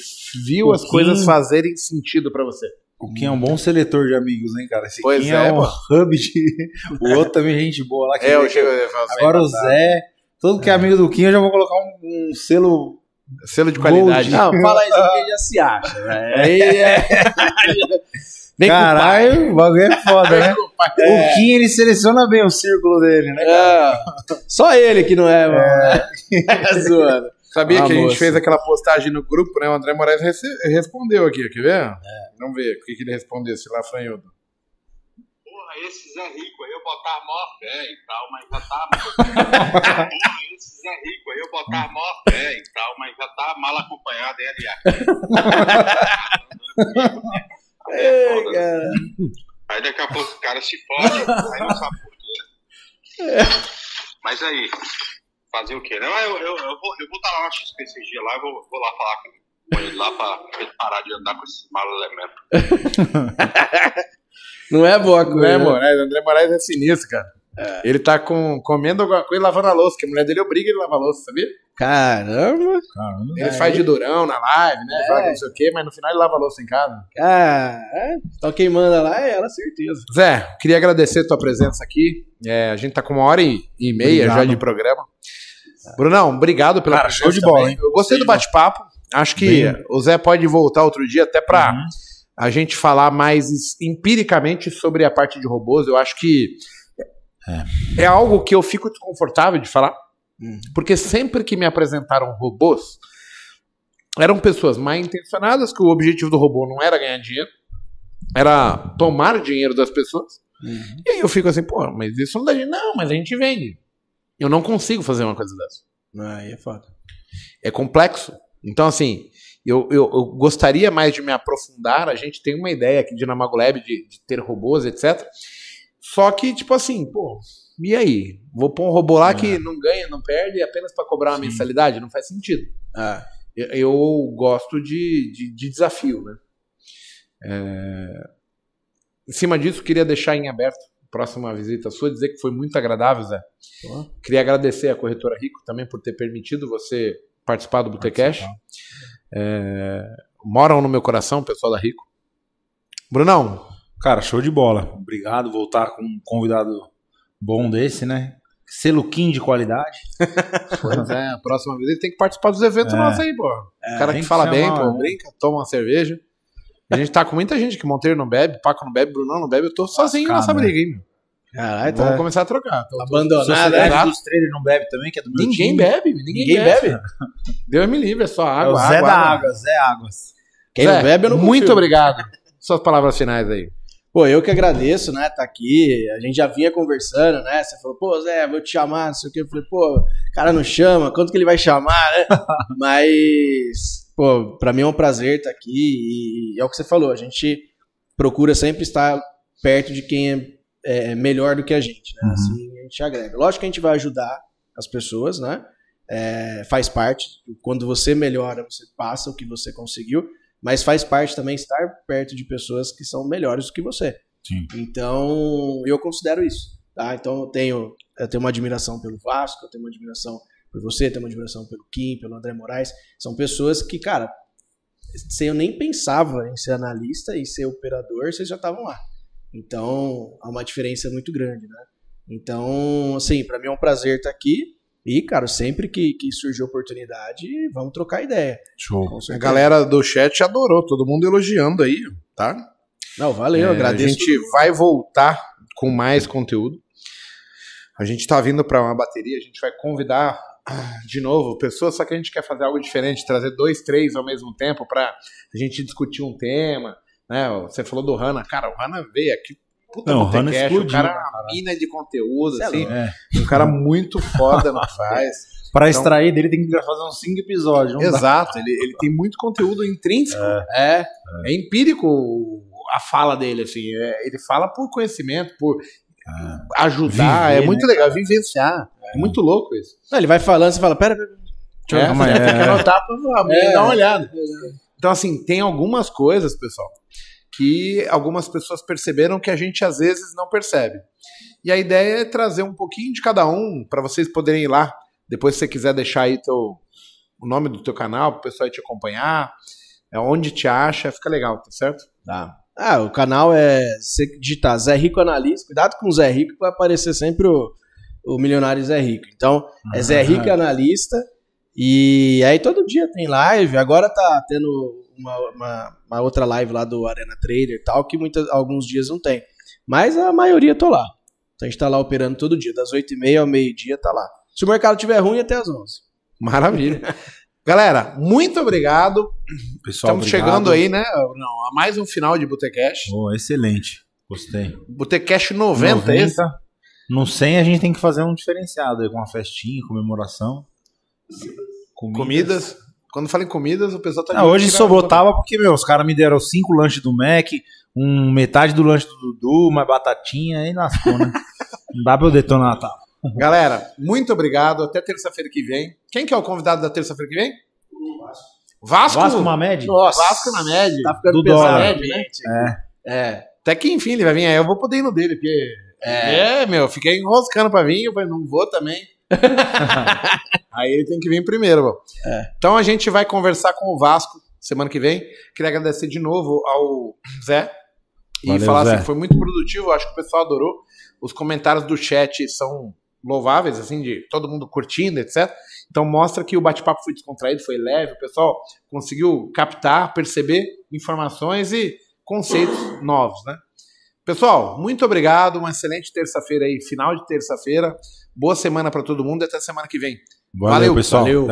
Speaker 1: viu as
Speaker 2: Pouquinho.
Speaker 1: coisas fazerem sentido pra você.
Speaker 2: O Kim é um bom seletor de amigos, hein, cara? Esse
Speaker 1: Pois
Speaker 2: Kim
Speaker 1: é,
Speaker 2: é, um hub de. O outro também é gente boa lá. Que
Speaker 1: É, eu chego assim,
Speaker 2: Agora o Zé. Todo que é amigo do Kim, eu já vou colocar um, um selo.
Speaker 1: selo de qualidade.
Speaker 3: Não, fala isso que já se acha. né? Aí é... Vem com o pai.
Speaker 2: Caralho, o bagulho é foda, né? O Kim, ele seleciona bem o círculo dele, né?
Speaker 3: É, só ele que não é, mano. É. zoando.
Speaker 1: Sabia
Speaker 3: Ah,
Speaker 1: que a gente
Speaker 3: moça.
Speaker 1: fez aquela postagem no grupo, né? O André Moraes rece- respondeu aqui, quer ver? Vamos ver o que, que ele respondeu, esse lafranhudo.
Speaker 4: Porra, esse Zé Rico aí eu botar mó fé e tal, mas já tá. Porra, esse Zé Rico aí eu botar mó fé e tal, mas já tá mal acompanhado ele
Speaker 3: Ei, cara.
Speaker 4: Aí daqui a pouco o cara se fode, aí não sabe por quê. Mas aí, fazer o quê? Não, eu, eu, eu vou eu vou estar lá na XP esses dias lá, eu vou, vou lá falar com, ele lá pra ele parar de andar com esses malos elementos.
Speaker 3: Não é boa coisa.
Speaker 1: Moraes, André Moraes é sinistro, cara. Ele tá com, comendo alguma coisa e lavando a louça, que a mulher dele obriga ele a lavar a louça, sabia?
Speaker 3: Caramba.
Speaker 2: Caramba.
Speaker 1: Ele faz de durão na live, né? Fala que não sei o quê, mas no final ele lava a louça em casa.
Speaker 3: Ah, é? então quem manda lá é ela, certeza.
Speaker 1: Zé, queria agradecer a tua presença aqui. É, a gente tá com uma hora e, e meia
Speaker 2: Obrigado.
Speaker 1: já de programa. Brunão, obrigado pela
Speaker 2: Cara, show de bola,
Speaker 1: também.
Speaker 2: hein?
Speaker 1: Eu gostei do bate-papo. Acho que
Speaker 2: Bem-
Speaker 1: o Zé pode voltar outro dia até pra
Speaker 2: Uhum.
Speaker 1: a gente falar mais empiricamente sobre a parte de robôs. Eu acho que é, algo que eu fico desconfortável de falar,
Speaker 3: Hum.
Speaker 1: porque sempre que me apresentaram robôs, eram pessoas mal intencionadas, que o objetivo do robô não era ganhar dinheiro, era tomar dinheiro das pessoas.
Speaker 3: Uhum.
Speaker 1: E aí eu fico assim, pô, mas isso não dá dinheiro. Não, mas a gente vende. Eu não consigo fazer uma coisa dessa.
Speaker 3: Aí é foda.
Speaker 1: É complexo. Então, assim, eu, eu, eu gostaria mais de me aprofundar. A gente tem uma ideia aqui de Namago Lab de, de ter robôs, etc. Só que, tipo assim, pô, e aí? Vou pôr um robô lá que não ganha, não perde, apenas para cobrar uma
Speaker 2: Sim.
Speaker 1: mensalidade? Não faz sentido.
Speaker 3: Ah,
Speaker 1: Eu, eu gosto de, de, de desafio, né? É, Em cima disso, queria deixar em aberto próxima visita sua, dizer que foi muito agradável, Zé. Queria agradecer a corretora Rico também por ter permitido você participar do Botecash. É, moram no meu coração, pessoal da Rico. Brunão,
Speaker 2: Cara, show de bola. Obrigado voltar com um convidado bom desse, né? Selo Kim de qualidade.
Speaker 1: pois é, a próxima visita tem que participar dos eventos
Speaker 2: É.
Speaker 1: nossos aí, pô. o cara que fala bem, pô,
Speaker 2: né?
Speaker 1: brinca, toma uma cerveja. A gente tá com muita gente que Monteiro não bebe, Paco não bebe, Brunão não bebe, eu tô sozinho nessa
Speaker 2: né?
Speaker 1: briga, hein, meu.
Speaker 3: caralho,
Speaker 1: Vamos
Speaker 3: tá
Speaker 1: começar a trocar. Tô-
Speaker 3: abandonado.
Speaker 2: Sociedade
Speaker 3: né?
Speaker 2: dos Traders não bebe também, que é do meu
Speaker 1: Ninguém
Speaker 2: time.
Speaker 1: bebe, ninguém,
Speaker 3: Ninguém
Speaker 1: bebe.
Speaker 3: bebe?
Speaker 1: Deus me livre, é só
Speaker 2: É
Speaker 1: água.
Speaker 2: o Zé
Speaker 1: água,
Speaker 2: da
Speaker 1: água.
Speaker 2: Água, Zé Águas.
Speaker 3: Quem
Speaker 1: Zé,
Speaker 3: não bebe, eu não
Speaker 1: Muito
Speaker 3: confio.
Speaker 1: obrigado. Suas palavras finais aí.
Speaker 3: Pô, eu que agradeço, né, tá aqui. A gente já vinha conversando, né? Você falou, pô, Zé, vou te chamar, não sei o quê. Eu falei, pô, o cara não chama, quanto que ele vai chamar, né? Mas, pô, pra mim é um prazer estar aqui e é o que você falou, a gente procura sempre estar perto de quem é, é melhor do que a gente, né?
Speaker 2: Uhum.
Speaker 3: Assim a gente agrega. Lógico que a gente vai ajudar as pessoas, né? É, faz parte. Quando você melhora, você passa o que você conseguiu mas faz parte também estar perto de pessoas que são melhores do que você.
Speaker 2: Sim.
Speaker 3: Então, eu considero isso, tá? Então, eu tenho, eu tenho uma admiração pelo Vasco, eu tenho uma admiração por você, tenho uma admiração pelo Kim, pelo André Moraes. São pessoas que, cara, se eu nem pensava em ser analista e ser operador, vocês já estavam lá. Então, há uma diferença muito grande, né? Então, assim, para mim é um prazer estar aqui E, cara, sempre que, que surgir oportunidade, vamos trocar ideia.
Speaker 2: Show.
Speaker 1: A galera do chat adorou, todo mundo elogiando aí, tá?
Speaker 3: Não, valeu,
Speaker 1: É,
Speaker 3: agradeço.
Speaker 1: A gente vai voltar com mais conteúdo. A gente tá vindo para uma bateria, a gente vai convidar ah, de novo pessoas, só que a gente quer fazer algo diferente, trazer dois, três ao mesmo tempo para a gente discutir um tema. Né? Você falou do Hanna, cara, o Hanna veio aqui. Puta
Speaker 2: Não, o Hanna
Speaker 1: o
Speaker 2: explodiu,
Speaker 1: cara é
Speaker 2: né,
Speaker 1: uma mina de conteúdo,
Speaker 3: é
Speaker 1: assim,
Speaker 2: É.
Speaker 1: um cara muito foda no faz.
Speaker 2: Pra
Speaker 1: Então-
Speaker 2: extrair dele tem que fazer uns 5 episódios. dá.
Speaker 1: Exato, ele, ele tem muito conteúdo intrínseco.
Speaker 3: É,
Speaker 1: É empírico a fala dele, assim. é- ele fala por conhecimento, por ajudar.
Speaker 2: Viver,
Speaker 1: é muito legal, vivenciar. É. muito louco isso.
Speaker 3: Não, ele vai falando, você fala, pera, pera, pera.
Speaker 1: É,
Speaker 2: aí,
Speaker 1: você tem que
Speaker 2: é.
Speaker 1: anotar pra
Speaker 3: É.
Speaker 1: dar uma olhada. Então, assim, tem algumas coisas, pessoal, que algumas pessoas perceberam que a gente às vezes não percebe. E a ideia é trazer um pouquinho de cada um para vocês poderem ir lá. Depois, se você quiser deixar aí teu, o nome do teu canal, para o pessoal te acompanhar, é onde te acha, fica legal, tá certo?
Speaker 3: Tá. Ah, o canal é. Você digitar Zé Rico Analista, cuidado com o Zé Rico, que vai aparecer sempre o, o milionário Zé Rico. Então, é Zé Rico Analista. E aí todo dia tem live. Agora tá tendo uma, uma, uma outra live lá do Arena Trader e tal, que muitas, alguns dias não tem. Mas a maioria tô lá. Então a gente tá lá operando todo dia, das 8h30 ao meio-dia tá lá. Se o mercado tiver ruim, até às 11
Speaker 1: Maravilha. Galera, muito obrigado.
Speaker 2: Pessoal,
Speaker 1: Estamos
Speaker 2: obrigado.
Speaker 1: chegando aí, né? Não, a mais um final de Botecast.
Speaker 2: Oh, excelente. Gostei.
Speaker 1: Botecast 90, esse.
Speaker 2: No 100 a gente tem que fazer um diferenciado aí, com uma festinha, comemoração.
Speaker 1: Comidas. Quando fala em comidas, o pessoal tá
Speaker 2: Ah, hoje sobrou tava porque, meu, os caras me deram cinco lanches do Mac, um, metade do lanche do Dudu, uma batatinha, aí lascou, né? Não dá pra eu detonar a tábua.
Speaker 1: Galera, muito obrigado. Até terça-feira que vem. Quem que é o convidado da terça-feira que vem? Vasco.
Speaker 2: Vasco Mamed?
Speaker 3: Nossa,
Speaker 1: Vasco na média.
Speaker 3: tá ficando
Speaker 2: Do
Speaker 3: pesado,
Speaker 2: dólar.
Speaker 3: né?
Speaker 1: É. Até que enfim ele vai vir. Aí eu vou poder ir no dele, porque. É, meu, fiquei enroscando pra vir. Eu falei, não vou também. Aí ele tem que vir primeiro. pô. Então a gente vai conversar com o Vasco semana que vem. Queria agradecer de novo ao Zé. E
Speaker 2: Valeu,
Speaker 1: falar
Speaker 2: Zé.
Speaker 1: assim, foi muito produtivo. Acho que o pessoal adorou. Os comentários do chat são louváveis, assim, de todo mundo curtindo, etc. Então mostra que o bate-papo foi descontraído, foi leve, o pessoal conseguiu captar, perceber informações e conceitos novos, né? Pessoal, muito obrigado, uma excelente terça-feira aí, final de terça-feira. Boa semana para todo mundo e até semana que vem.
Speaker 2: Valeu,
Speaker 1: Valeu,
Speaker 2: pessoal.
Speaker 3: valeu.